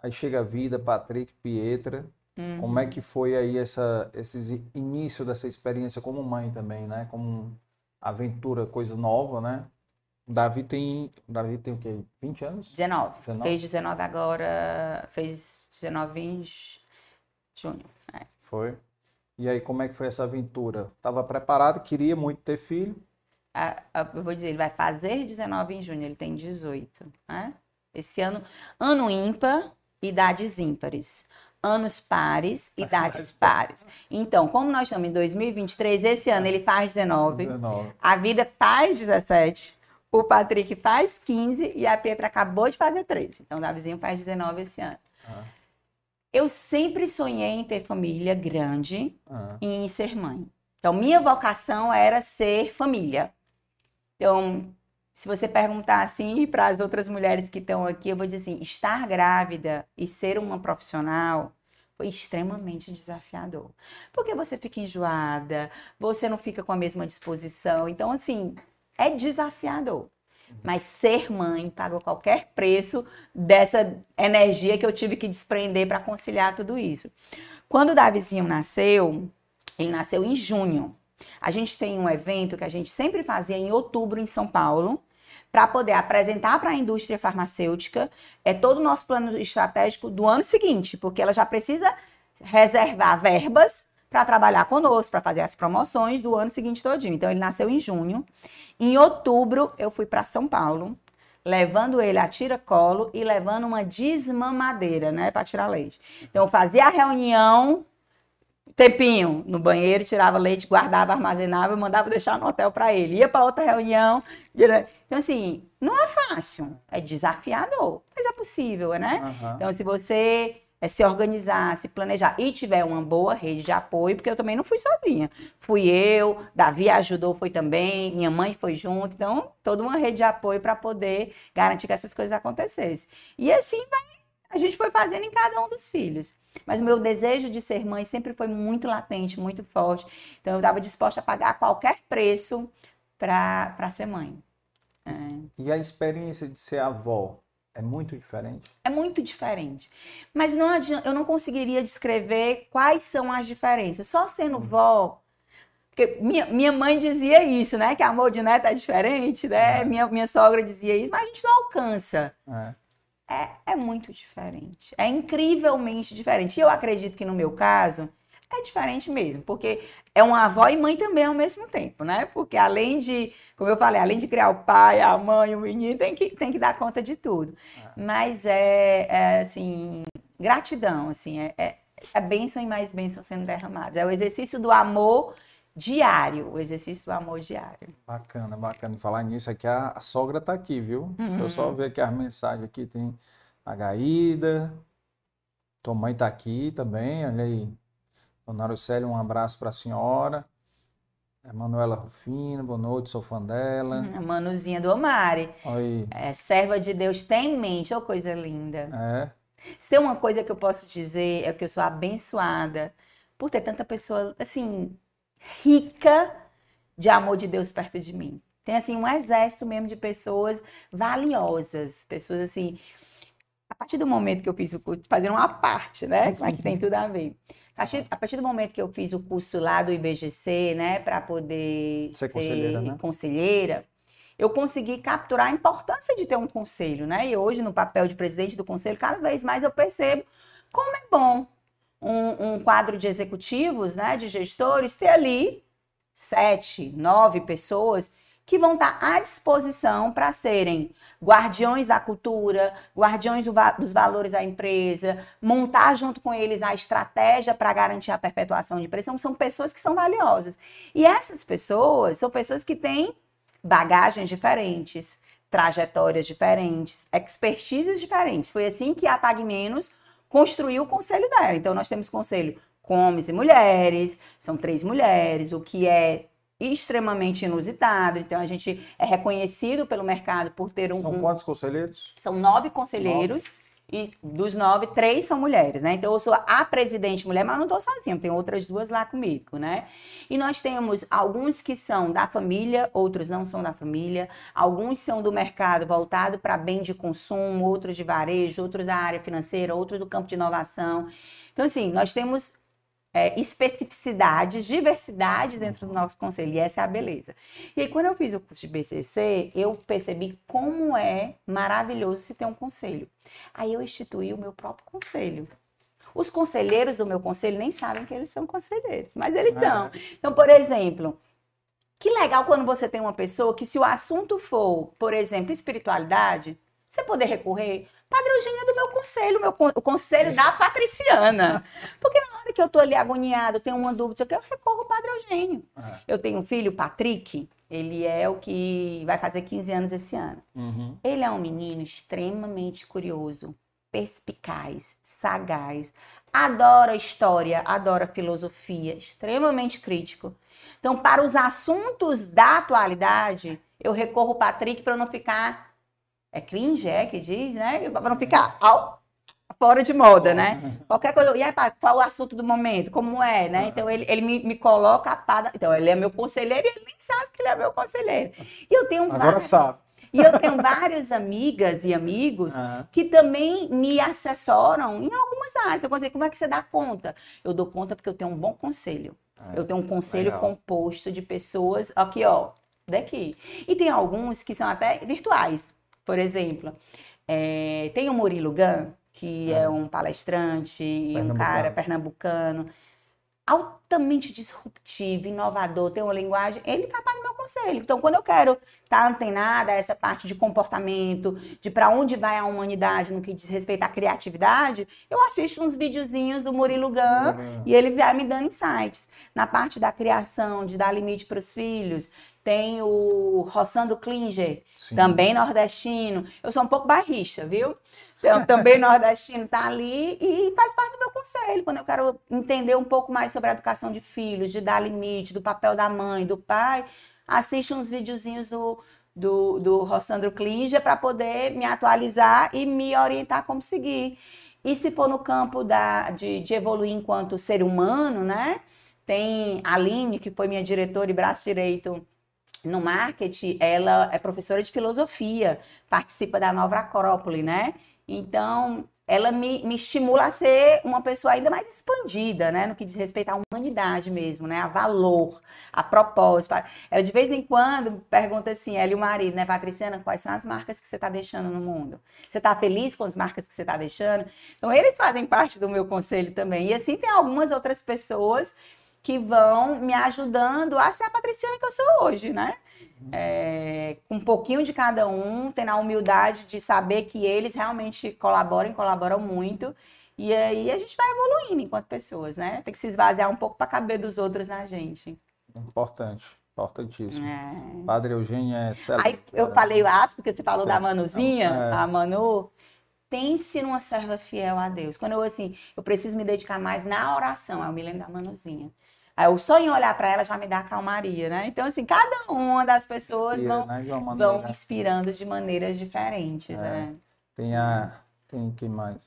Aí chega a vida, Patrick, Pietra.
Uhum.
Como é que foi aí essa, esse início dessa experiência como mãe também, né? Como aventura, coisa nova, né? Davi tem, Davi tem o quê? 20 anos?
19.
19?
Fez 19 agora, fez 19 em junho. É.
Foi. E aí, como é que foi essa aventura? Tava preparado, queria muito ter filho.
Eu vou dizer, ele vai fazer 19 em junho, ele tem 18. Né? Esse ano, ano ímpar, idades ímpares. Anos pares, idades pares. Então, como nós estamos em 2023, esse ano ele faz 19,
19.
a vida faz 17, o Patrick faz 15 e a Petra acabou de fazer 13. Então, o Davizinho faz 19 esse ano.
Ah.
Eu sempre sonhei em ter família grande
Ah,
e em ser mãe. Então, minha vocação era ser família. Então, se você perguntar assim para as outras mulheres que estão aqui, eu vou dizer assim: estar grávida e ser uma profissional foi extremamente desafiador. Porque você fica enjoada, você não fica com a mesma disposição. Então, assim, é desafiador. Mas ser mãe pagou qualquer preço dessa energia que eu tive que desprender para conciliar tudo isso. Quando o Davizinho nasceu, ele nasceu em junho. A gente tem um evento que a gente sempre fazia em outubro em São Paulo, para poder apresentar para a indústria farmacêutica é todo o nosso plano estratégico do ano seguinte, porque ela já precisa reservar verbas para trabalhar conosco, para fazer as promoções do ano seguinte todinho. Então ele nasceu em junho. Em outubro eu fui para São Paulo, levando ele a tiracolo e levando uma desmamadeira, né, para tirar leite. Então eu fazia a reunião tempinho no banheiro, tirava leite, guardava, armazenava, mandava deixar no hotel para ele. Ia para outra reunião. dire- Então, assim, não é fácil, é desafiador, mas é possível, né?
aham.
Então, se você eh, se organizar, se planejar e tiver uma boa rede de apoio, porque eu também não fui sozinha. Fui eu, Davi ajudou, foi também, minha mãe foi junto. Então, toda uma rede de apoio para poder garantir que essas coisas acontecessem. E assim a gente foi fazendo em cada um dos filhos. Mas o meu desejo de ser mãe sempre foi muito latente, muito forte. Então, eu estava disposta a pagar qualquer preço para ser mãe. É.
E a experiência de ser avó é muito diferente?
É muito diferente. Mas não adianta, eu não conseguiria descrever quais são as diferenças. Só sendo vó. Porque minha, minha mãe dizia isso, né? Que amor de neta é diferente, né?
É.
Minha, minha sogra dizia isso, mas a gente não alcança.
É.
É, é muito diferente. É incrivelmente diferente. E eu acredito que no meu caso, é diferente mesmo, porque é uma avó e mãe também ao mesmo tempo, né? Porque além de, como eu falei, além de criar o pai, a mãe, o menino, tem que, tem que dar conta de tudo. É. Mas é, é, assim, gratidão, assim, é, é, é bênção e mais bênção sendo derramadas. É o exercício do amor diário, o exercício do amor diário.
Bacana, bacana. Falar nisso aqui, a, a sogra está aqui, viu? Uhum. Deixa eu só uhum. ver aqui as mensagens aqui. Tem a Gaída, tua mãe está aqui também, olha aí. Dona Araceli, um abraço para a senhora. É Manuela Rufino, boa noite, sou fã dela.
Uhum, a Manuzinha do Omari. Oi. É, serva de Deus tem em mente, oh coisa linda. É. Se tem uma coisa que eu posso dizer é que eu sou abençoada por ter tanta pessoa, assim, rica de amor de Deus perto de mim. Tem assim um exército mesmo de pessoas valiosas, pessoas assim. A partir do momento que eu fiz o curso, fazendo uma parte, né? Mas que tem tudo a ver. A partir do momento que eu fiz o curso lá do IBGC, né, para poder ser, ser conselheira, né? conselheira, eu consegui capturar a importância de ter um conselho, né? E hoje, no papel de presidente do conselho, cada vez mais eu percebo como é bom um, um quadro de executivos, né, de gestores, ter ali sete, nove pessoas que vão estar à disposição para serem guardiões da cultura, guardiões do, dos valores da empresa, montar junto com eles a estratégia para garantir a perpetuação de empresa. São pessoas que são valiosas. E essas pessoas são pessoas que têm bagagens diferentes, trajetórias diferentes, expertises diferentes. Foi assim que a Pague Menos construiu o conselho dela. Então, nós temos conselho com homens e mulheres, são três mulheres, o que é extremamente inusitado. Então, a gente é reconhecido pelo mercado por ter um.
São quantos conselheiros?
São nove conselheiros. Nove. E dos nove, três são mulheres, né? Então, eu sou a presidente mulher, mas não estou sozinha, tem outras duas lá comigo, né? E nós temos alguns que são da família, outros não são da família, alguns são do mercado voltado para bem de consumo, outros de varejo, outros da área financeira, outros do campo de inovação. Então, assim, nós temos é, especificidades, diversidade dentro do nosso conselho, e essa é a beleza. E aí, quando eu fiz o curso de BCC, eu percebi como é maravilhoso se ter um conselho. Aí eu instituí o meu próprio conselho. Os conselheiros do meu conselho nem sabem que eles são conselheiros, mas eles dão. É. Então, por exemplo, que legal quando você tem uma pessoa que, se o assunto for, por exemplo, espiritualidade, você poder recorrer Padre Eugênio é do meu conselho, meu, o conselho da Patriciana. Porque na hora que eu tô ali agoniado, tenho uma dúvida, eu recorro ao Padre Eugênio. Uhum. Eu tenho um filho, Patrick, ele é o que vai fazer 15 anos esse ano. Uhum. Ele é um menino extremamente curioso, perspicaz, sagaz, adora história, adora filosofia, extremamente crítico. Então, para os assuntos da atualidade, eu recorro ao Patrick para não ficar é cringe, é que diz, né? Para não ficar ao, fora de moda, né? Qualquer coisa. E aí, qual o assunto do momento? Como é, né? Então ele, ele me, me coloca a pada. Então, ele é meu conselheiro e ele nem sabe que ele é meu conselheiro. E eu tenho
Agora várias... sabe.
E eu tenho várias amigas e amigos uhum. que também me assessoram em algumas áreas. Então, eu como é que você dá conta? Eu dou conta porque eu tenho um bom conselho. É, eu tenho um conselho legal. composto de pessoas aqui, ó, daqui. E tem alguns que são até virtuais. Por exemplo, é, tem o Murilo Gun, que é, é um palestrante e um cara pernambucano, altamente disruptivo, inovador, tem uma linguagem, ele faz parte do meu conselho. Então, quando eu quero estar tá antenada a essa parte de comportamento, de para onde vai a humanidade no que diz respeito à criatividade, eu assisto uns videozinhos do Murilo Gun e ele vai me dando insights. Na parte da criação, de dar limite para os filhos, tem o Roçando Klinger, Sim. também nordestino. Eu sou um pouco barrista, viu? Então, também nordestino está ali e faz parte do meu conselho. Quando eu quero entender um pouco mais sobre a educação de filhos, de dar limite, do papel da mãe, do pai, assisto uns videozinhos do, do, do Rossandro Klinger para poder me atualizar e me orientar como seguir. E se for no campo da, de, de evoluir enquanto ser humano, né? Tem a Aline, que foi minha diretora e braço direito no marketing, ela é professora de filosofia, participa da Nova Acrópole, né? Então, ela me, me estimula a ser uma pessoa ainda mais expandida, né? No que diz respeito à humanidade mesmo, né? A valor, a propósito. Eu, de vez em quando, pergunto assim, ela e o marido, né, Patriciana, quais são as marcas que você está deixando no mundo? Você está feliz com as marcas que você está deixando? Então, eles fazem parte do meu conselho também. E assim, tem algumas outras pessoas que vão me ajudando a ser a Patriciana que eu sou hoje, né? É, um pouquinho de cada um, tendo a humildade de saber que eles realmente colaboram e colaboram muito. E aí a gente vai evoluindo enquanto pessoas, né? Tem que se esvaziar um pouco para caber dos outros na gente.
Importante, importantíssimo. É. Padre Eugênio é
excelente. Aí eu falei o aspo, porque você falou é. da Manuzinha, é. a Manu. Pense numa serva fiel a Deus. Quando eu assim, eu preciso me dedicar mais na oração, eu me lembro da Manuzinha. Aí o sonho em olhar para ela já me dá calmaria, né? Então, assim, cada uma das pessoas Inspira, vão, né, vão inspirando de maneiras diferentes, é. né?
Tem a. Tem quem mais?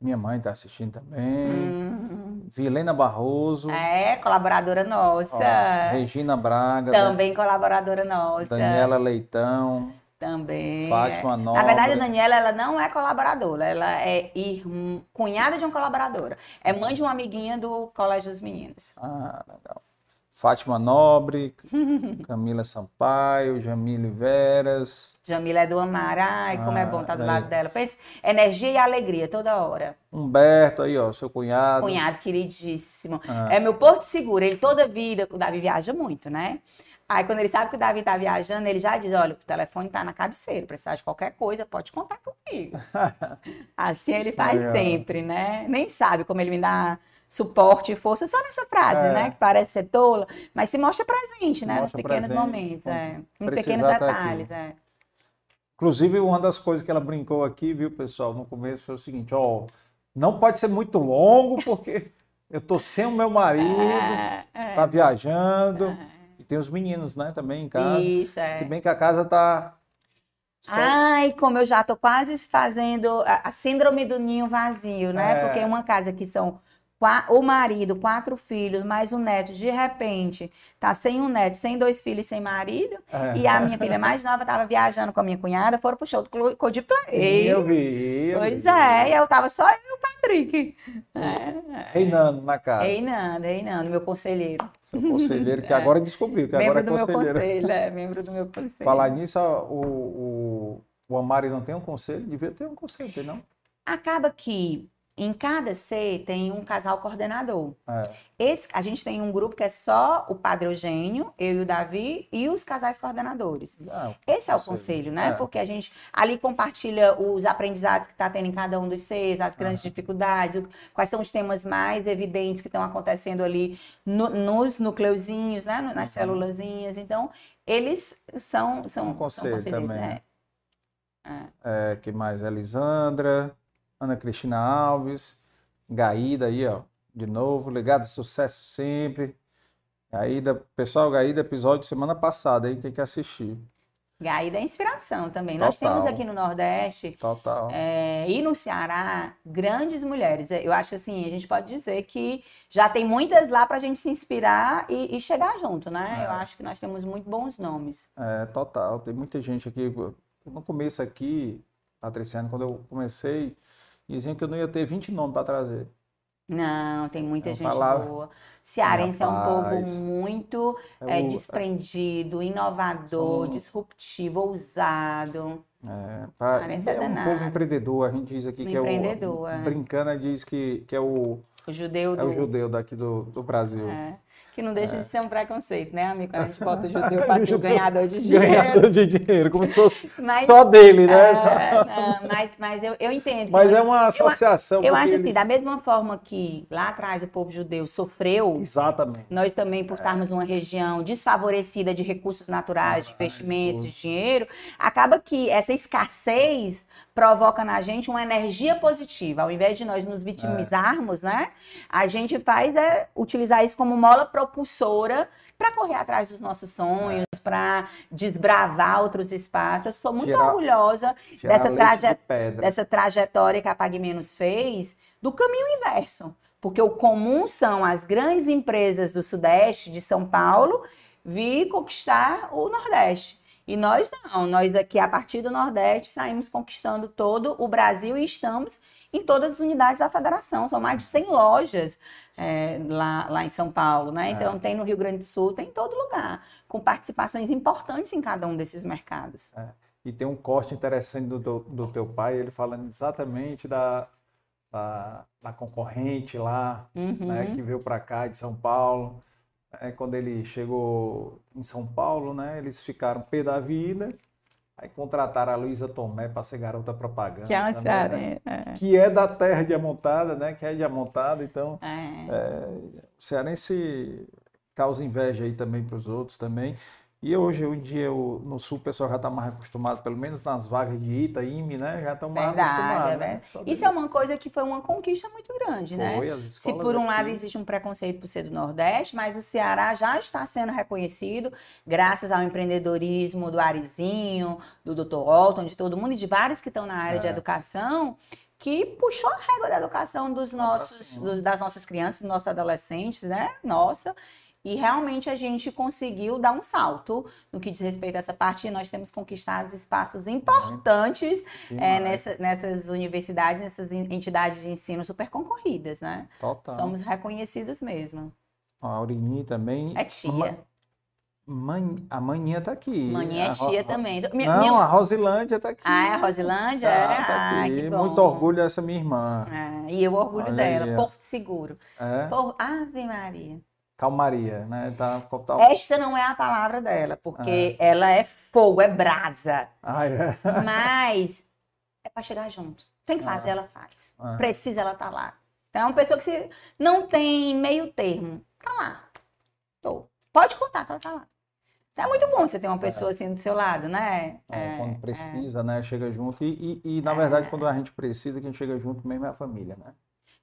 Minha mãe está assistindo também. Hum. Vilena Barroso.
É, colaboradora nossa.
Ó, Regina Braga.
Também colaboradora nossa.
Daniela Leitão.
Também.
Fátima é. Nobre.
Na verdade, a Daniela ela não é colaboradora, ela é irmã, cunhada de uma colaboradora. É mãe de uma amiguinha do Colégio dos Meninos.
Ah, legal. Fátima Nobre, Camila Sampaio, Jamile Veras.
Jamila é do Amar. Ai, como ah, é bom estar do lado dela. Pensa, energia e alegria toda hora.
Humberto aí, ó, seu cunhado.
Cunhado queridíssimo. Ah. É meu porto seguro. Ele toda vida, o Davi viaja muito, né? Aí, quando ele sabe que o Davi tá viajando, ele já diz: olha, o telefone tá na cabeceira, precisar de qualquer coisa, pode contar comigo. assim ele faz é. sempre, né? Nem sabe como ele me dá suporte e força só nessa frase, é. né? Que parece ser tola, mas se mostra presente, né? Nos pequenos presente, momentos, é. Em pequenos tá detalhes, é.
Inclusive, uma das coisas que ela brincou aqui, viu, pessoal, no começo foi o seguinte: ó, não pode ser muito longo, porque eu tô sem o meu marido, é, é. tá viajando. Tem os meninos, né, também em casa.
Isso, é.
Se bem que a casa tá.
Só... Ai, como eu já tô quase fazendo a, a síndrome do ninho vazio, né? É. Porque uma casa que são o marido, quatro filhos, mais um neto, de repente, tá sem um neto, sem dois filhos, sem marido, é. e a minha filha mais nova tava viajando com a minha cunhada, foram pro show do Coldplay.
Eu vi. Eu
pois
vi.
é, e eu tava só eu e o Patrick.
É. Reinando na casa.
Reinando, reinando, meu conselheiro.
Seu conselheiro, que agora descobriu, que
membro
agora é
conselheiro. Membro do meu conselho, é, membro do meu conselho.
Falar nisso, o, o, o Amari não tem um conselho? Devia ter um conselho, não?
Acaba que em cada C tem um casal coordenador. É. Esse, a gente tem um grupo que é só o Padre Eugênio, eu e o Davi, e os casais coordenadores. Ah, Esse é o conselho, né? É. Porque a gente ali compartilha os aprendizados que está tendo em cada um dos Cs, as grandes dificuldades, quais são os temas mais evidentes que estão acontecendo ali no, nos nucleuzinhos, né? nas uhum. célulazinhas. Então, eles são, são,
um conselho são também. Né? É. é. que mais? Elisandra. Ana Cristina Alves, Gaída aí, ó, de novo, ligado, sucesso sempre. Gaída, pessoal, Gaída, episódio de semana passada, aí tem que assistir.
Gaída é inspiração também. Total. Nós temos aqui no Nordeste
Total.
É, e no Ceará grandes mulheres. Eu acho assim, a gente pode dizer que já tem muitas lá para a gente se inspirar e, e chegar junto, né? É. Eu acho que nós temos muito bons nomes.
É, total. Tem muita gente aqui. No começo aqui, Patriciano, quando eu comecei, Diziam que eu não ia ter 20 nomes para trazer.
Não, tem muita gente boa. Cearense rapaz, é um povo muito é, é, desprendido, inovador, disruptivo, ousado.
É, pra, é, é um povo empreendedor. A gente diz aqui que é o. É. Brincando, diz que, que é o.
O judeu
do... É o judeu daqui do, do Brasil. É.
Que não deixa é. de ser um preconceito, né, amigo? Quando a gente bota o judeu para ser ganhador de dinheiro.
Ganhador de dinheiro, como se fosse mas, só dele, né?
É, mas mas eu, eu entendo.
Mas é uma associação.
Eu, eu acho assim, eles... assim, da mesma forma que lá atrás o povo judeu sofreu.
Exatamente.
Nós também, por estarmos numa região desfavorecida de recursos naturais, de investimentos, de dinheiro, acaba que essa escassez provoca na gente uma energia positiva. Ao invés de nós nos vitimizarmos, é. né? A gente faz é utilizar isso como mola propulsora para correr atrás dos nossos sonhos, é. para desbravar outros espaços. Eu sou muito tirar, orgulhosa tirar dessa, traje de dessa trajetória que a Pague Menos fez, do caminho inverso. Porque o comum são as grandes empresas do Sudeste, de São Paulo, vir conquistar o Nordeste. E nós não, nós aqui a partir do Nordeste saímos conquistando todo o Brasil e estamos em todas as unidades da federação. São mais de 100 lojas é, lá, lá em São Paulo, né? Então, é. tem no Rio Grande do Sul, tem em todo lugar, com participações importantes em cada um desses mercados.
É. E tem um corte interessante do, do, do, teu pai, ele falando exatamente da, da, da concorrente lá, né, uhum. né, que veio para cá de São Paulo. É, quando ele chegou em São Paulo, né, eles ficaram pé da vida, aí contrataram a Luísa Tomé para ser garota propaganda.
Que é, uma cidade, né? é.
que é da terra de Amontada, né, que é de Amontada, então é. É, o cearense causa inveja aí também para os outros também. E hoje, um dia, eu, no Sul, o pessoal já está mais acostumado, pelo menos nas vagas de ITA, IME, né? Já estão mais acostumados. É né?
Isso é uma coisa que foi uma conquista muito grande, né?
foi, né? As
Se por um aqui... lado existe um preconceito por ser do Nordeste, mas o Ceará já está sendo reconhecido graças ao empreendedorismo do Arizinho, do Dr. Walton, de todo mundo e de vários que estão na área é. de educação, que puxou a régua da educação dos nossos, dos, das nossas crianças, dos nossos adolescentes, né? Nossa. E realmente a gente conseguiu dar um salto no que diz respeito a essa parte. E nós temos conquistado espaços importantes é, nessa, nessas universidades, nessas entidades de ensino super concorridas, né?
Total.
Somos reconhecidos mesmo.
A Aurini também.
É tia.
Mãe, a maninha está aqui.
Maninha é tia também.
Não, minha... a Rosilândia está aqui.
Ah, é a Rosilândia?
Tá, tá aqui. Ah, Muito orgulho dessa minha irmã.
Ah, e eu orgulho Olha dela. Aí. Porto Seguro.
É?
Por... Ave Maria
calmaria, né? Tá,
tá... Esta não é a palavra dela, porque é. ela é fogo, é brasa.
Ah, é?
Mas é para chegar junto. Tem que fazer, é. ela faz. É. Precisa, ela tá lá. Então, é uma pessoa que se não tem meio termo. Tá lá. Tô. Pode contar que ela tá lá. Então, é muito bom você ter uma pessoa assim do seu lado, né?
É, quando precisa, né? Chega junto. E, e, e na verdade, quando a gente precisa, quem chega junto mesmo é a família, né?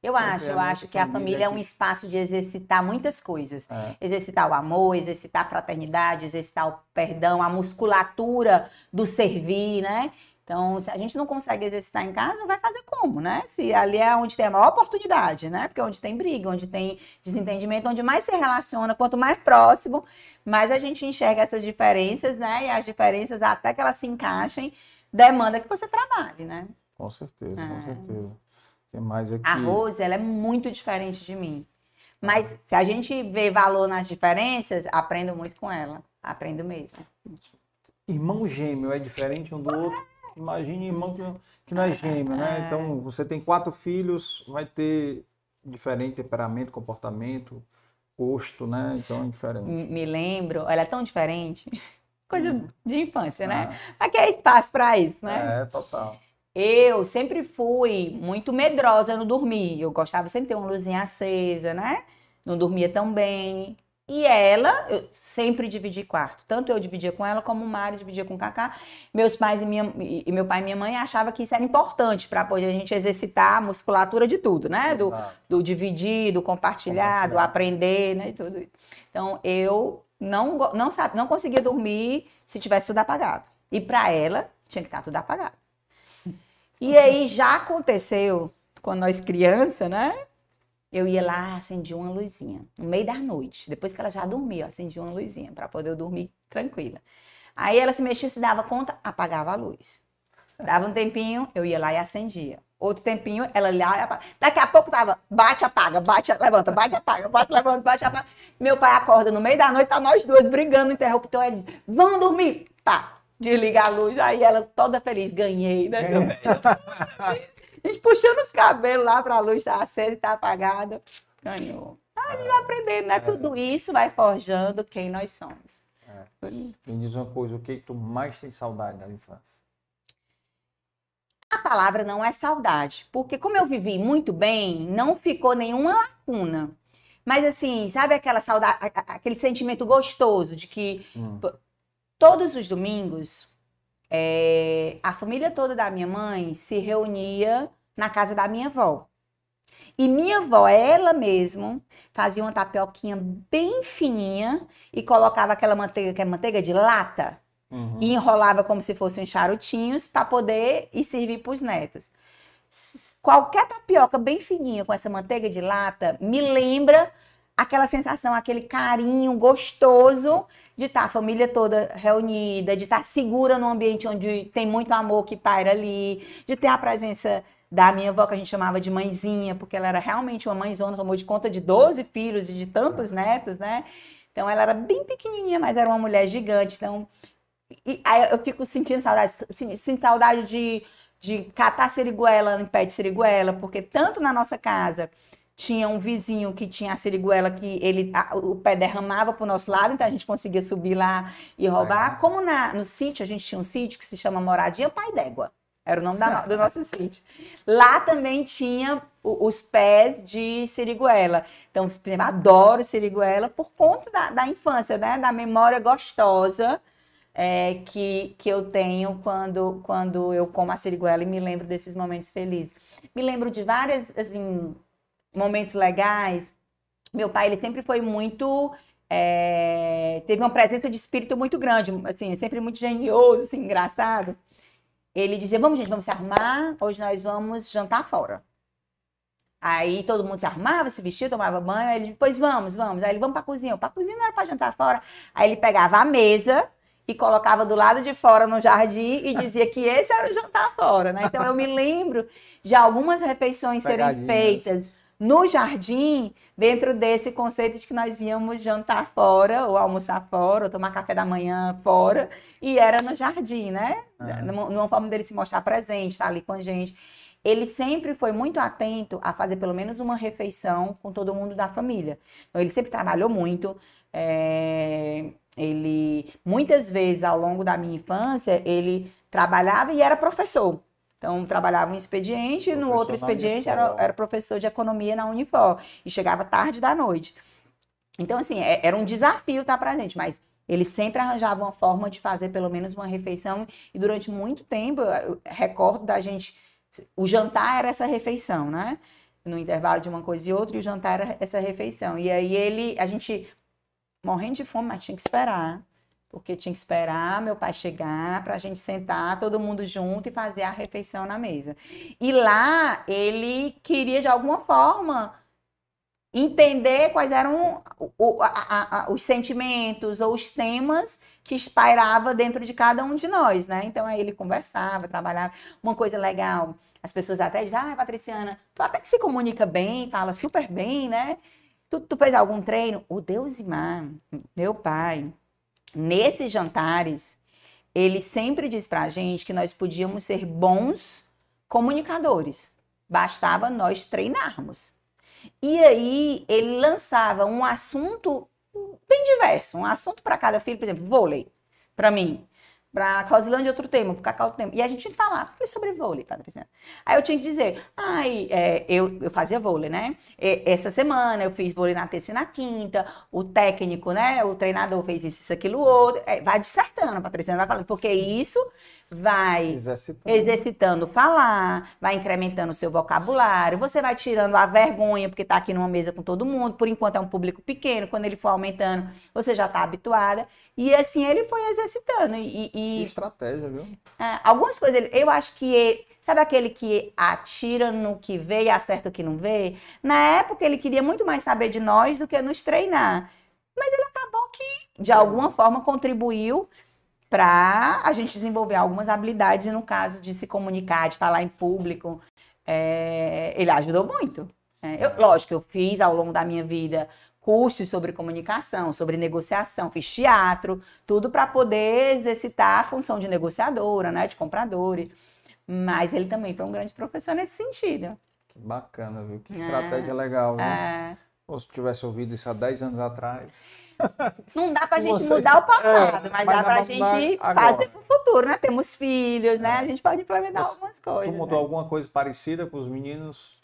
Eu Sempre acho, é eu acho que a família é um espaço de exercitar muitas coisas. É. Exercitar o amor, exercitar a fraternidade, exercitar o perdão, a musculatura do servir, né? Então, se a gente não consegue exercitar em casa, vai fazer como, né? Se ali é onde tem a maior oportunidade, né? Porque é onde tem briga, onde tem desentendimento, onde mais se relaciona, quanto mais próximo, mais a gente enxerga essas diferenças, né? E as diferenças, até que elas se encaixem, demanda que você trabalhe, né?
Com certeza, é. com certeza que mais aqui?
A Rose, ela é muito diferente de mim. Mas se a gente vê valor nas diferenças, aprendo muito com ela. Aprendo mesmo.
Irmão gêmeo é diferente um do outro? Imagine irmão que, não é gêmeo, né? É. Então, você tem quatro filhos, vai ter diferente temperamento, comportamento, gosto, né? Então, é diferente.
Me lembro, ela é tão diferente. Coisa hum. de infância, né? Ah. Aqui é espaço para isso, né?
É, total.
Eu sempre fui muito medrosa no dormir. Eu gostava sempre de ter uma luzinha acesa, né? Não dormia tão bem. E ela, eu sempre dividi quarto. Tanto eu dividia com ela, como o Mário dividia com o Cacá. Meus pais e, minha, e meu pai e minha mãe achavam que isso era importante para poder a gente exercitar a musculatura de tudo, né? Do, do, dividir, do compartilhar, do aprender, né? E tudo isso. Então, eu não, não, sabe, não conseguia dormir se tivesse tudo apagado. E para ela, tinha que estar tudo apagado. E aí já aconteceu, quando nós criança, né? Eu ia lá, acendia uma luzinha, no meio da noite, depois que ela já dormia, acendia uma luzinha para poder eu dormir tranquila. Aí ela se mexia, se dava conta, apagava a luz. Dava um tempinho, eu ia lá e acendia. Outro tempinho, ela lá e apagava. Daqui a pouco tava, bate, apaga, bate, levanta, bate, apaga, bate, levanta, bate, apaga. Meu pai acorda no meio da noite, tá nós duas brigando interruptor, ele diz, vamos dormir. Tá, desligar a luz. Aí ela toda feliz, ganhei, né? a gente puxando os cabelos lá para a luz estar tá acesa e estar tá apagada. Ganhou. A gente vai aprendendo, né? É. Tudo isso vai forjando quem nós somos.
É. Me diz uma coisa, o que tu mais tem saudade da infância?
A palavra não é saudade, porque como eu vivi muito bem, não ficou nenhuma lacuna. Mas assim, sabe aquela saudade, aquele sentimento gostoso de que hum. Todos os domingos, é, a família toda da minha mãe se reunia na casa da minha avó. E minha avó, ela mesma, fazia uma tapioquinha bem fininha e colocava aquela manteiga, que é manteiga de lata, uhum. e enrolava como se fossem charutinhos para poder ir servir para os netos. Qualquer tapioca bem fininha com essa manteiga de lata me lembra aquela sensação, aquele carinho gostoso de estar tá a família toda reunida, de estar tá segura num ambiente onde tem muito amor que paira ali, de ter a presença da minha avó, que a gente chamava de mãezinha, porque ela era realmente uma mãezona, tomou de conta de 12 filhos e de tantos netos, né? Então ela era bem pequenininha, mas era uma mulher gigante. Então, e, aí eu fico sentindo saudade, sinto saudade de, de catar seriguela em pé de seriguela, porque tanto na nossa casa tinha um vizinho que tinha a seriguela que ele a, o pé derramava para o nosso lado, então a gente conseguia subir lá e roubar. Como na, no sítio, a gente tinha um sítio que se chama Moradia Pai d'Égua. Era o nome da, do nosso sítio. Lá também tinha os pés de siriguela. Então, adoro siriguela por conta da, da infância, né? Da memória gostosa é, que, que eu tenho quando, quando eu como a siriguela e me lembro desses momentos felizes. Me lembro de vários assim, momentos legais. Meu pai, ele sempre foi muito... É, teve uma presença de espírito muito grande, assim, sempre muito genioso, assim, engraçado ele dizia: Vamos, gente, vamos se arrumar. Hoje nós vamos jantar fora. Aí todo mundo se arrumava, se vestia, tomava banho. Aí ele, pois vamos, vamos. Aí ele, vamos pra cozinha. Pra cozinha não era pra jantar fora. Aí ele pegava a mesa e colocava do lado de fora no jardim e dizia que esse era o jantar fora, né? Então eu me lembro de algumas refeições serem feitas no jardim, dentro desse conceito de que nós íamos jantar fora, ou almoçar fora, ou tomar café da manhã fora, e era no jardim, né? É. Numa forma dele se mostrar presente, estar ali com a gente. Ele sempre foi muito atento a fazer pelo menos uma refeição com todo mundo da família. Então, ele sempre trabalhou muito. É... Ele, muitas vezes ao longo da minha infância, ele trabalhava e era professor. Então, trabalhava um expediente, no outro expediente era, era, professor de economia na Unifor. E chegava tarde da noite. Então, assim, é, era um desafio estar presente, mas ele sempre arranjava uma forma de fazer pelo menos uma refeição. E durante muito tempo, eu recordo da gente. O jantar era essa refeição, né? No intervalo de uma coisa e outra, e o jantar era essa refeição. E aí ele, a gente morrendo de fome, mas tinha que esperar porque tinha que esperar meu pai chegar para a gente sentar todo mundo junto e fazer a refeição na mesa. E lá ele queria de alguma forma entender quais eram os sentimentos ou os temas que espairava dentro de cada um de nós, né? Então aí ele conversava, trabalhava. Uma coisa legal, as pessoas até dizem, ah, Patriciana, tu até que se comunica bem, fala super bem, né? Tu, tu fez algum treino? O Deus Imar, meu pai, nesses jantares, ele sempre diz para a gente que nós podíamos ser bons comunicadores. Bastava nós treinarmos. E aí ele lançava um assunto bem diverso, um assunto para cada filho, por exemplo, vôlei, para mim para Rosilândia outro tema, para Cacau outro tema. E a gente tinha que falar, falei sobre vôlei, Vicente. Aí eu tinha que dizer, ai, é, eu, eu fazia vôlei, né? E, essa semana eu fiz vôlei na terça e na quinta, o técnico, né, o treinador fez isso, isso, aquilo, outro. É, vai dissertando, Patriciana, vai falando, porque isso vai exercitando. exercitando falar, vai incrementando o seu vocabulário, você vai tirando a vergonha, porque está aqui numa mesa com todo mundo, por enquanto é um público pequeno, quando ele for aumentando, você já está habituada. E assim ele foi exercitando. E,
e estratégia, viu?
É, algumas coisas, eu acho que ele, sabe aquele que atira no que vê e acerta o que não vê? Na época ele queria muito mais saber de nós do que nos treinar. Mas ele acabou que, de alguma forma, contribuiu para a gente desenvolver algumas habilidades, e no caso de se comunicar, de falar em público, é, ele ajudou muito. É, eu, lógico, eu fiz ao longo da minha vida cursos sobre comunicação, sobre negociação, fiz teatro, tudo para poder exercitar a função de negociadora, né, de compradora. Mas ele também foi um grande professor nesse sentido.
Que bacana, viu? Que é, estratégia legal, viu? É. Ou se tivesse ouvido isso há 10 anos atrás.
Não dá pra gente Você... mudar o passado, é, mas, mas dá pra gente fazer pro futuro, né? Temos filhos, né? É. A gente pode implementar Você, algumas coisas.
Tu mudou né? alguma coisa parecida com os meninos?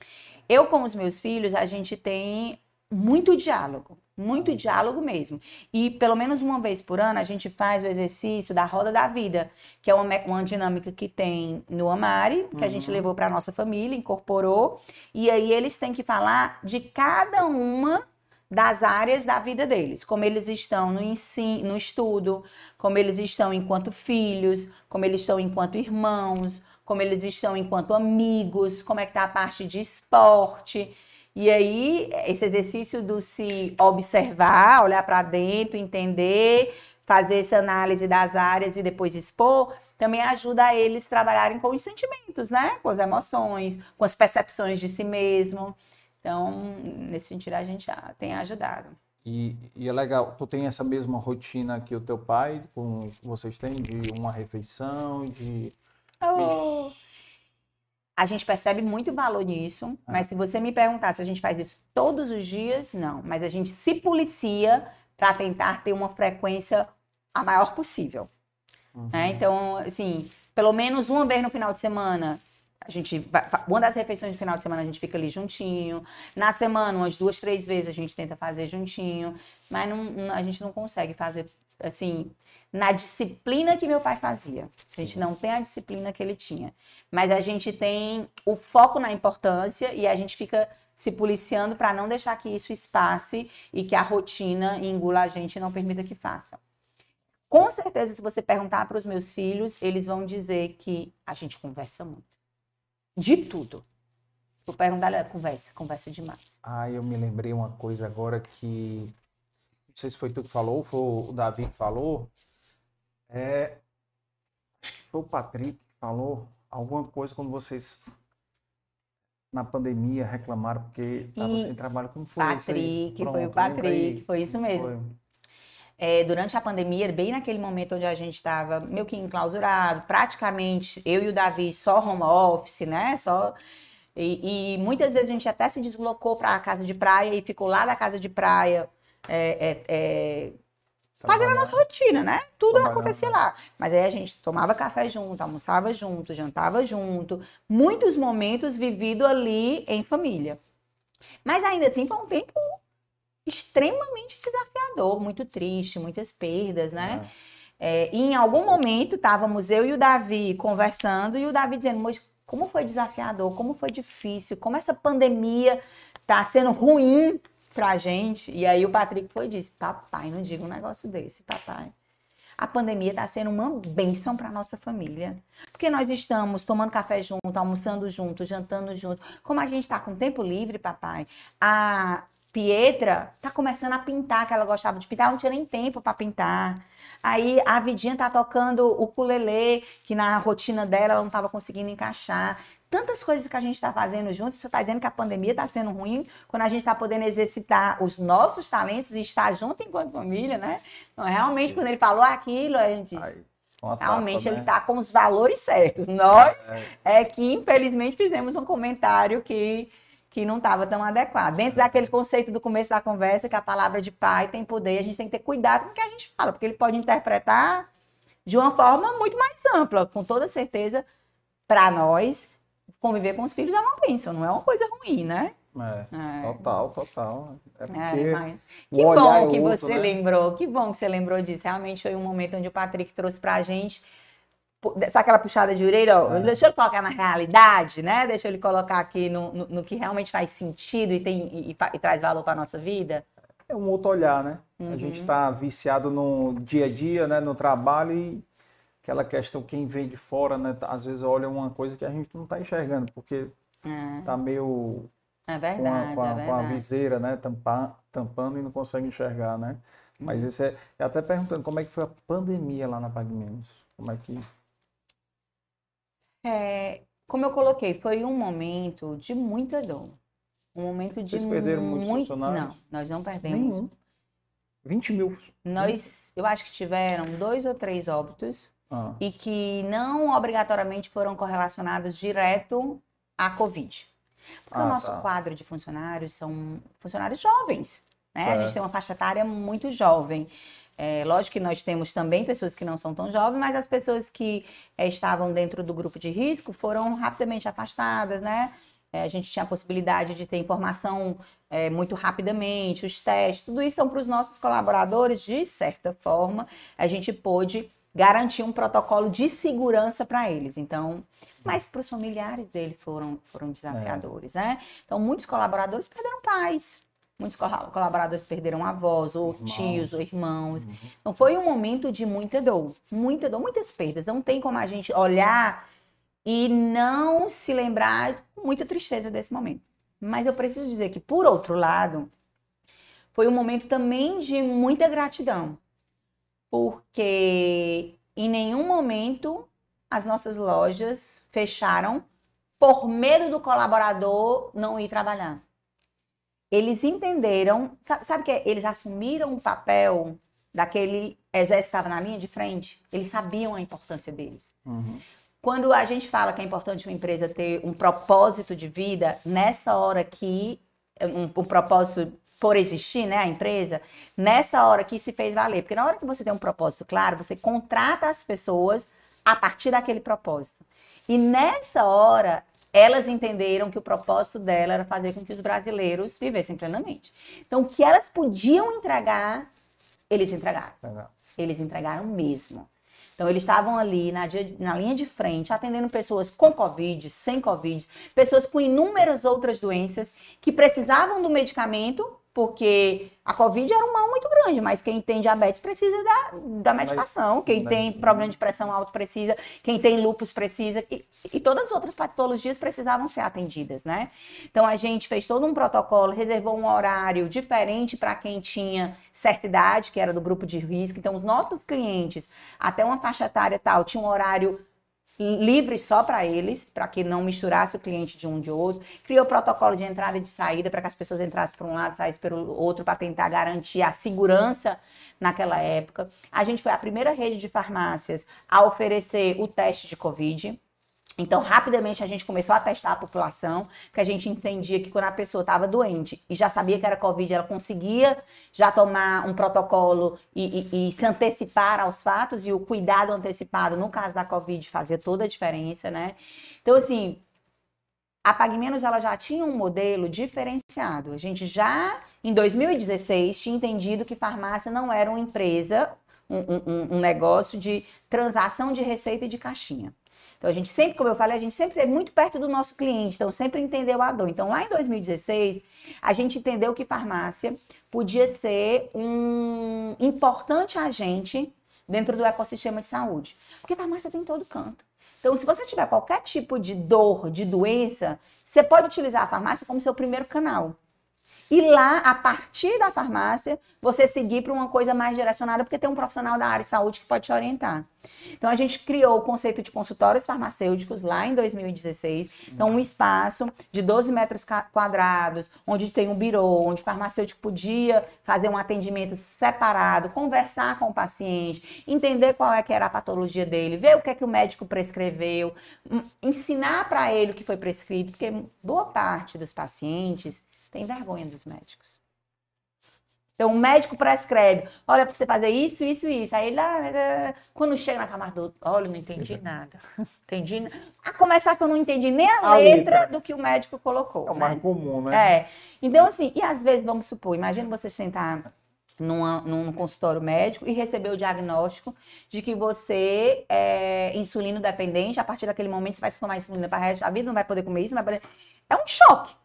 Eu, com os meus filhos, a gente tem muito diálogo, muito diálogo mesmo. E pelo menos uma vez por ano a gente faz o exercício da roda da vida, que é uma, uma dinâmica que tem no Amari, que uhum. a gente uhum. levou para nossa família, incorporou, e aí eles têm que falar de cada uma das áreas da vida deles, como eles estão no ensino, no estudo, como eles estão enquanto filhos, como eles estão enquanto irmãos, como eles estão enquanto amigos, como é que tá a parte de esporte. E aí, esse exercício do se observar, olhar para dentro, entender, fazer essa análise das áreas e depois expor, também ajuda eles a trabalharem com os sentimentos, né? Com as emoções, com as percepções de si mesmo. Então, nesse sentido, a gente tem ajudado.
E, e, é legal, tu tem essa mesma rotina que o teu pai, com vocês têm, de uma refeição, de...
Oh. A gente percebe muito valor nisso, ah. mas se você me perguntar se a gente faz isso todos os dias, não. Mas a gente se policia para tentar ter uma frequência a maior possível. Uhum. Né? Então, assim, pelo menos uma vez no final de semana, a gente uma das refeições de final de semana a gente fica ali juntinho. Na semana, umas duas, três vezes a gente tenta fazer juntinho, mas não, a gente não consegue fazer assim na disciplina que meu pai fazia. A gente Sim. não tem a disciplina que ele tinha, mas a gente tem o foco na importância e a gente fica se policiando para não deixar que isso espace e que a rotina engula a gente e não permita que faça. Com certeza, se você perguntar para os meus filhos, eles vão dizer que a gente conversa muito. De tudo. Vou perguntar, conversa, conversa demais.
Ah, eu me lembrei uma coisa agora que. Não sei se foi tu que falou, ou foi o Davi que falou. É. Acho que foi o Patrick que falou alguma coisa quando vocês na pandemia reclamaram porque estava sem trabalho. Como foi
Patrick? Pronto, foi o Patrick, foi isso mesmo. Foi é, durante a pandemia, bem naquele momento onde a gente estava meio que enclausurado, praticamente eu e o Davi só home office, né? Só e, e muitas vezes a gente até se deslocou para a casa de praia e ficou lá da casa de praia é, é, é fazendo a nossa rotina, né? Tudo acontecia lá. Mas aí a gente tomava café junto, almoçava junto, jantava junto. Muitos momentos vividos ali em família. Mas ainda assim foi um tempo extremamente desafiador, muito triste, muitas perdas, né? É. É, e em algum momento estávamos eu e o Davi conversando e o Davi dizendo, mas como foi desafiador, como foi difícil, como essa pandemia está sendo ruim para a gente. E aí o Patrick foi e disse, papai, não diga um negócio desse, papai. A pandemia está sendo uma bênção para nossa família. Porque nós estamos tomando café junto, almoçando junto, jantando junto. Como a gente está com tempo livre, papai, a, Pietra tá começando a pintar, que ela gostava de pintar, não tinha nem tempo para pintar. Aí a Vidinha tá tocando o ukulele, que na rotina dela ela não estava conseguindo encaixar. Tantas coisas que a gente está fazendo junto, você está dizendo que a pandemia está sendo ruim, quando a gente está podendo exercitar os nossos talentos e estar junto enquanto família, né? Então, realmente, quando ele falou aquilo, a gente disse, realmente tapa, ele está né? com os valores certos. Nós é. é que, infelizmente, fizemos um comentário que que não estava tão adequado. Dentro daquele conceito do começo da conversa, que a palavra de pai tem poder, a gente tem que ter cuidado com o que a gente fala, porque ele pode interpretar de uma forma muito mais ampla. Com toda certeza, para nós, conviver com os filhos é uma bênção, não é uma coisa ruim, né?
É, é. total, total. É, é porque
mas... Que bom é que outro, você né? lembrou, que bom que você lembrou disso. Realmente foi um momento onde o Patrick trouxe para a gente Sabe aquela puxada de orelha? Ó, é. Deixa eu colocar na realidade, né? Deixa ele colocar aqui no, no, no, que realmente faz sentido e, tem, e, e, e traz valor para a nossa vida.
É um outro olhar, né? Uhum. A gente está viciado no dia a dia, né? No trabalho e aquela questão, quem vem de fora, né? Às vezes olha uma coisa que a gente não está enxergando, porque está é. meio
é verdade,
com, a, com,
a,
é com a viseira, né? Tampar, tampando e não consegue enxergar, né? Mas uhum. isso é, é até perguntando como é que foi a pandemia lá na PagMenos. Como é que
é, como eu coloquei, foi um momento de muita dor. Um momento de.
Vocês perderam muitos muito... funcionários?
Não, nós não perdemos.
Nenhum. 20 mil.
Nós, eu acho que tiveram dois ou três óbitos ah. e que não obrigatoriamente foram correlacionados direto à Covid. Porque ah, o nosso tá. quadro de funcionários são funcionários jovens. Né? A gente tem uma faixa etária muito jovem. É, lógico que nós temos também pessoas que não são tão jovens, mas as pessoas que é, estavam dentro do grupo de risco foram rapidamente afastadas, né? É, a gente tinha a possibilidade de ter informação é, muito rapidamente, os testes, tudo isso são para os nossos colaboradores, de certa forma, a gente pôde garantir um protocolo de segurança para eles. Então, mas para os familiares dele foram, foram desafiadores, né? Então, muitos colaboradores perderam pais, Muitos colaboradores perderam avós, ou irmãos. tios, ou irmãos. Uhum. Então foi um momento de muita dor, muita dor, muitas perdas. Não tem como a gente olhar e não se lembrar com muita tristeza desse momento. Mas eu preciso dizer que, por outro lado, foi um momento também de muita gratidão. Porque em nenhum momento as nossas lojas fecharam por medo do colaborador não ir trabalhar. Eles entenderam, sabe, sabe que é? eles assumiram o papel daquele exército que estava na linha de frente. Eles sabiam a importância deles.
Uhum.
Quando a gente fala que é importante uma empresa ter um propósito de vida, nessa hora que um, um propósito por existir, né, a empresa, nessa hora que se fez valer. Porque na hora que você tem um propósito claro, você contrata as pessoas a partir daquele propósito. E nessa hora, elas entenderam que o propósito dela era fazer com que os brasileiros vivessem plenamente. Então, o que elas podiam entregar, eles entregaram.
Legal.
Eles entregaram mesmo. Então, eles estavam ali na, na, linha de frente, atendendo pessoas com Covid, sem Covid, pessoas com inúmeras outras doenças que precisavam do medicamento porque a Covid era um mal muito grande, mas quem tem diabetes precisa da, da medicação, quem tem problema de pressão alta precisa, quem tem lúpus precisa, e, e, todas as outras patologias precisavam ser atendidas, né? Então a gente fez todo um protocolo, reservou um horário diferente para quem tinha certa idade, que era do grupo de risco. Então os nossos clientes, até uma faixa etária tal, tinha um horário livre só para eles, para que não misturasse o cliente de um de outro. Criou protocolo de entrada e de saída para que as pessoas entrassem por um lado, saíssem pelo outro, para tentar garantir a segurança naquela época. A gente foi a primeira rede de farmácias a oferecer o teste de Covid. Então, rapidamente a gente começou a testar a população, que a gente entendia que quando a pessoa estava doente e já sabia que era Covid, ela conseguia já tomar um protocolo e, e, e, se antecipar aos fatos, e o cuidado antecipado, no caso da Covid, fazia toda a diferença, né? Então, assim, a Pag Menos, ela já tinha um modelo diferenciado. A gente já, em 2016, tinha entendido que farmácia não era uma empresa, um, um, um negócio de transação de receita e de caixinha. Então a gente sempre, como eu falei, a gente sempre é muito perto do nosso cliente, então sempre entendeu a dor. Então lá em 2016, a gente entendeu que farmácia podia ser um importante agente dentro do ecossistema de saúde. Porque farmácia tem em todo canto. Então, se você tiver qualquer tipo de dor, de doença, você pode utilizar a farmácia como seu primeiro canal. E lá, a partir da farmácia, você seguir para uma coisa mais direcionada, porque tem um profissional da área de saúde que pode te orientar. Então, a gente criou o conceito de consultórios farmacêuticos lá em 2016. Então, um espaço de 12 metros quadrados, onde tem um birô, onde o farmacêutico podia fazer um atendimento separado, conversar com o paciente, entender qual é que era a patologia dele, ver o que é que o médico prescreveu, ensinar para ele o que foi prescrito, porque boa parte dos pacientes tem vergonha dos médicos. Então, o médico prescreve, olha, para você fazer isso, isso e isso. Aí ele, ah, quando chega na cama do olha, não entendi nada. Entendi. nada. A começar que eu não entendi nem a, a letra, letra, do que o médico colocou.
É o mais né? comum, né?
É. Então, assim, e às vezes, vamos supor, imagina você sentar numa, num consultório médico e receber o diagnóstico de que você é insulino dependente, a partir daquele momento você vai tomar insulina para resto da vida, não vai poder comer isso, não vai poder... É um choque.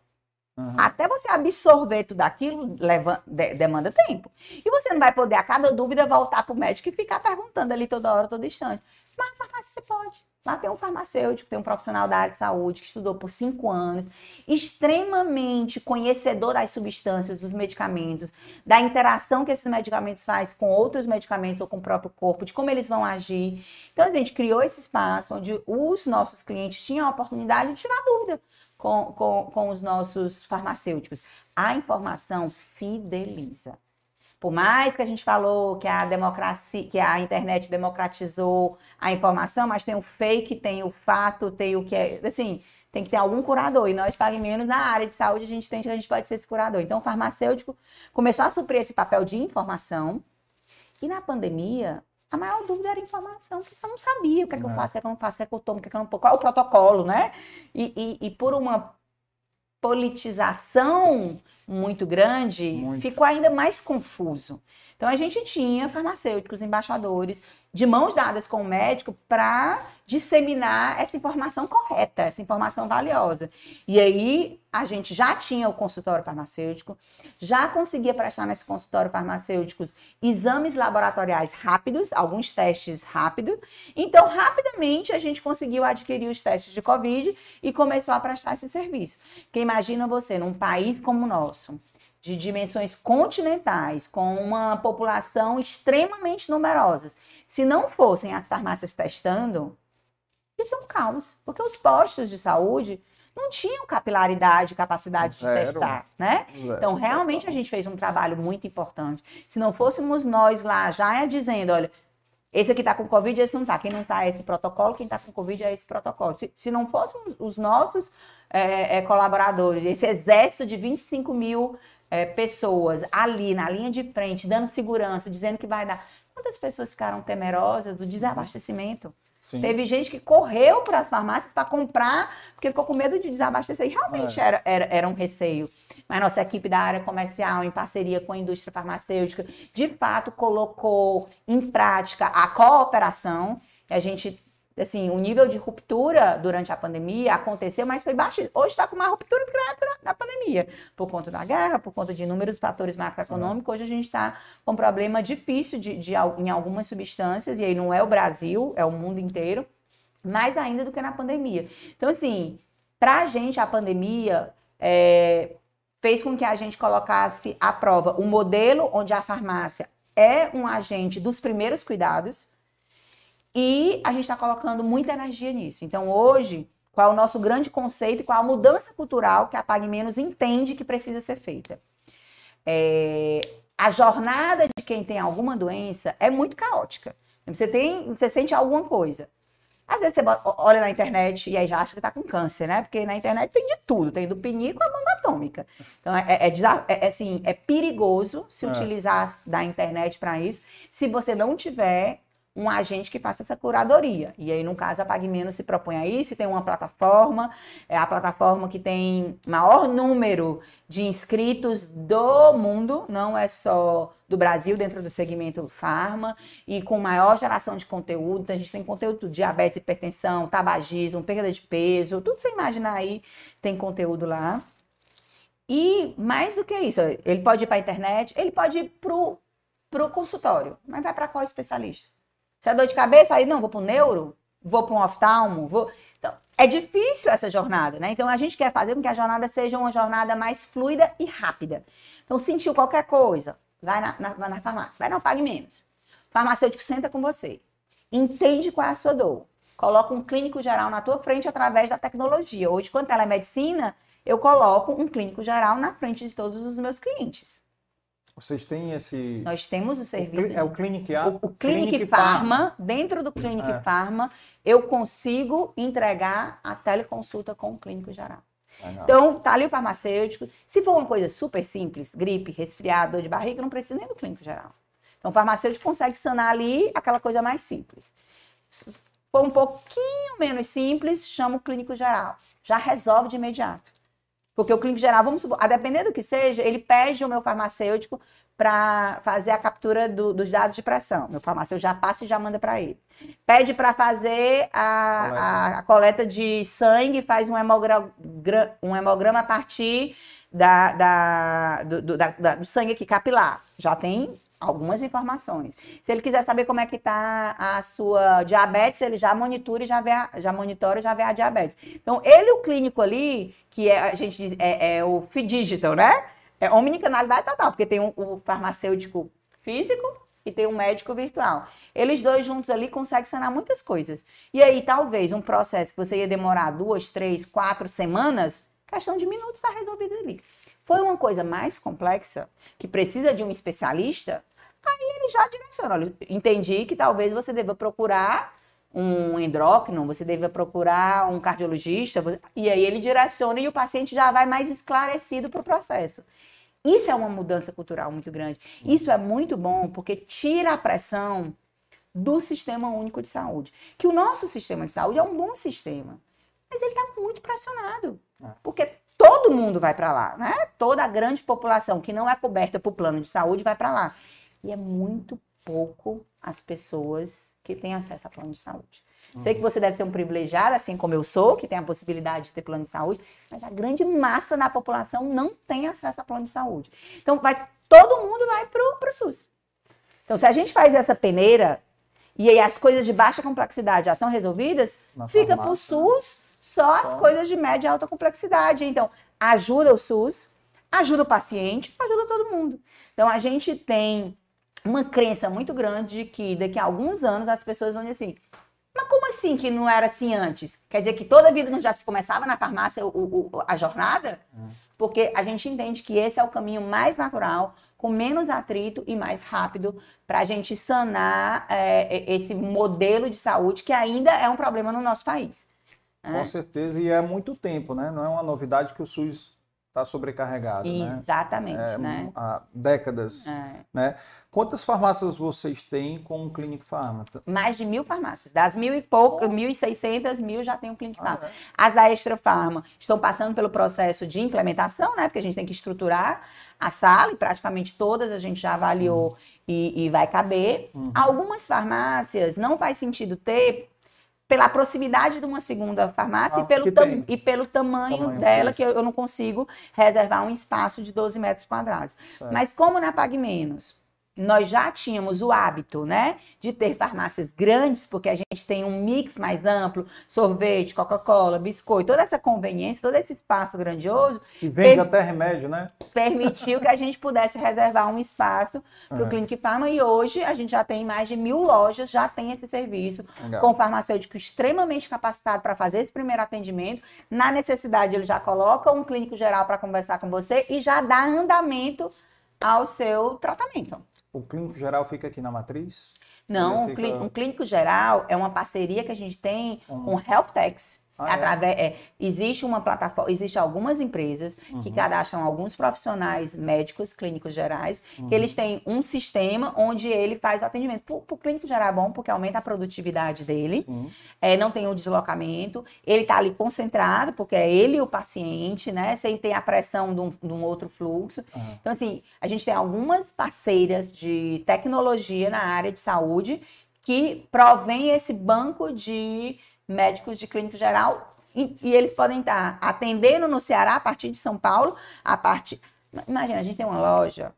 Uhum. Até você absorver tudo aquilo leva, de, demanda tempo. E você não vai poder, a cada dúvida, voltar para o médico e ficar perguntando ali toda hora, todo instante. Mas na farmácia você pode. Lá tem um farmacêutico, tem um profissional da área de saúde que estudou por cinco anos, extremamente conhecedor das substâncias, dos medicamentos, da interação que esses medicamentos fazem com outros medicamentos ou com o próprio corpo, de como eles vão agir. Então a gente criou esse espaço onde os nossos clientes tinham a oportunidade de tirar dúvida com, com, com os nossos farmacêuticos. A informação fideliza. Por mais que a gente falou que a democracia, que a internet democratizou a informação, mas tem o fake, tem o fato, tem o que é, assim, tem que ter algum curador. E nós, Pague Menos, na área de saúde, a gente tem que a gente pode ser esse curador. Então, o farmacêutico começou a suprir esse papel de informação. E na pandemia, a maior dúvida era informação, porque você não sabia o que é que eu é. faço, o que é que eu não faço, o que é que eu tomo, o que é que eu não tomo, qual é o protocolo, né? E, e, e por uma politização muito grande, muito. ficou ainda mais confuso. Então a gente tinha farmacêuticos, embaixadores, de mãos dadas com o médico para disseminar essa informação correta, essa informação valiosa. E aí a gente já tinha o consultório farmacêutico, já conseguia prestar nesse consultório farmacêutico exames laboratoriais rápidos, alguns testes rápidos. Então, rapidamente a gente conseguiu adquirir os testes de Covid e começou a prestar esse serviço. Porque imagina você, num país como o nosso, de dimensões continentais, com uma população extremamente numerosa, se não fossem as farmácias testando, isso é um caos, porque os postos de saúde não tinham capilaridade, capacidade Zero. de testar, né? Zero. Então, realmente a gente fez um trabalho muito importante. Se não fôssemos nós lá já dizendo, olha, esse aqui está com Covid, esse não está. Quem não está é esse protocolo, quem está com Covid é esse protocolo. Se, se não fôssemos os nossos é, é, colaboradores, esse exército de 25 mil é, pessoas ali na linha de frente, dando segurança, dizendo que vai dar. Quantas pessoas ficaram temerosas do desabastecimento? Sim. Teve gente que correu para as farmácias para comprar, porque ficou com medo de desabastecer. E realmente é. era, era, era um receio. Mas nossa equipe da área comercial, em parceria com a indústria farmacêutica, de fato colocou em prática a cooperação. A gente assim, o nível de ruptura durante a pandemia aconteceu, mas foi baixo. Hoje está com uma ruptura na, na pandemia, por conta da guerra, por conta de inúmeros fatores macroeconômicos. Hoje a gente está com um problema difícil de, de, em algumas substâncias, e aí não é o Brasil, é o mundo inteiro, mais ainda do que na pandemia. Então, assim, para a gente, a pandemia é, fez com que a gente colocasse à prova o um modelo onde a farmácia é um agente dos primeiros cuidados, e a gente está colocando muita energia nisso. Então, hoje, qual é o nosso grande conceito e qual a mudança cultural que a Pague Menos entende que precisa ser feita? É, a jornada de quem tem alguma doença é muito caótica. Você tem, você sente alguma coisa. Às vezes você olha na internet e aí já acha que está com câncer, né? Porque na internet tem de tudo, tem do pinico à bomba atômica. Então é, é, é, é assim, é perigoso se é. utilizar da internet para isso, se você não tiver um agente que faça essa curadoria. E aí, no caso, a PagMenos se propõe a isso, tem uma plataforma, é a plataforma que tem maior número de inscritos do mundo, não é só do Brasil, dentro do segmento farma, e com maior geração de conteúdo. Então, a gente tem conteúdo diabetes, hipertensão, tabagismo, perda de peso, tudo você imaginar aí, tem conteúdo lá. E mais do que isso, ele pode ir para a internet, ele pode ir para o consultório, mas vai para qual especialista? Se é dor de cabeça, aí não, vou para o neuro, vou para um oftalmo, vou. Então, é difícil essa jornada, né? Então, a gente quer fazer com que a jornada seja uma jornada mais fluida e rápida. Então, sentiu qualquer coisa, vai na, na, na farmácia, vai não, pague menos. O farmacêutico senta com você, entende qual é a sua dor, coloca um clínico geral na tua frente através da tecnologia. Hoje, quando ela é medicina, eu coloco um clínico geral na frente de todos os meus clientes.
Vocês têm esse.
Nós temos o serviço.
O é o Clinic A?
O, o Clinic, Clinic Pharma. Pharma. Dentro do Clinic é. Pharma, eu consigo entregar a teleconsulta com o clínico geral. Então, tá ali o farmacêutico. Se for uma coisa super simples, gripe, resfriado, dor de barriga, não precisa nem do clínico geral. Então, o farmacêutico consegue sanar ali aquela coisa mais simples. Se for um pouquinho menos simples, chama o clínico geral. Já resolve de imediato. Porque o clínico geral, vamos supor, a depender do que seja, ele pede o meu farmacêutico para fazer a captura do, dos dados de pressão. Meu farmacêutico já passa e já manda para ele. Pede para fazer a, a, a, coleta de sangue, faz um hemograma, um hemograma a partir da, da, do, do, da, do sangue aqui capilar. Já tem algumas informações. Se ele quiser saber como é que está a sua diabetes, ele já monitora e já vê a, já monitora e já vê a diabetes. Então, ele o clínico ali, que é, a gente diz, é, é o digital, né? É omnicanalidade total, porque tem um, o farmacêutico físico e tem um médico virtual. Eles dois juntos ali conseguem sanar muitas coisas. E aí, talvez, um processo que você ia demorar duas, três, quatro semanas, questão de minutos está resolvido ali. Foi uma coisa mais complexa, que precisa de um especialista, aí ele já direciona. Olha, entendi que talvez você deva procurar um endócrino, você deva procurar um cardiologista, e aí ele direciona e o paciente já vai mais esclarecido para o processo. Isso é uma mudança cultural muito grande. Isso é muito bom porque tira a pressão do sistema único de saúde. Que o nosso sistema de saúde é um bom sistema, mas ele está muito pressionado. É. Porque todo mundo vai para lá, né? Toda a grande população que não é coberta por plano de saúde vai para lá. E é muito pouco as pessoas que têm acesso a plano de saúde. Uhum. Sei que você deve ser um privilegiado, assim como eu sou, que tem a possibilidade de ter plano de saúde, mas a grande massa da população não tem acesso a plano de saúde. Então, vai, todo mundo vai para o SUS. Então, se a gente faz essa peneira e aí as coisas de baixa complexidade já são resolvidas, fica para o SUS só as coisas de média e alta complexidade. Então, ajuda o SUS, ajuda o paciente, ajuda todo mundo. Então a gente tem uma crença muito grande de que daqui a alguns anos as pessoas vão dizer assim: mas como assim que não era assim antes? Quer dizer que toda a vida não já se começava na farmácia o, o, a jornada? É. Porque a gente entende que esse é o caminho mais natural, com menos atrito e mais rápido para a gente sanar é, esse modelo de saúde que ainda é um problema no nosso país.
Com certeza, e é muito tempo, né? Não é uma novidade que o SUS está sobrecarregado.
Né? Exatamente, né? né?
Há décadas. É. Né? Quantas farmácias vocês têm com o Clinic Pharma?
Mais de mil farmácias. Das mil e pouco, mil e seiscentas, mil já tem o Clinic Pharma. Ah, é. As da Extra Pharma estão passando pelo processo de implementação, né? Porque a gente tem que estruturar a sala e praticamente todas a gente já avaliou uhum. e, e, vai caber. Uhum. Algumas farmácias não faz sentido ter pela proximidade de uma segunda farmácia ah, e, pelo e pelo tamanho, tamanho dela, que eu, eu, não consigo reservar um espaço de 12 metros quadrados. Certo. Mas como na Pague Menos nós já tínhamos o hábito, né, de ter farmácias grandes, porque a gente tem um mix mais amplo, sorvete, Coca-Cola, biscoito, toda essa conveniência, todo esse espaço grandioso.
Que vende per... até remédio, né?
Permitiu que a gente pudesse reservar um espaço para o é. Clinic Pharma e hoje a gente já tem mais de mil lojas, já tem esse serviço, Legal. com farmacêutico extremamente capacitado para fazer esse primeiro atendimento. Na necessidade, ele já coloca um clínico geral para conversar com você e já dá andamento ao seu tratamento.
O clínico geral fica aqui na matriz?
Não, fica... um clínico geral é uma parceria que a gente tem com Health Techs. Ah, é? através, é? Existe uma plataforma, existe algumas empresas uhum. que cadastram alguns profissionais médicos, clínicos gerais, uhum. que eles têm um sistema onde ele faz o atendimento. Para o clínico geral é bom porque aumenta a produtividade dele, é, não tem o deslocamento, ele está ali concentrado, porque é ele e o paciente, né? Sem ter a pressão de um, de um outro fluxo. Uhum. Então, assim, a gente tem algumas parceiras de tecnologia na área de saúde que provém esse banco de médicos de clínico geral e, e, eles podem estar atendendo no Ceará a partir de São Paulo, a partir. Imagina, a gente tem uma loja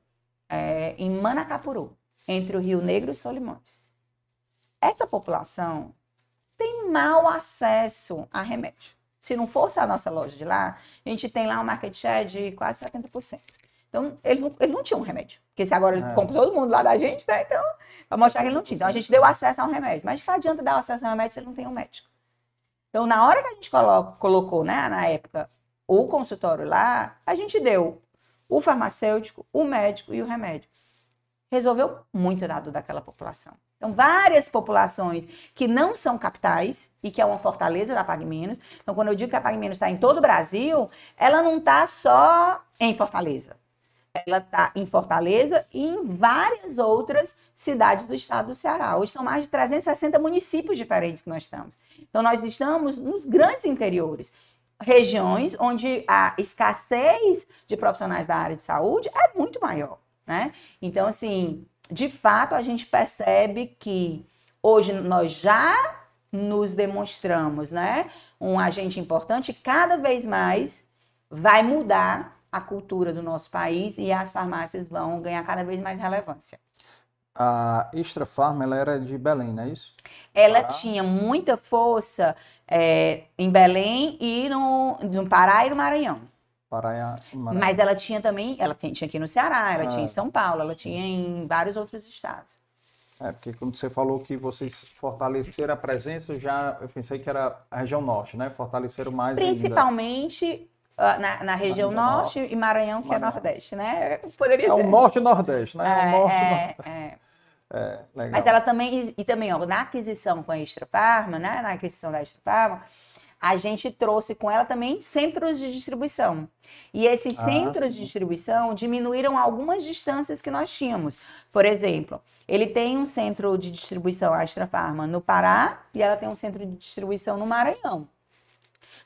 é, em Manacapuru, entre o Rio Negro e Solimões. Essa população tem mau acesso a remédio. Se não fosse a nossa loja de lá, a gente tem lá um market share de quase 70%. Então, ele não, ele não tinha um remédio. Porque se agora ele é. compra todo mundo lá da gente, né? Então, para mostrar que ele não tinha. Então, a gente deu acesso a um remédio. Mas que adianta dar acesso a um remédio se ele não tem um médico? Então, na hora que a gente colocou, né, na época, o consultório lá, a gente deu o farmacêutico, o médico e o remédio. Resolveu muito dado daquela população. Então, várias populações que não são capitais e que é uma fortaleza da Pague Menos. Então, quando eu digo que a Pague Menos está em todo o Brasil, ela não está só em Fortaleza ela está em Fortaleza e em várias outras cidades do estado do Ceará. Hoje são mais de 360 municípios diferentes que nós estamos. Então, nós estamos nos grandes interiores, regiões onde a escassez de profissionais da área de saúde é muito maior. Né? Então, assim, de fato, a gente percebe que hoje nós já nos demonstramos né, um agente importante, cada vez mais vai mudar a cultura do nosso país e as farmácias vão ganhar cada vez mais relevância.
A Extra Farm, ela era de Belém, não é isso?
Ela Pará. tinha muita força é, em Belém e no, no Pará e no Maranhão.
Pará
e Maranhão. Mas ela tinha também, ela tinha, aqui no Ceará, ela tinha em é. São Paulo, ela tinha em vários outros estados.
É, porque quando você falou que vocês fortaleceram a presença, já eu pensei que era a região norte, né? Fortaleceram mais
Principalmente ainda. Na, na região norte, norte, e Maranhão, que é Maranhão. é nordeste, né?
Poderia é o norte e nordeste, né? É, o norte é, nordeste.
É. É, Mas ela também, e também, ó, na aquisição com a Extra Farma, né? Na aquisição da Extra Farma, a gente trouxe com ela também centros de distribuição. E esses ah, centros sim. de distribuição diminuíram algumas distâncias que nós tínhamos. Por exemplo, ele tem um centro de distribuição, a Extra Farma, no Pará, e ela tem um centro de distribuição no Maranhão.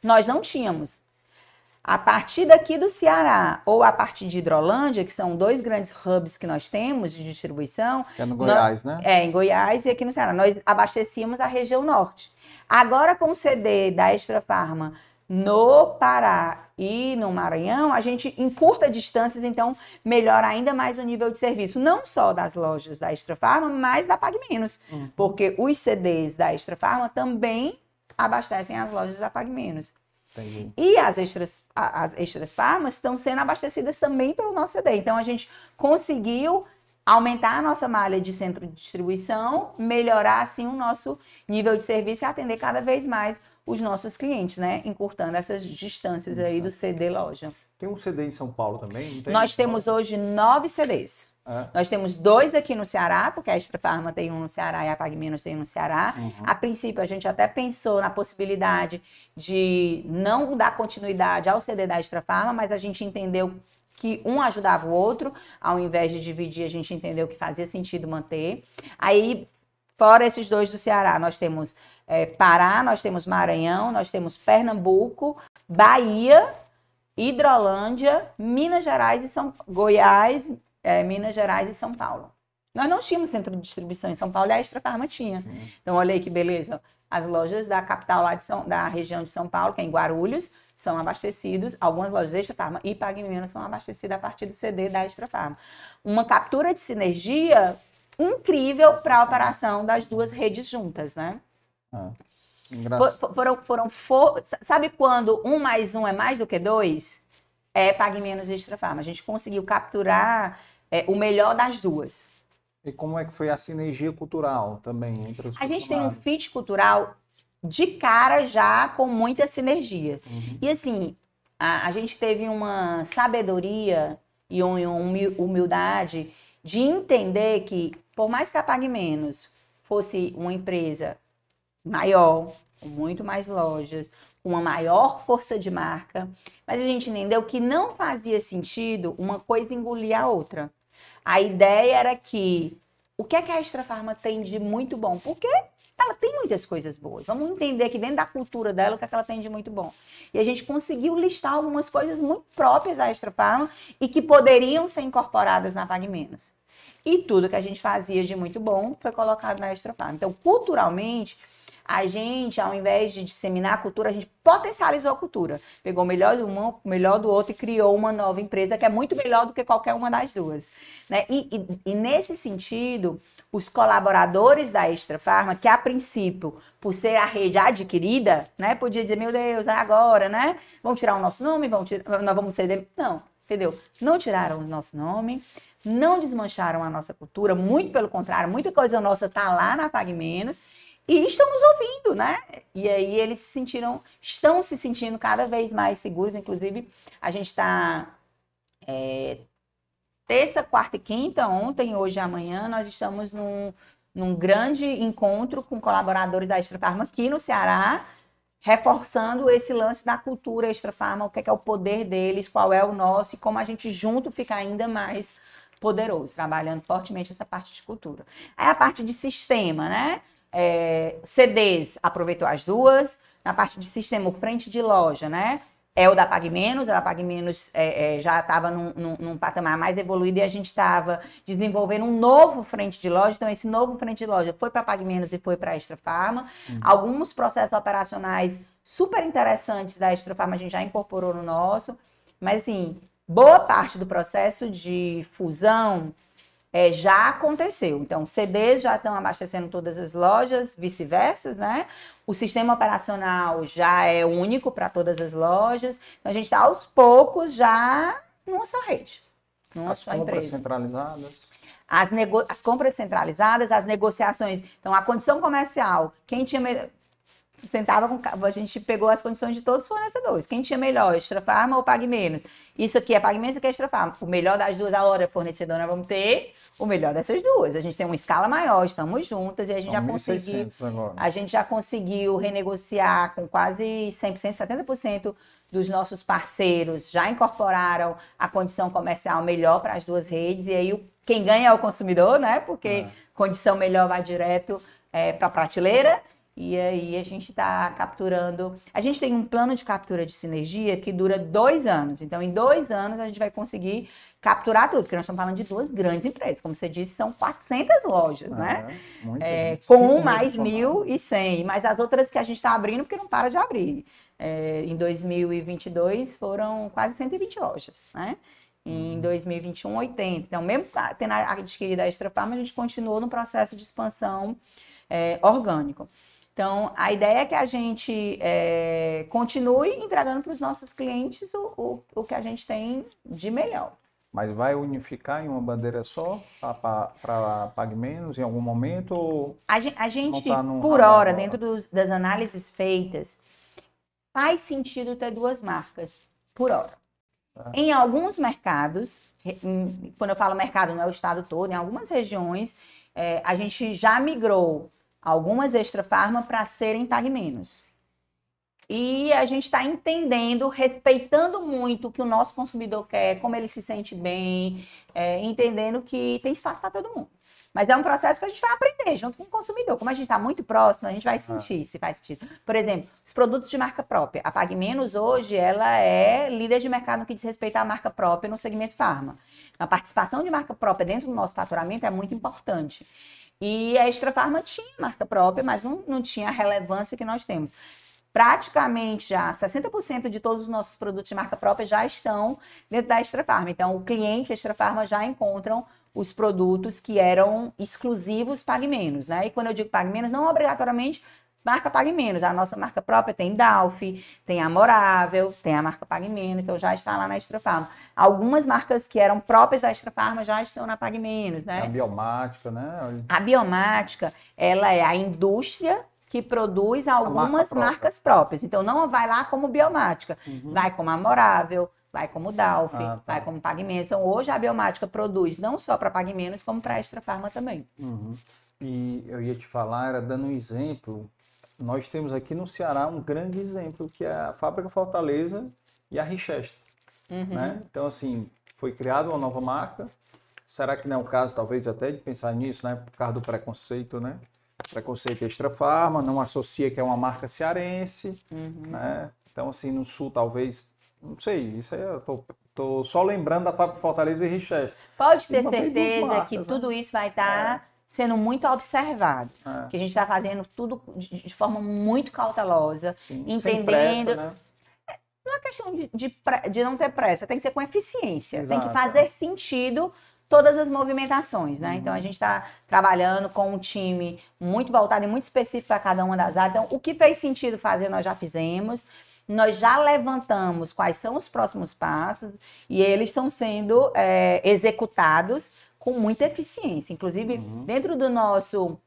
Nós não tínhamos. A partir daqui do Ceará ou a partir de Hidrolândia, que são dois grandes hubs que nós temos de distribuição.
Que é no Goiás, nós,
né? É, em Goiás e aqui no Ceará. Nós abastecíamos a região norte. Agora, com o CD da Extra Farma no Pará e no Maranhão, a gente encurta distâncias, então melhora ainda mais o nível de serviço, não só das lojas da Extra Farma, mas da Pag Menos. Uhum. Porque os CDs da Extra Farma também abastecem as lojas da Pag Menos. Entendi. E as extras, as extras farmas estão sendo abastecidas também pelo nosso CD. Então a gente conseguiu aumentar a nossa malha de centro de distribuição, melhorar assim o nosso nível de serviço e atender cada vez mais os nossos clientes, né? Encurtando essas distâncias aí do CD loja.
Tem um CD em São Paulo também?
Nós temos hoje nove CDs. É. Nós temos dois aqui no Ceará, porque a Extra Farma tem um no Ceará e a Pague Menos tem um no Ceará. Uhum. A princípio, a gente até pensou na possibilidade de não dar continuidade ao CD da Extra Farma, mas a gente entendeu que um ajudava o outro, ao invés de dividir, a gente entendeu que fazia sentido manter. Aí, fora esses dois do Ceará, nós temos é, Pará, nós temos Maranhão, nós temos Pernambuco, Bahia, Hidrolândia, Minas Gerais e São Goiás, é, Minas Gerais e São Paulo. Nós não tínhamos centro de distribuição em São Paulo e a Extra Farma tinha. Sim. Então, olha aí que beleza. As lojas da capital lá São, da região de São Paulo, que é em Guarulhos, são abastecidos, algumas lojas Extra Farma e Pague Menos são abastecidas a partir do CD da Extra Farma. Uma captura de sinergia incrível para a operação das duas redes juntas, né? Ah, for, foram, foram for, sabe quando um mais um é mais do que dois? É Pague Menos e Extra Farma. A gente conseguiu capturar é, o melhor das duas.
E como é que foi a sinergia cultural também entre os
A gente tem um fit cultural de cara já com muita sinergia. Uhum. E assim, a, a, gente teve uma sabedoria e uma humildade de entender que, por mais que a Pague Menos fosse uma empresa maior, com muito mais lojas, com uma maior força de marca, mas a gente entendeu que não fazia sentido uma coisa engolir a outra. A ideia era que o que é que a Extra Farma tem de muito bom? Porque ela tem muitas coisas boas. Vamos entender que dentro da cultura dela o que, é que ela tem de muito bom. E a gente conseguiu listar algumas coisas muito próprias da Extra Farma e que poderiam ser incorporadas na Pague Menos. E tudo que a gente fazia de muito bom foi colocado na Extra Farma. Então, culturalmente, a gente, ao invés de disseminar a cultura, a gente potencializou a cultura. Pegou o melhor de uma, o melhor do outro e criou uma nova empresa que é muito melhor do que qualquer uma das duas. Né? E, e, e nesse sentido, os colaboradores da Extra Farma, que a princípio, por ser a rede adquirida, né, podia dizer, meu Deus, é agora, né? Vão tirar o nosso nome, vão tirar, nós vamos ser... Não, entendeu? Não tiraram o nosso nome, não desmancharam a nossa cultura, muito pelo contrário, muita coisa nossa tá lá na Pague Menos, e estão nos ouvindo, né? E aí eles se sentiram, estão se sentindo cada vez mais seguros. Inclusive, a gente está é, terça, quarta e quinta, ontem, hoje e amanhã, nós estamos num, num grande encontro com colaboradores da Extra Farma aqui no Ceará, reforçando esse lance da cultura Extra Farma, o que é, que é o poder deles, qual é o nosso e como a gente junto fica ainda mais poderoso, trabalhando fortemente essa parte de cultura. Aí a parte de sistema, né? É, CDs, aproveitou as duas. Na parte de sistema, o frente de loja, né? É o da Pague Menos, a Pague Menos é, é, já estava num, num, num, patamar mais evoluído e a gente estava desenvolvendo um novo frente de loja. Então, esse novo frente de loja foi para a Pague Menos e foi para a Extra Farma. Uhum. Alguns processos operacionais super interessantes da Extra Farma a gente já incorporou no nosso. Mas, assim, boa parte do processo de fusão, é, já aconteceu. Então, CDs já estão abastecendo todas as lojas, vice-versa, né? O sistema operacional já é único para todas as lojas. Então, a gente está aos poucos já numa só rede,
numa as só compras empresa. centralizadas.
As, nego... as compras centralizadas, as negociações. Então, a condição comercial, quem tinha sentava com. A gente pegou as condições de todos os fornecedores. Quem tinha melhor, Extra Farma ou Pague Menos? Isso aqui é Pague Menos, isso aqui é Extra Farma. O melhor das duas, a hora fornecedora, vamos ter o melhor dessas duas. A gente tem uma escala maior, estamos juntas e a gente já conseguiu. A gente já conseguiu renegociar com quase 100%, 70% dos nossos parceiros já incorporaram a condição comercial melhor para as duas redes, e aí quem ganha é o consumidor, né? Porque é. condição melhor vai direto é, para a prateleira e aí a gente está capturando. A gente tem um plano de captura de sinergia que dura dois anos. Então, em dois anos, a gente vai conseguir capturar tudo, porque nós estamos falando de duas grandes empresas. Como você disse, são 400 lojas, ah, né? É, com mais 1.100. Mas as outras que a gente está abrindo, porque não para de abrir. É, em 2022 foram quase 120 lojas, né? Em 2021, 80. Então, mesmo tendo adquirido a Extra Farma, a gente continuou no processo de expansão é, orgânico. Então, a ideia é que a gente é, continue entregando para os nossos clientes o, o, o que a gente tem de melhor.
Mas vai unificar em uma bandeira só para Pague Menos em algum momento?
A gente, a gente tá por hora, dentro dos, das análises feitas, faz sentido ter duas marcas por hora. É. Em alguns mercados, em, quando eu falo mercado, não é o estado todo, em algumas regiões, é, a gente já migrou algumas extra farma para serem Pague Menos. E a gente está entendendo, respeitando muito o que o nosso consumidor quer, como ele se sente bem, é, entendendo que tem espaço para todo mundo. Mas é um processo que a gente vai aprender junto com o consumidor. Como a gente está muito próximo, a gente vai sentir ah. se faz sentido. Por exemplo, os produtos de marca própria. A Pague Menos hoje, ela é líder de mercado no que diz respeito à marca própria no segmento farma. A participação de marca própria dentro do nosso faturamento é muito importante. E a Extra Farma tinha marca própria, mas não, não tinha a relevância que nós temos praticamente já 60% de todos os nossos produtos de marca própria já estão dentro da Extra Farma. Então, o cliente Extra Farma já encontram os produtos que eram exclusivos Pague Menos, né? E quando eu digo Pague Menos, não obrigatoriamente marca Pague Menos. A nossa marca própria tem Dalf, tem Amorável, tem a marca Pague Menos, então já está lá na Extra Farma. Algumas marcas que eram próprias da Extra Farma já estão na Pague Menos, né?
A biomática, né?
A biomática, ela é a indústria que produz algumas marca marcas próprias. Então, não vai lá como biomática, uhum. vai como Amorável, vai como Dalf, ah, tá. vai como Pagamentos. Então, hoje a biomática produz não só para Pagamentos, como para Extra Farma também.
Uhum. E eu ia te falar, era dando um exemplo, nós temos aqui no Ceará um grande exemplo, que é a Fábrica Fortaleza e a Richester. Uhum. Né? Então, assim, foi criada uma nova marca. Será que não é o caso, talvez, até de pensar nisso, né? Por causa do preconceito, né? preconceito extra farma, não associa que é uma marca cearense, uhum. né? Então, assim, no sul talvez, não sei, isso aí eu tô, tô só lembrando da fábrica Fortaleza e Richester.
Pode ter certeza marcas, que né? tudo isso vai estar tá é. Sendo muito observado, é. que a gente está fazendo tudo de, de, forma muito cautelosa, Sim, entendendo... Pressa, né? Não é questão de, de, de, não ter pressa, tem que ser com eficiência, Exato. tem que fazer sentido todas as movimentações, né? Uhum. Então a gente está trabalhando com um time muito voltado e muito específico para cada uma das áreas. Então, o que fez sentido fazer, nós já fizemos. Nós já levantamos quais são os próximos passos e eles estão sendo é, executados com muita eficiência. Inclusive, uhum. dentro do nosso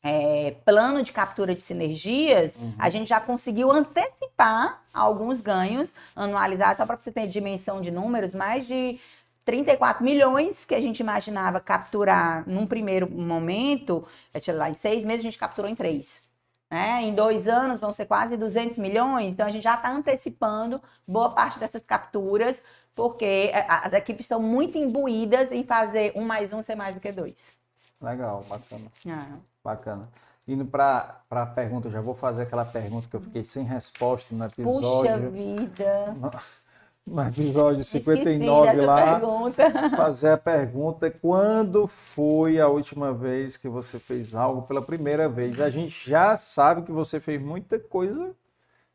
é, plano de captura de sinergias, uhum. a gente já conseguiu antecipar alguns ganhos anualizados, só para você ter dimensão de números, mais de 34 milhões que a gente imaginava capturar num primeiro momento, lá, em seis meses a gente capturou em três. Né? Em dois anos vão ser quase 200 milhões, então a gente já está antecipando boa parte dessas capturas, porque é, as equipes estão muito imbuídas em fazer um mais um ser mais do que dois.
Legal, bacana. Ah. Bacana. Indo para a pergunta, já vou fazer aquela pergunta que eu fiquei sem resposta no episódio.
Puxa vida!
no episódio 59 lá, pergunta. fazer a pergunta quando foi a última vez que você fez algo pela primeira vez? A gente já sabe que você fez muita coisa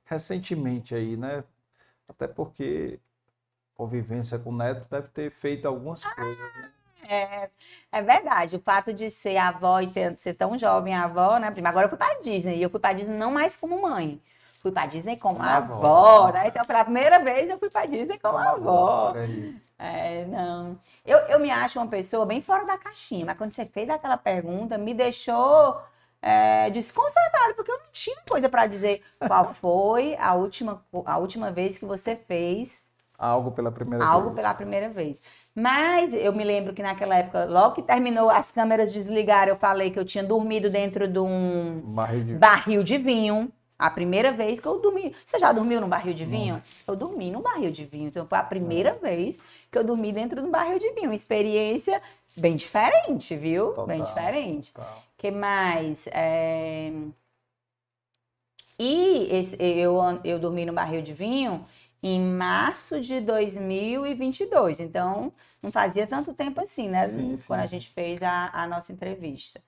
recentemente aí, né? Até porque convivência com o neto deve ter feito algumas ah, coisas, né?
É, é verdade. O fato de ser avó e ter, ser tão jovem avó, né? Agora eu fui para Disney e eu fui para Disney não mais como mãe fui para Disney como avó, avó, né? Então, pela primeira vez, eu fui para Disney como avó. avó. É, não. Eu, eu me acho uma pessoa bem fora da caixinha, mas quando você fez aquela pergunta, me deixou é, desconcertado, porque eu não tinha coisa para dizer qual foi a última, a última vez que você fez
algo pela primeira
algo vez. pela primeira vez. Mas eu me lembro que naquela época, logo que terminou, as câmeras desligaram, eu falei que eu tinha dormido dentro de um barril de, barril de vinho. A primeira vez que eu dormi. Você já dormiu num barril de vinho? Não. Eu dormi num barril de vinho. Então foi a primeira vez que eu dormi dentro de um barril de vinho. Uma experiência bem diferente, viu? Total, bem diferente. O que mais? É... E esse, eu, eu dormi no barril de vinho em março de 2022. Então, não fazia tanto tempo assim, né? Sim, sim. Quando a gente fez a, a nossa entrevista.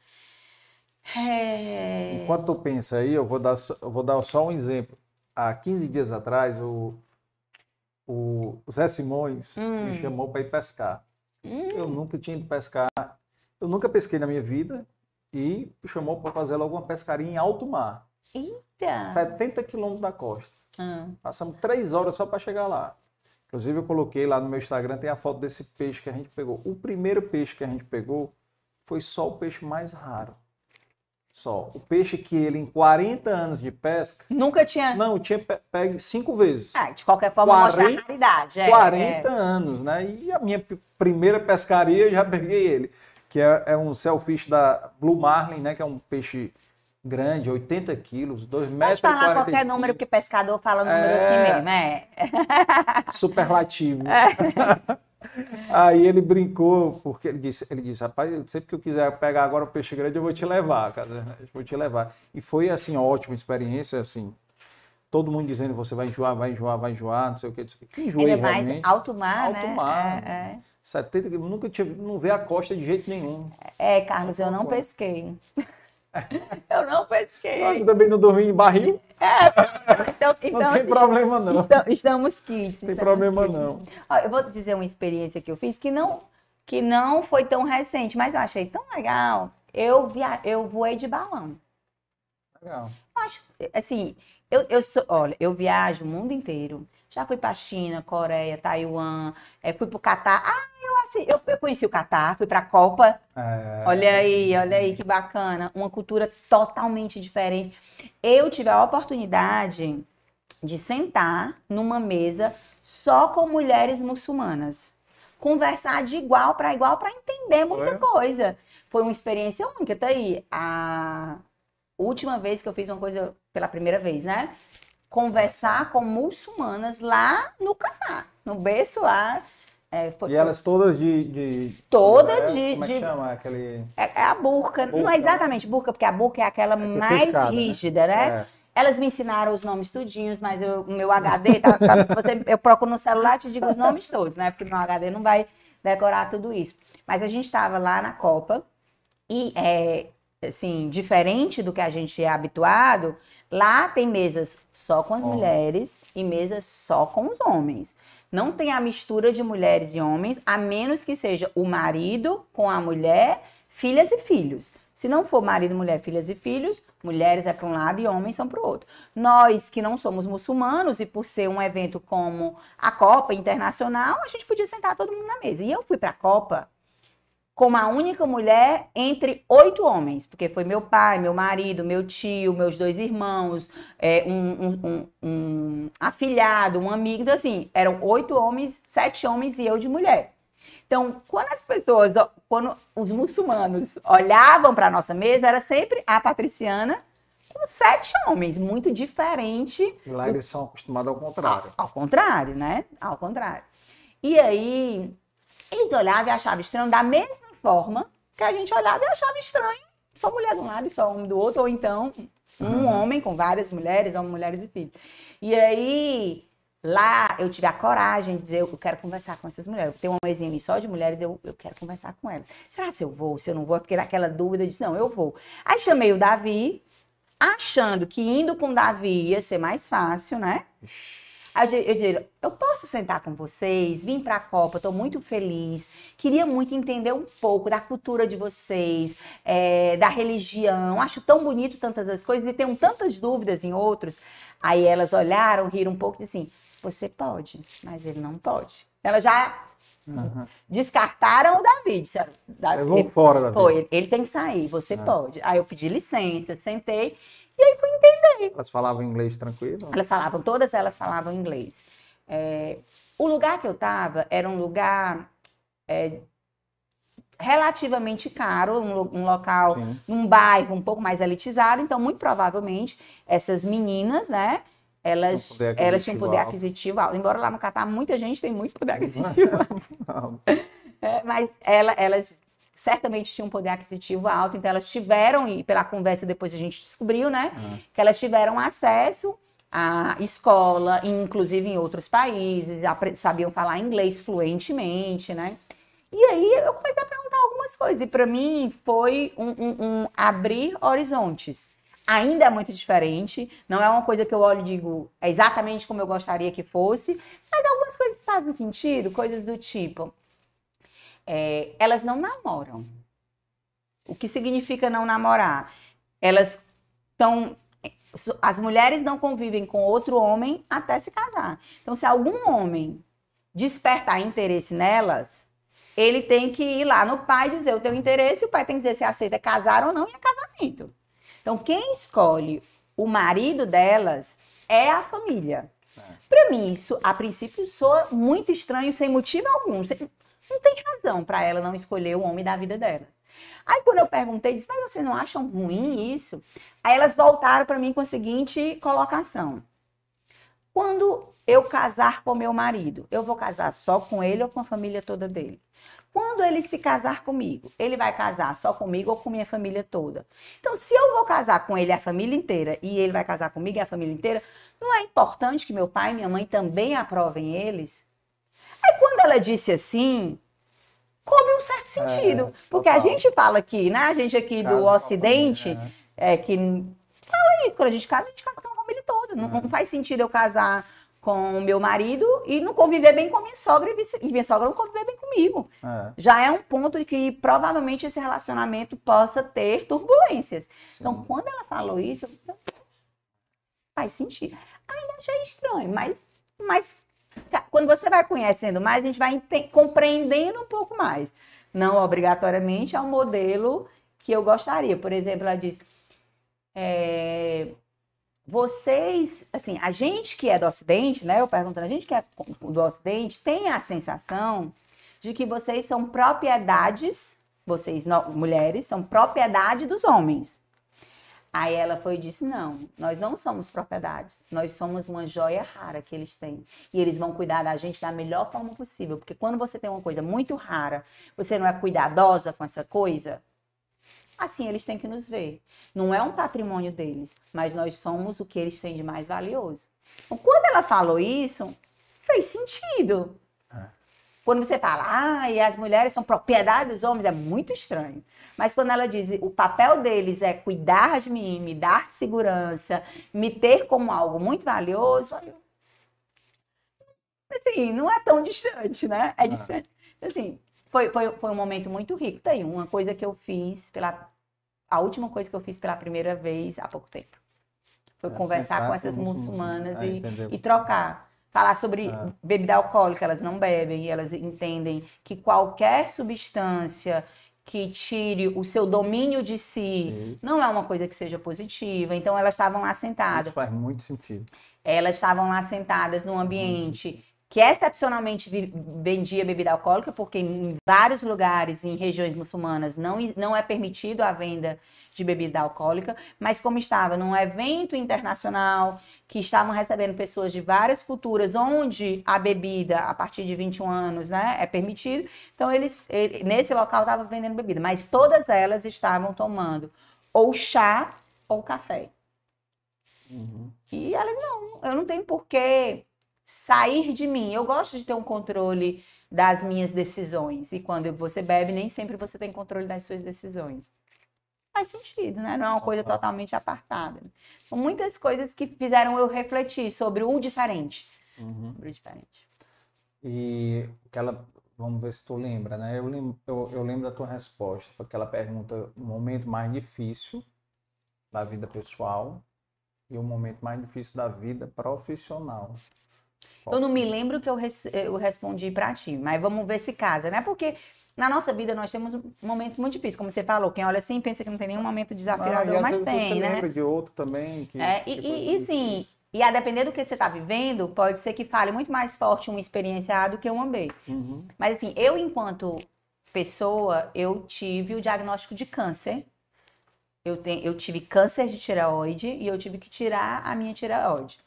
É... Enquanto tu pensa aí, eu vou dar, eu vou dar só um exemplo. Há 15 dias atrás, o, o Zé Simões hum. me chamou para ir pescar. Hum. Eu nunca tinha ido pescar. Eu nunca pesquei na minha vida e me chamou para fazer logo uma pescaria em alto mar.
Eita!
70 quilômetros da costa.
Ah.
Passamos três horas só para chegar lá. Inclusive, eu coloquei lá no meu Instagram, tem a foto desse peixe que a gente pegou. O primeiro peixe que a gente pegou foi só o peixe mais raro. Só. O peixe que ele, em 40 anos de pesca,
Nunca tinha.
não, tinha pe- pego cinco vezes.
Ah, de qualquer forma, mostra a
40
raridade. É,
40
é.
anos, né? E a minha primeira pescaria, eu já peguei ele. Que é, é um shellfish da Blue Marlin, né? Que é um peixe grande, 80 quilos, 2
Pode
metros e
falar
40
qualquer número, porque pescador fala número
É.
assim mesmo. É.
superlativo. Aí ele brincou, porque ele disse, ele disse, rapaz, sempre que eu quiser pegar agora um peixe grande, eu vou te levar, cara, né? eu vou te levar. E foi, assim, ótima experiência, assim, todo mundo dizendo, você vai enjoar, vai enjoar, vai enjoar, não sei o que, não sei o que. Enjoei
Ainda mais
realmente.
alto mar,
Alto
né?
mar.
É, é.
70 quilômetros, nunca tive, não vê a costa de jeito nenhum.
É, Carlos, eu não pesquei. Eu não
Eu
pesquei.
também não dormi em barril,
Então,
não
então,
tem problema não, não
então, estamos quites.
tem
estamos
problema não.
Ó, eu vou dizer uma experiência que eu fiz que não, que não foi tão recente, mas eu achei tão legal. Eu, via, eu voei de balão.
Legal.
Eu acho, assim, eu, eu sou, olha, eu viajo o mundo inteiro. Já fui para China, Coreia, Taiwan, eh, fui para o Catar. Ah, eu, assim, eu, eu conheci o Catar, fui para a Copa.
É,
Olha aí, olha aí que bacana. Uma cultura totalmente diferente. Eu tive a oportunidade de sentar numa mesa só com mulheres muçulmanas. Conversar de igual para igual para entender muita
Foi?
coisa. Foi uma experiência única. Tá aí. A última vez que eu fiz uma coisa pela primeira vez, né? Conversar com muçulmanas lá no Catar, no berço lá. É, foi-
E elas todas de... de
Toda
é,
de-
Como é que
de-
chama? Aquele...
É, é a burca, não
Burca,
é exatamente burca, porque a burca é aquela
que é
mais
fechada, né?
rígida, né?
É.
Elas me ensinaram os nomes tudinhos, mas o meu HD, tá, tá- você, eu procuro no celular e te digo os nomes todos, né? Porque meu HD não vai decorar tudo isso. Mas a gente estava lá na Copa e, é, assim, diferente do que a gente é habituado, lá tem mesas só com as
Ó.
mulheres e mesas só com os homens. Não tem a mistura de mulheres e homens, a menos que seja o marido com a mulher, filhas e filhos. Se não for marido, mulher, filhas e filhos, mulheres é para um lado e homens são para o outro. Nós que não somos muçulmanos e por ser um evento como a Copa Internacional, a gente podia sentar todo mundo na mesa. E eu fui para a Copa como a única mulher entre oito homens, porque foi meu pai, meu marido, meu tio, meus dois irmãos, é, um, um- um- um afilhado, um amigo. Então, assim, eram oito homens, sete homens e eu de mulher. Então, quando as pessoas, quando os muçulmanos olhavam para a nossa mesa, era sempre a patriciana com sete homens, muito diferente
E lá eles são acostumados ao contrário.
ao contrário, né? Ao contrário. E aí, eles olhavam e achavam estranho da mesma forma que a gente olhava e achava estranho só mulher de um lado e só homem do outro, ou então um homem com várias mulheres, ou mulheres e filhos. E aí, lá eu tive a coragem de dizer, eu quero conversar com essas mulheres. Tem uma mesinha ali só de mulheres, eu, eu quero conversar com elas. Será se eu vou, se eu não vou? Porque naquela dúvida eu disse, não, eu vou. Aí chamei o Davi, achando que indo com o Davi ia ser mais fácil, né? Eu eu digo, eu posso sentar com vocês, vim para a Copa, estou muito feliz, queria muito entender um pouco da cultura de vocês, é, da religião, acho tão bonito tantas as coisas e tenho tantas dúvidas em outros. Aí elas olharam, riram um pouco e disseram você pode, mas ele não pode. Elas já
Uhum.
descartaram o Davi, disseram, "Davi,
Levou fora da vida.
foi, ele, ele tem que sair, você
Ah.
pode. Aí eu pedi licença, sentei, e aí fui entender.
Elas falavam inglês tranquilo?
Elas falavam, todas elas falavam inglês. É, o lugar que eu estava era um lugar é, relativamente caro, um, um local,
Sim.
num bairro um pouco mais elitizado, então muito provavelmente essas meninas, né? Elas,
Tinham poder
elas tinham
aquisitivo
poder
alto.
aquisitivo alto. Embora lá no Catar muita gente tem muito poder aquisitivo
Não.
é, mas ela- elas certamente tinham um poder aquisitivo alto, então elas tiveram, e pela conversa depois a gente descobriu, né,
Ah.
que elas tiveram acesso à escola, inclusive em outros países, sabiam falar inglês fluentemente, né? E aí eu comecei a perguntar algumas coisas, e para mim foi um, um- um abrir horizontes. Ainda é muito diferente, não é uma coisa que eu olho e digo é exatamente como eu gostaria que fosse, mas algumas coisas fazem sentido, coisas do tipo, é, elas não namoram. O que significa não namorar? Elas estão as mulheres não convivem com outro homem até se casar. Então, se algum homem despertar interesse nelas, ele tem que ir lá no pai dizer o teu interesse, e o pai tem que dizer se aceita casar ou não, e é casamento. Então, quem escolhe o marido delas é a família. É. Para mim, isso, a princípio, soa muito estranho, sem motivo algum. Não tem razão para ela não escolher o homem da vida dela. Aí, quando eu perguntei, disse, mas vocês não acham ruim isso? Aí elas voltaram para mim com a seguinte colocação: Quando eu casar com meu marido, eu vou casar só com ele ou com a família toda dele? Quando ele se casar comigo, ele vai casar só comigo ou com minha família toda? Então, se eu vou casar com ele a família inteira e ele vai casar comigo e a família inteira, não é importante que meu pai e minha mãe também aprovem eles? Aí, quando ela disse assim, coube um certo sentido. É, porque a gente fala aqui, né? A gente aqui do Ocidente, é. é. que fala isso. Quando a gente casa, a gente casa com a família toda. Não, não é. faz sentido eu casar com o meu marido e não conviver bem com a minha sogra e, minha sogra não conviver bem comigo. É. Já é um ponto que provavelmente esse relacionamento possa ter turbulências. Sim. Então, quando ela falou isso, eu falei, faz sentido. Ainda achei estranho, mas, mas quando você vai conhecendo mais, a gente vai compreendendo um pouco mais. Não obrigatoriamente ao modelo que eu gostaria. Por exemplo, ela diz: é, vocês, assim, a gente que é do Ocidente, né? Eu perguntando, a gente que é do Ocidente tem a sensação de que vocês são propriedades, vocês mulheres, são propriedade dos homens. Aí ela foi e disse: Não, nós não somos propriedades, nós somos uma joia rara que eles têm. E eles vão cuidar da gente da melhor forma possível. Porque quando você tem uma coisa muito rara, você não é cuidadosa com essa coisa, assim eles têm que nos ver. Não é um patrimônio deles, mas nós somos o que eles têm de mais valioso. Então, quando ela falou isso, fez sentido. Quando você fala, ah, e as mulheres são propriedade dos homens, é muito estranho. Mas quando ela diz, o papel deles é cuidar de mim, me dar segurança, me ter como algo muito valioso, assim, não é tão distante, né? É distante. Assim, foi, foi, foi um momento muito rico. Tem uma coisa que eu fiz pela. A última coisa que eu fiz pela primeira vez há pouco tempo. Foi é, conversar com essas muçulmanas ah, e, e trocar falar sobre ah. bebida alcoólica, elas não bebem, e elas entendem que qualquer substância que tire o seu domínio de si Sim. não é uma coisa que seja positiva. Então elas estavam lá sentadas. Isso
faz muito sentido.
Elas estavam lá sentadas num ambiente que excepcionalmente vendia bebida alcoólica, porque em vários lugares, em regiões muçulmanas, não, não é permitido a venda de bebida alcoólica, mas como estava num evento internacional, que estavam recebendo pessoas de várias culturas, onde a bebida, a partir de 21 anos, né, é permitido, então eles, ele, nesse local estavam vendendo bebida, mas todas elas estavam tomando ou chá ou café. Uhum. E elas, não, eu não tenho porquê sair de mim. Eu gosto de ter um controle das minhas decisões. E quando você bebe, nem sempre você tem controle das suas decisões faz sentido, né? Não é uma coisa totalmente apartada. São muitas coisas que fizeram eu refletir sobre o diferente. Uhum. Sobre o diferente.
E aquela, vamos ver se tu lembra, né? Eu lembro, eu, eu lembro da tua resposta para aquela pergunta, o momento mais difícil da vida pessoal e o momento mais difícil da vida profissional.
Qual eu não me lembro que eu, res, eu respondi para ti, mas vamos ver se casa, né? Porque na nossa vida nós temos momentos muito difíceis, como você falou, quem olha assim pensa que não tem nenhum momento desafiador, ah, mas tem,
você
né?
lembra de outro também. Que,
é, e, e, e sim, e a depender do que você está vivendo, pode ser que fale muito mais forte uma experiência A do que uma B. Uhum. Mas assim, eu enquanto pessoa, eu tive o diagnóstico de câncer. Eu, te, eu tive câncer de tireoide e eu tive que tirar a minha tireoide.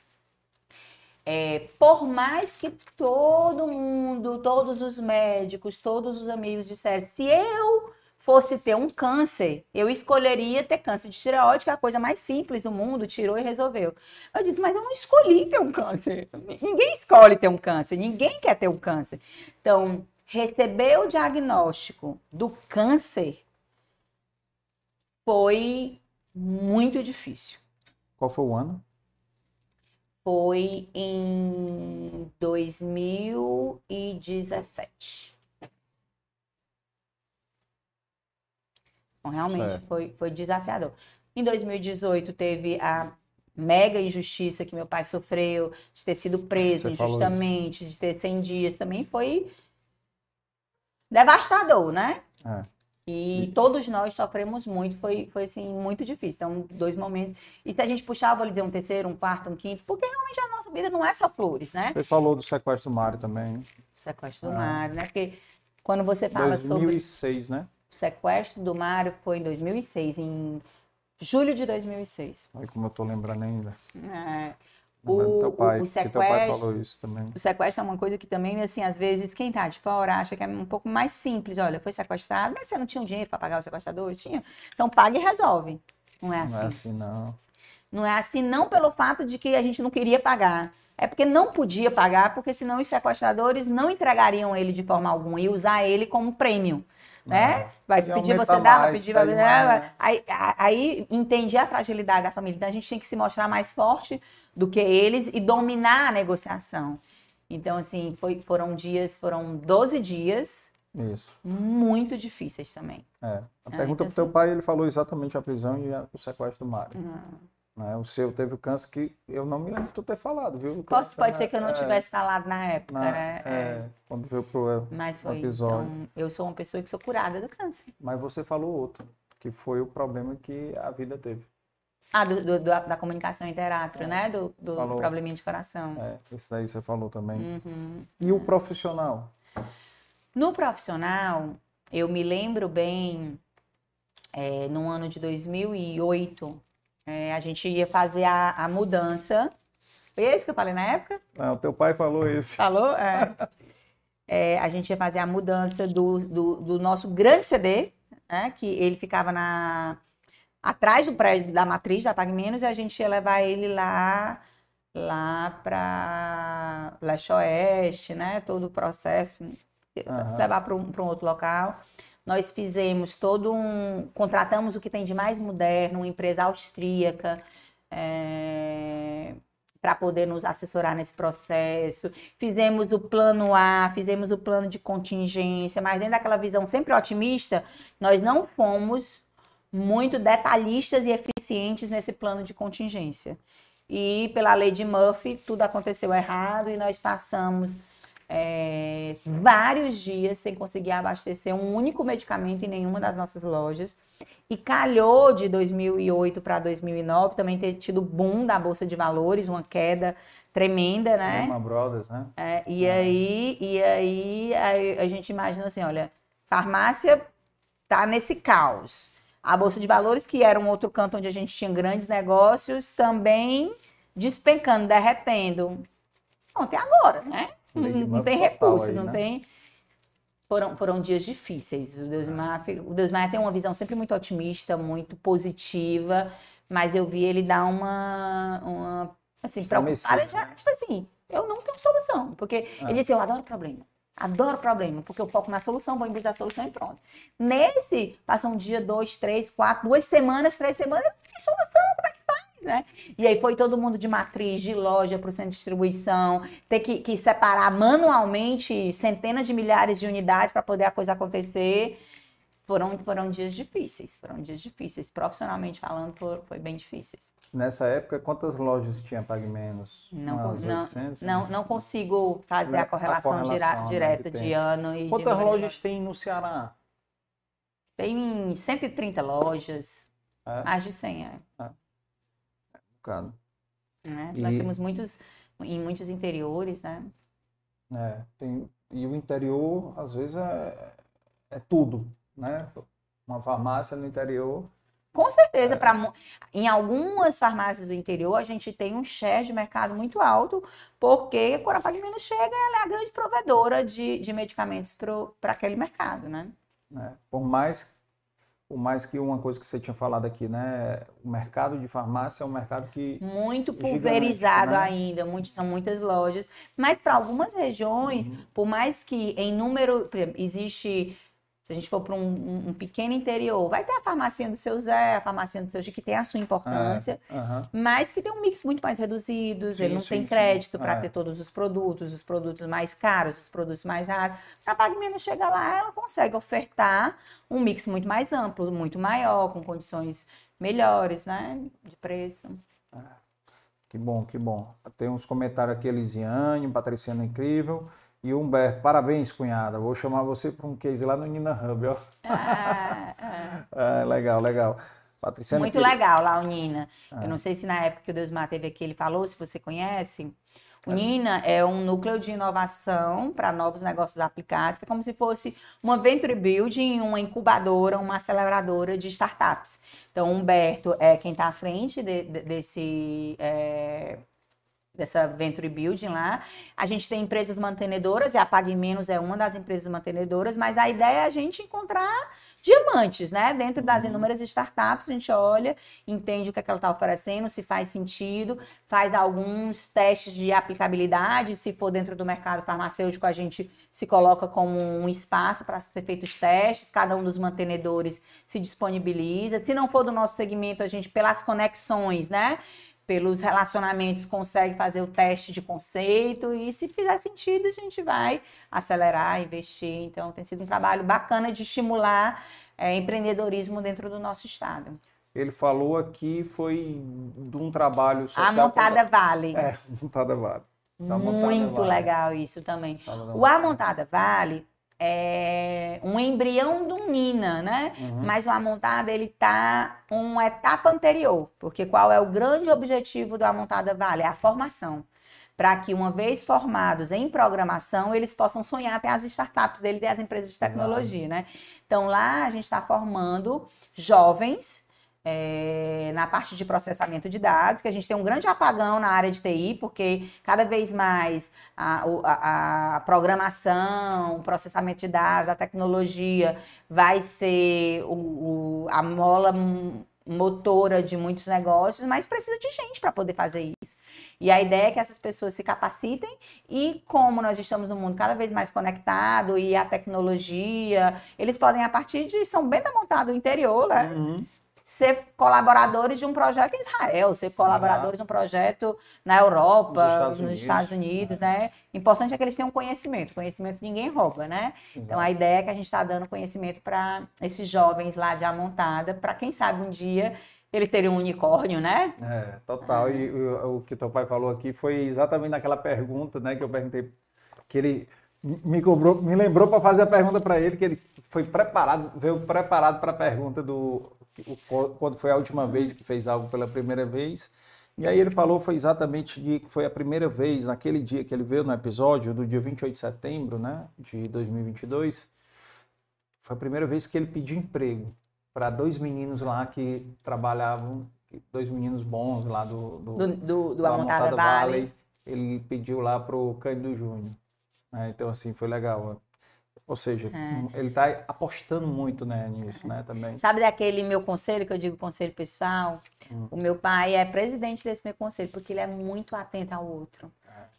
É, por mais que todo mundo, todos os médicos, todos os amigos dissessem, se eu fosse ter um câncer, eu escolheria ter câncer de tireoide, que é a coisa mais simples do mundo, tirou e resolveu. Eu disse, mas eu não escolhi ter um câncer. Ninguém escolhe ter um câncer, ninguém quer ter um câncer. Então, receber o diagnóstico do câncer foi muito difícil.
Qual foi o ano?
Foi em 2017. Então, realmente foi, foi desafiador. Em 2018 teve a mega injustiça que meu pai sofreu, de ter sido preso
Você
injustamente, de ter 100 dias, também foi devastador, né?
É.
E
E-
todos nós sofremos muito, foi, foi assim, muito difícil. Então, dois momentos. E se a gente puxar, vou lhe dizer, um terceiro, um quarto, um quinto, porque realmente a nossa vida não é só flores, né?
Você falou do sequestro do Mário também.
O sequestro do
Ah.
Mário, né? Porque quando você fala sobre
2006, né?
o sequestro do Mário, foi em 2006, em julho de 2006.
Olha como eu tô lembrando ainda.
É, O-
teu pai,
o
que teu pai
sequestro-
falou isso também.
O sequestro é uma coisa que também, assim, às vezes, quem tá de fora acha que é um pouco mais simples. Olha, foi sequestrado, mas você não tinha um dinheiro para pagar os sequestradores? Tinha. Então, paga e resolve. Não é
Não
assim.
é assim, não.
Não é assim, não pelo fato de que a gente não queria pagar. É porque não podia pagar, porque senão os sequestradores não entregariam ele de forma alguma e usar ele como prêmio. Né? Vai pedir, você dá, vai pedir, vai
pede
né? Aí, aí entendi a fragilidade da família. Então a gente tem que se mostrar mais forte do que eles e dominar a negociação. Então, assim, foi- foram dias, foram 12 dias
Isso.
muito difíceis também.
É. A
Ah,
pergunta
então
pro teu
assim-
pai, ele falou exatamente a prisão e a- o sequestro do Mário.
Uhum.
Né? O seu teve o câncer que eu não me lembro de tu ter falado, viu? O
Pode,
né?
ser que eu não
É,
tivesse falado na época,
na-
né? É.
é, quando veio pro
Mas foi.
episódio.
Então, eu sou uma pessoa que sou curada do câncer.
Mas você falou outro, que foi o problema que a vida teve.
Ah, do, do- da, comunicação interátrio,
É.
né? Do, do
Falou.
probleminha de coração.
É, esse daí você falou também.
Uhum.
E o profissional?
No profissional, eu me lembro bem, é, no ano de 2008, é, a gente ia fazer a, a mudança. Foi esse que eu falei na época?
Não, o teu pai falou esse.
Falou? É. É, a gente ia fazer a mudança do, do, do nosso grande CD, né? Que ele ficava na atrás do prédio da matriz da Pague Menos e a gente ia levar ele lá lá para Leste Oeste, né? Todo o processo,
Aham.
levar para um, pra um outro local. Nós fizemos todo um. Contratamos o que tem de mais moderno, uma empresa austríaca, para poder nos assessorar nesse processo. Fizemos o plano A, fizemos o plano de contingência, mas dentro daquela visão sempre otimista, nós não fomos muito detalhistas e eficientes nesse plano de contingência. E pela lei de Murphy, tudo aconteceu errado e nós passamos é, vários dias sem conseguir abastecer um único medicamento em nenhuma das nossas lojas. E calhou de 2008 para 2009 também ter tido boom da Bolsa de Valores, uma queda tremenda, né?
Lehman Brothers, né?
É, e, aí, e aí, aí a gente imagina assim, olha, farmácia tá nesse caos. A Bolsa de Valores, que era um outro canto onde a gente tinha grandes negócios, também despencando, derretendo. Não, tem agora, né? Não, não tem recursos,
aí,
não
né?
tem. Foram, foram dias difíceis. O Deusmar, o Deusmar tem uma visão sempre muito otimista, muito positiva, mas eu vi ele dar uma, uma assim, preocupada, já, tipo assim, eu não tenho solução, porque
Ah.
ele disse, eu adoro problema. Adoro problema, porque eu foco na solução, vou em busca da solução e pronto. Nesse, passa um dia, dois, três, quatro, duas semanas, três semanas, tem solução, como é que faz, né? E aí foi todo mundo de matriz, de loja para o centro de distribuição, ter que, que separar manualmente centenas de milhares de unidades para poder a coisa acontecer. Foram, foram dias difíceis, foram dias difíceis. Profissionalmente falando, foi, foi bem difíceis.
Nessa época, quantas lojas tinha Pague Menos?
Não,
Umas
não,
800, né?
não, não consigo fazer
A
a correlação,
correlação,
dira-
né,
direta
que
de ano e
Quantas lojas tem no Ceará?
Tem 130 lojas,
É?
mais de 100, é,
Bocado.
né?
E-
Nós temos muitos, em muitos interiores, né?
É, tem, e o interior, às vezes, é, é tudo, né? Uma farmácia no interior.
Com certeza,
É.
pra em algumas farmácias do interior, a gente tem um share de mercado muito alto, porque a Pague Menos chega, ela é a grande provedora de, de medicamentos para aquele mercado, né?
né? Por mais, por mais que uma coisa que você tinha falado aqui, né? O mercado de farmácia é um mercado que
Muito
Gigante,
pulverizado
né?
ainda, são muitas lojas, mas para algumas regiões,
Uhum.
por mais que em número, por exemplo, existe, se a gente for para um, um- um pequeno interior, vai ter a farmacinha do seu Zé, a farmacinha do seu Chico, que tem a sua importância,
Aham.
mas que tem um mix muito mais reduzido,
Sim,
ele não
sim,
tem crédito para
É.
ter todos os produtos, os produtos mais caros, os produtos mais raros. Para a PagMenos chega lá, ela consegue ofertar um mix muito mais amplo, muito maior, com condições melhores, né, de preço.
Que bom, que bom. Tem uns comentários aqui, Elisiane, Patriciana incrível. E Humberto, parabéns, cunhada. Vou chamar você para um case lá no Nina Hub, ó. Ah, ah. legal, legal.
Patriciana Muito legal lá o Nina. Ah. Eu não sei se na época que o Deus Mar teve aqui ele falou, se você conhece. O Nina é um núcleo de inovação para novos negócios aplicados, que é como se fosse uma venture building, uma incubadora, uma aceleradora de startups. Então, o Humberto é quem está à frente de, de, desse. É, dessa Venture Building lá. A gente tem empresas mantenedoras, e a Pague Menos é uma das empresas mantenedoras, mas a ideia é a gente encontrar diamantes, né? Dentro das uhum. inúmeras startups, a gente olha, entende o que, é que ela está oferecendo, se faz sentido, faz alguns testes de aplicabilidade. Se for dentro do mercado farmacêutico, a gente se coloca como um espaço para ser feitos testes, cada um dos mantenedores se disponibiliza. Se não for do nosso segmento, a gente, pelas conexões, né? Pelos relacionamentos consegue fazer o teste de conceito e se fizer sentido a gente vai acelerar, investir. Então tem sido um trabalho bacana de estimular é, empreendedorismo dentro do nosso estado.
Ele falou aqui foi de um trabalho social.
A Montada Vale.
É, Montada Vale.
Muito vale. legal isso também. O A Montada Vale é, um embrião do Nina, né? Uhum. Mas o Amontada ele tá uma etapa anterior, porque qual é o grande objetivo do Amontada Vale? É a formação. Para que, uma vez formados em programação, eles possam sonhar até as startups dele e as empresas de tecnologia, né? Então, lá a gente está formando jovens é, na parte de processamento de dados, que a gente tem um grande apagão na área de TI, porque cada vez mais a, a, a programação, o processamento de dados, a tecnologia vai ser o, o, a mola motora de muitos negócios, mas precisa de gente para poder fazer isso. E a ideia é que essas pessoas se capacitem e como nós estamos num mundo cada vez mais conectado e a tecnologia, eles podem a partir de São Bento montado no interior, né? Uhum ser colaboradores de um projeto em Israel, ser colaboradores de um projeto na Europa, nos Estados Unidos, nos Estados Unidos né? né? Importante é que eles tenham conhecimento. Conhecimento ninguém rouba, né? Exato. Então a ideia é que a gente está dando conhecimento para esses jovens lá de Amontada, para quem sabe um dia eles seriam um unicórnio, né?
É, total. É. E o, o que teu pai falou aqui foi exatamente naquela pergunta, né, que eu perguntei que ele me cobrou, me lembrou para fazer a pergunta para ele que ele foi preparado, veio preparado para a pergunta do quando foi a última vez que fez algo pela primeira vez. E aí ele falou foi exatamente de que foi a primeira vez, naquele dia que ele veio no episódio, do dia 28 de setembro né, de 2022, foi a primeira vez que ele pediu emprego para dois meninos lá que trabalhavam, dois meninos bons lá do, do,
do, do, do Amontada Valley. Valley.
Ele pediu lá para o Cândido Júnior. Né, então, assim, foi legal. Ou seja, é. ele está apostando muito né, nisso, né, também.
Sabe daquele meu conselho, que eu digo conselho pessoal? Hum. O meu pai é presidente desse meu conselho, porque ele é muito atento ao outro.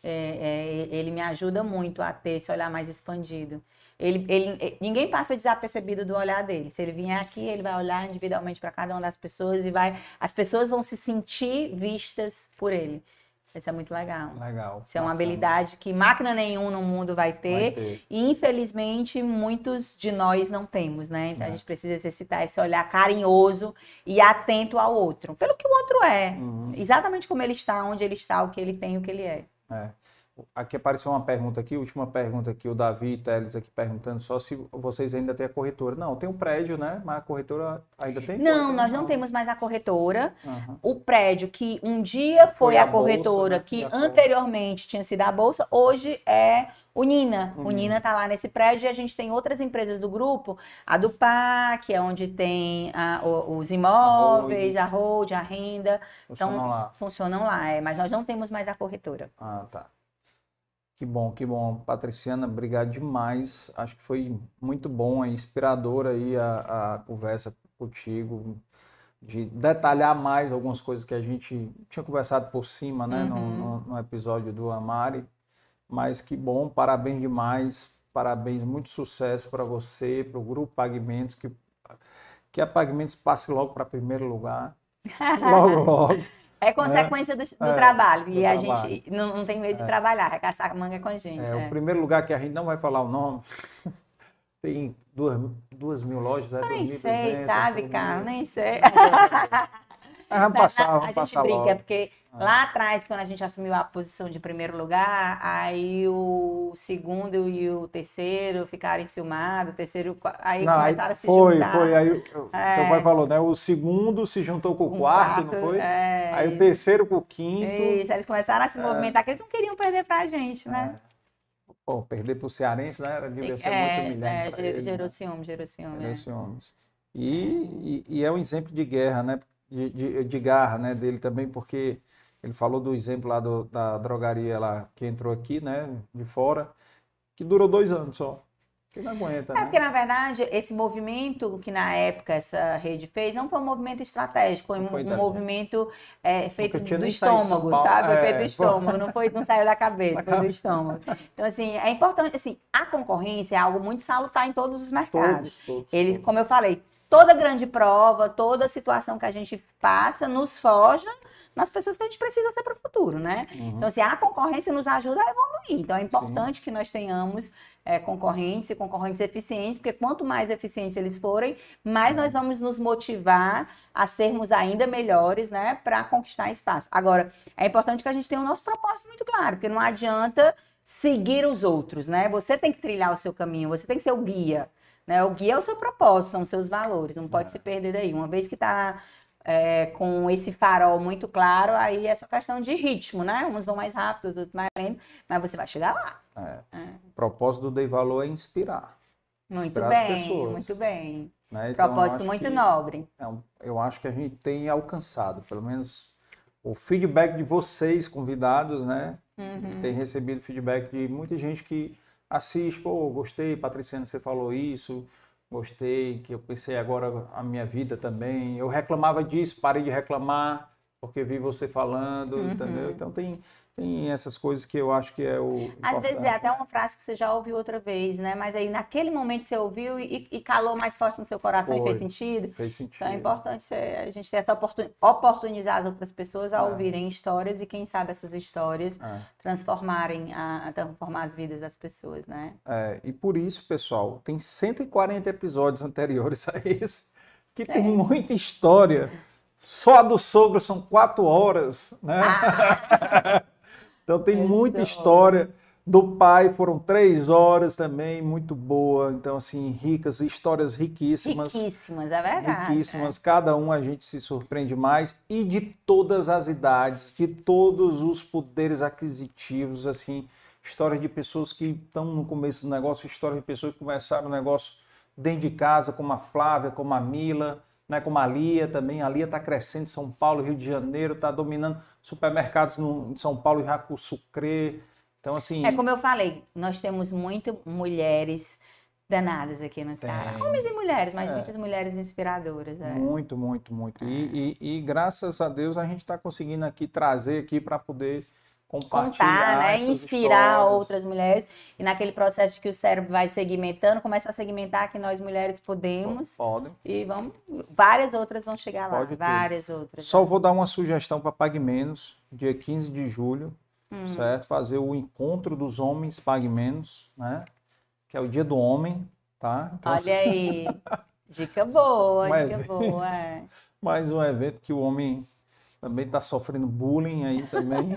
É. É, é ele me ajuda muito a ter esse olhar mais expandido. Ele, ele, ninguém passa desapercebido do olhar dele. Se ele vier aqui, ele vai olhar individualmente para cada uma das pessoas e vai, as pessoas vão se sentir vistas por ele. Isso é muito legal.
Legal.
Isso é uma habilidade que máquina nenhum no mundo vai ter, vai ter. E infelizmente muitos de nós não temos, né? Então é. a gente precisa exercitar esse olhar carinhoso e atento ao outro, pelo que o outro é. Uhum. Exatamente como ele está, onde ele está, o que ele tem, o que ele é.
É. Aqui apareceu uma pergunta aqui, última pergunta aqui, o Davi Teles aqui perguntando só se vocês ainda têm a corretora. Não, tem um prédio, né? Mas a corretora ainda tem?
Não, nós não, temos mais a corretora. Uhum. O prédio que um dia foi, foi a, a, corretora, bolsa, né? que anteriormente tinha sido a Bolsa, hoje é o Nina. Uhum. O Nina está lá nesse prédio e a gente tem outras empresas do grupo, a do PAC, é onde tem a, os imóveis, a Road, a, a renda. Funcionam então, lá. Funcionam lá, é, mas nós não temos mais a corretora.
Ah, tá. Que bom, que bom. Patriciana, obrigado demais. Acho que foi muito bom e inspiradora aí a, a conversa contigo, de detalhar mais algumas coisas que a gente tinha conversado por cima, né, uhum. no, no, no, episódio do Amari. Mas que bom, parabéns demais, parabéns, muito sucesso para você, para o Grupo Pagamentos, que, que a Pagamentos passe logo para primeiro lugar. Logo, logo.
É consequência do, do é, trabalho. Do e trabalho. a gente não, não, tem medo de é. trabalhar, arregaçar a manga com a gente.
É, é, o primeiro lugar que a gente não vai falar o nome. tem duas, duas mil lojas, é
Nem sei, sabe, Carlos? Nem sei.
Ah, vamos passar, vamos
a
passar
gente brinca,
logo.
porque lá atrás, quando a gente assumiu a posição de primeiro lugar, aí o segundo e o terceiro ficaram enciumados, o terceiro, aí
Não, aí
começaram a se
foi,
juntar.
foi. Aí o teu
É.
pai falou, né? O segundo se juntou com o
Um
quarto, não foi?
é,
Aí o terceiro com o quinto.
Isso, eles começaram a se movimentar, que eles não queriam perder pra gente, né?
É. Pô, perder pro Cearense, né? Era, devia ser
É,
muito humilhante
é,
pra
ger-
ele, né?
gerou ciúme, gerou ciúme.
Gerou
é.
ciúmes. E, e, e é um exemplo de guerra, né? De, de, de garra, né? Dele também, porque ele falou do exemplo lá do- da drogaria lá que entrou aqui, né? De fora, que durou dois anos só. Que não aguenta,
É
né?
porque, na verdade, esse movimento que na época essa rede fez não foi um movimento estratégico, foi um,
foi
um
inteligente.
movimento é, feito do estômago, sabe?
É,
feito do estômago, não, foi, não saiu da cabeça, foi do estômago. Então, assim, é importante, assim, a concorrência é algo muito salutar em todos os mercados.
Todos, todos.
Eles,
todos.
como eu falei, toda grande prova, toda situação que a gente passa nos forja nas pessoas que a gente precisa ser para o futuro, né?
Uhum.
Então, assim, a concorrência nos ajuda a evoluir. Então, é importante que nós tenhamos é, concorrentes e concorrentes eficientes, porque quanto mais eficientes eles forem, mais nós vamos nos motivar a sermos ainda melhores, né, para conquistar espaço. Agora, é importante que a gente tenha o nosso propósito muito claro, porque não adianta seguir os outros, né? Você tem que trilhar o seu caminho, você tem que ser o guia. Né? O guia é o seu propósito, são os seus valores, não pode se perder daí. Uma vez que está com esse farol muito claro, aí é só questão de ritmo, né? Uns vão mais rápido, os outros mais lento, mas você vai chegar lá.
É. O propósito do Dei Valor é inspirar.
Muito
Inspirar as
bem,
pessoas.
muito bem.
Né? Então,
Propósito muito
que
nobre.
é eu acho que a gente tem alcançado, pelo menos o feedback de vocês, convidados, né?
Uhum.
Tem recebido feedback de muita gente que assiste, pô, gostei, Patriciana, você falou isso, gostei, que eu pensei agora a minha vida também. Eu reclamava disso, parei de reclamar, porque vi você falando,
Uhum.
entendeu? Então tem, tem essas coisas que eu acho que é o.
Às vezes é
importante.
até uma frase que você já ouviu outra vez, né? Mas aí naquele momento você ouviu e, e calou mais forte no seu coração e
Foi.
fez sentido.
Fez sentido.
Então é importante você- a gente ter essa oportunidade, oportunizar as outras pessoas a
É.
ouvirem histórias e quem sabe essas histórias
É.
transformarem, a, a transformar as vidas das pessoas, né?
É, e por isso, pessoal, tem 140 episódios anteriores a esse, que tem
É.
muita história. Só a do sogro são quatro horas, né? então tem muita
Isso.
história. Do pai foram três horas também, muito boa. Então, assim, ricas, histórias riquíssimas.
Riquíssimas, é verdade.
riquíssimas. Cada um a gente se surpreende mais e de todas as idades, de todos os poderes aquisitivos, assim, histórias de pessoas que estão no começo do negócio, histórias de pessoas que começaram o negócio dentro de casa, como a Flávia, como a Mila, né, como a Lia também. A Lia está crescendo em São Paulo, Rio de Janeiro, está dominando supermercados no, em São Paulo, já com Sucre. Então, assim,
É como eu falei, nós temos muito mulheres danadas aqui no Ceará. Homens e mulheres, mas
É.
muitas mulheres inspiradoras. É.
Muito, muito, muito. E, e- e graças a Deus a gente está conseguindo aqui trazer aqui para poder
Contar, né? Inspirar
histórias.
outras mulheres. E naquele processo que o cérebro vai segmentando, começa a segmentar que nós mulheres podemos.
Podem.
E vamos. Várias outras vão chegar lá.
Pode ter.
várias outras.
Só vou dar uma sugestão para Pague Menos, dia 15 de julho,
Hum.
certo? Fazer o encontro dos homens Pague Menos, né? Que é o dia do homem, tá? Então,
Olha aí. Dica boa,
Um
dica
evento.
boa. é.
mais um evento que o homem também está sofrendo bullying aí também.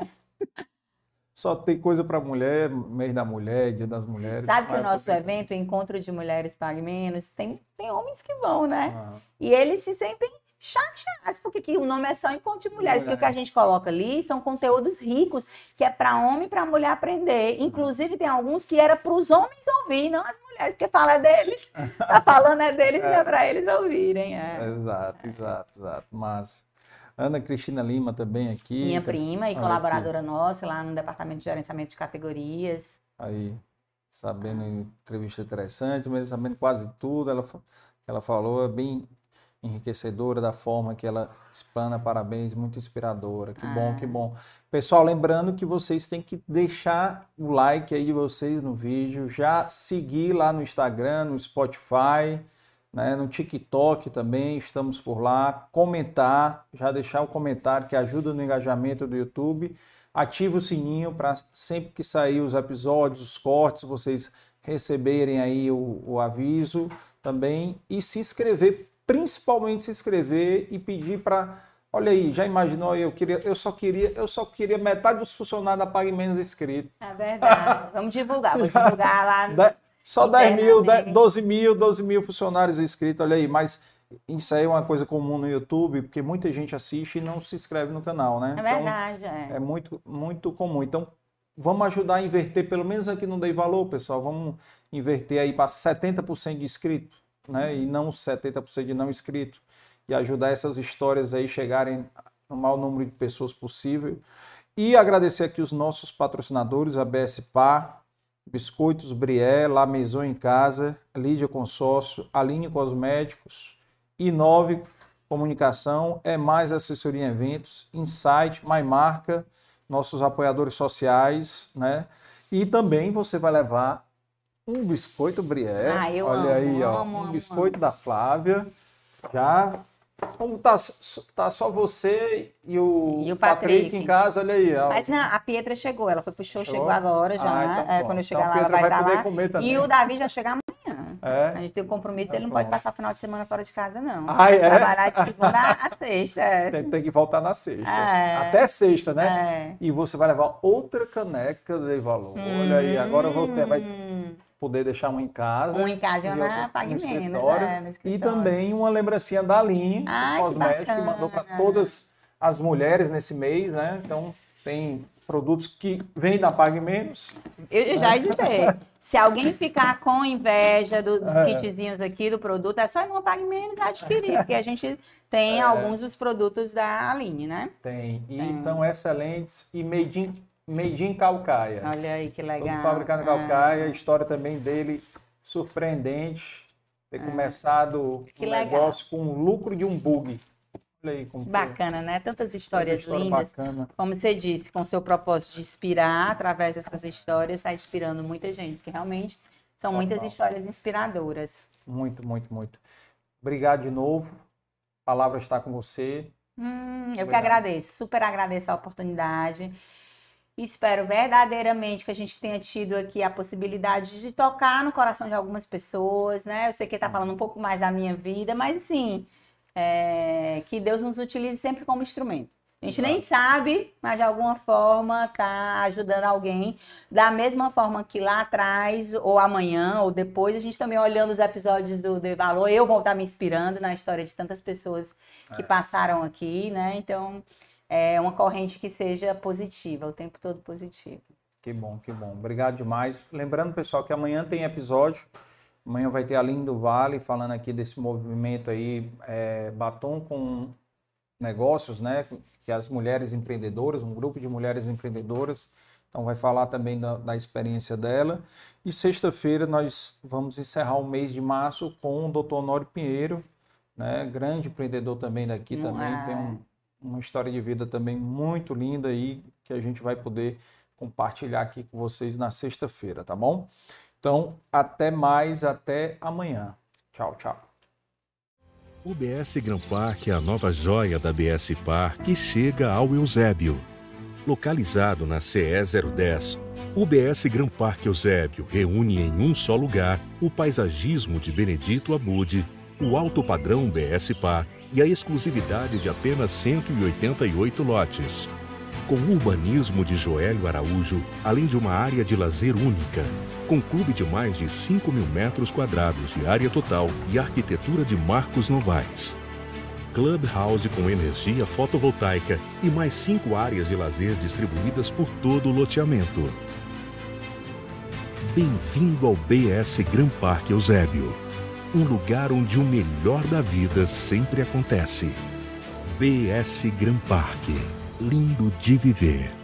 Só tem coisa para mulher, mês da mulher, dia das mulheres.
Sabe que o nosso evento, Encontro de Mulheres Pague Menos, tem, tem homens que vão, né?
Ah,
E eles se sentem chateados, porque que o nome é só Encontro de Mulheres, porque o que a gente coloca ali são conteúdos ricos, que é para homem e para mulher aprender. Inclusive, tem alguns que era para os homens ouvir, não as mulheres, porque fala é deles. Tá falando é deles e é para eles ouvirem. é.
Exato, exato, exato. Mas Ana Cristina Lima também aqui.
Minha
tá-
prima e
Olha
colaboradora nossa lá no Departamento de Gerenciamento de Categorias.
Aí, sabendo entrevista interessante, mas sabendo quase tudo, ela, ela falou, é bem enriquecedora da forma que ela explana, parabéns, muito inspiradora, que bom, que bom. Pessoal, lembrando que vocês têm que deixar o like aí de vocês no vídeo, já seguir lá no Instagram, no Spotify, né, no TikTok também, estamos por lá, comentar, já deixar o comentário que ajuda no engajamento do YouTube, ativa o sininho para sempre que sair os episódios, os cortes, vocês receberem aí o, o aviso também e se inscrever, principalmente se inscrever e pedir para Olha aí, já imaginou? Eu queria, eu só queria, eu só queria metade dos funcionários da Pague Menos inscritos.
É verdade. Vamos divulgar, vou divulgar lá.
Só 10 mil, 10, 12 mil, 12 mil funcionários inscritos, olha aí. Mas isso aí é uma coisa comum no YouTube, porque muita gente assiste e não se inscreve no canal, né?
É verdade, então, é.
É muito, muito comum. Então, vamos ajudar a inverter, pelo menos aqui no Dei Valor, pessoal. Vamos inverter aí para 70% de inscritos, né? E não 70% de não inscritos e ajudar essas histórias aí chegarem no maior número de pessoas possível. E agradecer aqui os nossos patrocinadores, a BS Par, Biscoitos Brié, La Maison em Casa, Lídia Consórcio, Aline Cosméticos, Inove Comunicação, É Mais Assessoria em Eventos, Insight, My Marca, nossos apoiadores sociais, né? E também você vai levar um biscoito Brié.
Ah, eu
Olha
amo,
aí, ó,
amo,
um
amo,
biscoito da Flávia. Já como tá, tá só você e o,
E o
Patrick.
Patrick.
em casa, olha aí. ó.
Mas não, a Pietra chegou, ela foi pro show,
Chegou?
chegou agora já.
Ah, então
é, quando eu chegar
Então
lá, ela vai
vai
estar lá.
comer também.
E o Davi já chega amanhã. A
É?
gente tem um compromisso,
Então
ele não pode passar o final de semana fora de casa, não.
Ah, é?
Trabalhar de segunda a sexta. É.
Tem, tem que voltar na sexta.
É.
Até sexta, né?
É.
E você vai levar outra caneca de valor. Olha aí, agora você vai
Hum.
Poder deixar uma em casa.
Um em casa e
outra
na
no
Pague Menos,
escritório.
é, no
E também uma lembrancinha da Aline,
Ai,
do
que
cosmético, que
bacana.
mandou para todas as mulheres nesse mês, né? Então tem produtos que vêm da Pague Menos.
Eu já ia dizer, se alguém ficar com inveja do- dos
É.
kitzinhos aqui do produto, é só ir numa Pague Menos e adquirir, porque a gente tem
É.
alguns dos produtos da Aline, né?
Tem. E
Tem.
estão excelentes e made in, made in Calcaia.
Olha aí que legal.
Todo fabricado em Calcaia. A história também dele surpreendente. Ter começado
Que
um negócio com o lucro de um bug. Olha aí como foi.
Bacana, né? Tantas
Tanta
histórias
história
lindas.
bacana.
Como você disse, com o seu propósito de inspirar, através dessas histórias, está inspirando muita gente, porque realmente são muitas histórias inspiradoras.
Muito, muito, muito. Obrigado de novo. A palavra está com você.
Hum, eu que agradeço, super agradeço a oportunidade. Espero verdadeiramente que a gente tenha tido aqui a possibilidade de tocar no coração de algumas pessoas, né? Eu sei que está falando um pouco mais da minha vida, mas assim, é, que Deus nos utilize sempre como instrumento. A gente nem sabe, mas de alguma forma está ajudando alguém. Da mesma forma que lá atrás, ou amanhã, ou depois, a gente também olhando os episódios do The Valor, eu vou estar me inspirando na história de tantas pessoas que passaram aqui, né? Então, é uma corrente que seja positiva, o tempo todo positivo.
Que bom, que bom. Obrigado demais. Lembrando, pessoal, que amanhã tem episódio. Amanhã vai ter a Aline do Vale falando aqui desse movimento aí, é, Batom com Negócios, né? Que as mulheres empreendedoras, um grupo de mulheres empreendedoras. Então vai falar também da, da experiência dela. E sexta-feira nós vamos encerrar o mês de março com o Dr. Honório Pinheiro, né? Grande empreendedor também daqui também. Tem um- uma história de vida também muito linda aí que a gente vai poder compartilhar aqui com vocês na sexta-feira, tá bom? Então, até mais, até amanhã. Tchau, tchau.
O BS Gran Park é a nova joia da BS Par que chega ao Eusébio. Localizado na CE 010, o BS Gran Park Eusébio reúne em um só lugar o paisagismo de Benedito Abude, o alto padrão BS Par e a exclusividade de apenas 188 lotes. Com o urbanismo de Joélio Araújo, além de uma área de lazer única, com clube de mais de 5 mil metros quadrados de área total e arquitetura de Marcos Novaes. Clubhouse com energia fotovoltaica e mais cinco áreas de lazer distribuídas por todo o loteamento. Bem-vindo ao BS Gran Parque Eusébio, um lugar onde o melhor da vida sempre acontece. BS Gran Parque, lindo de viver.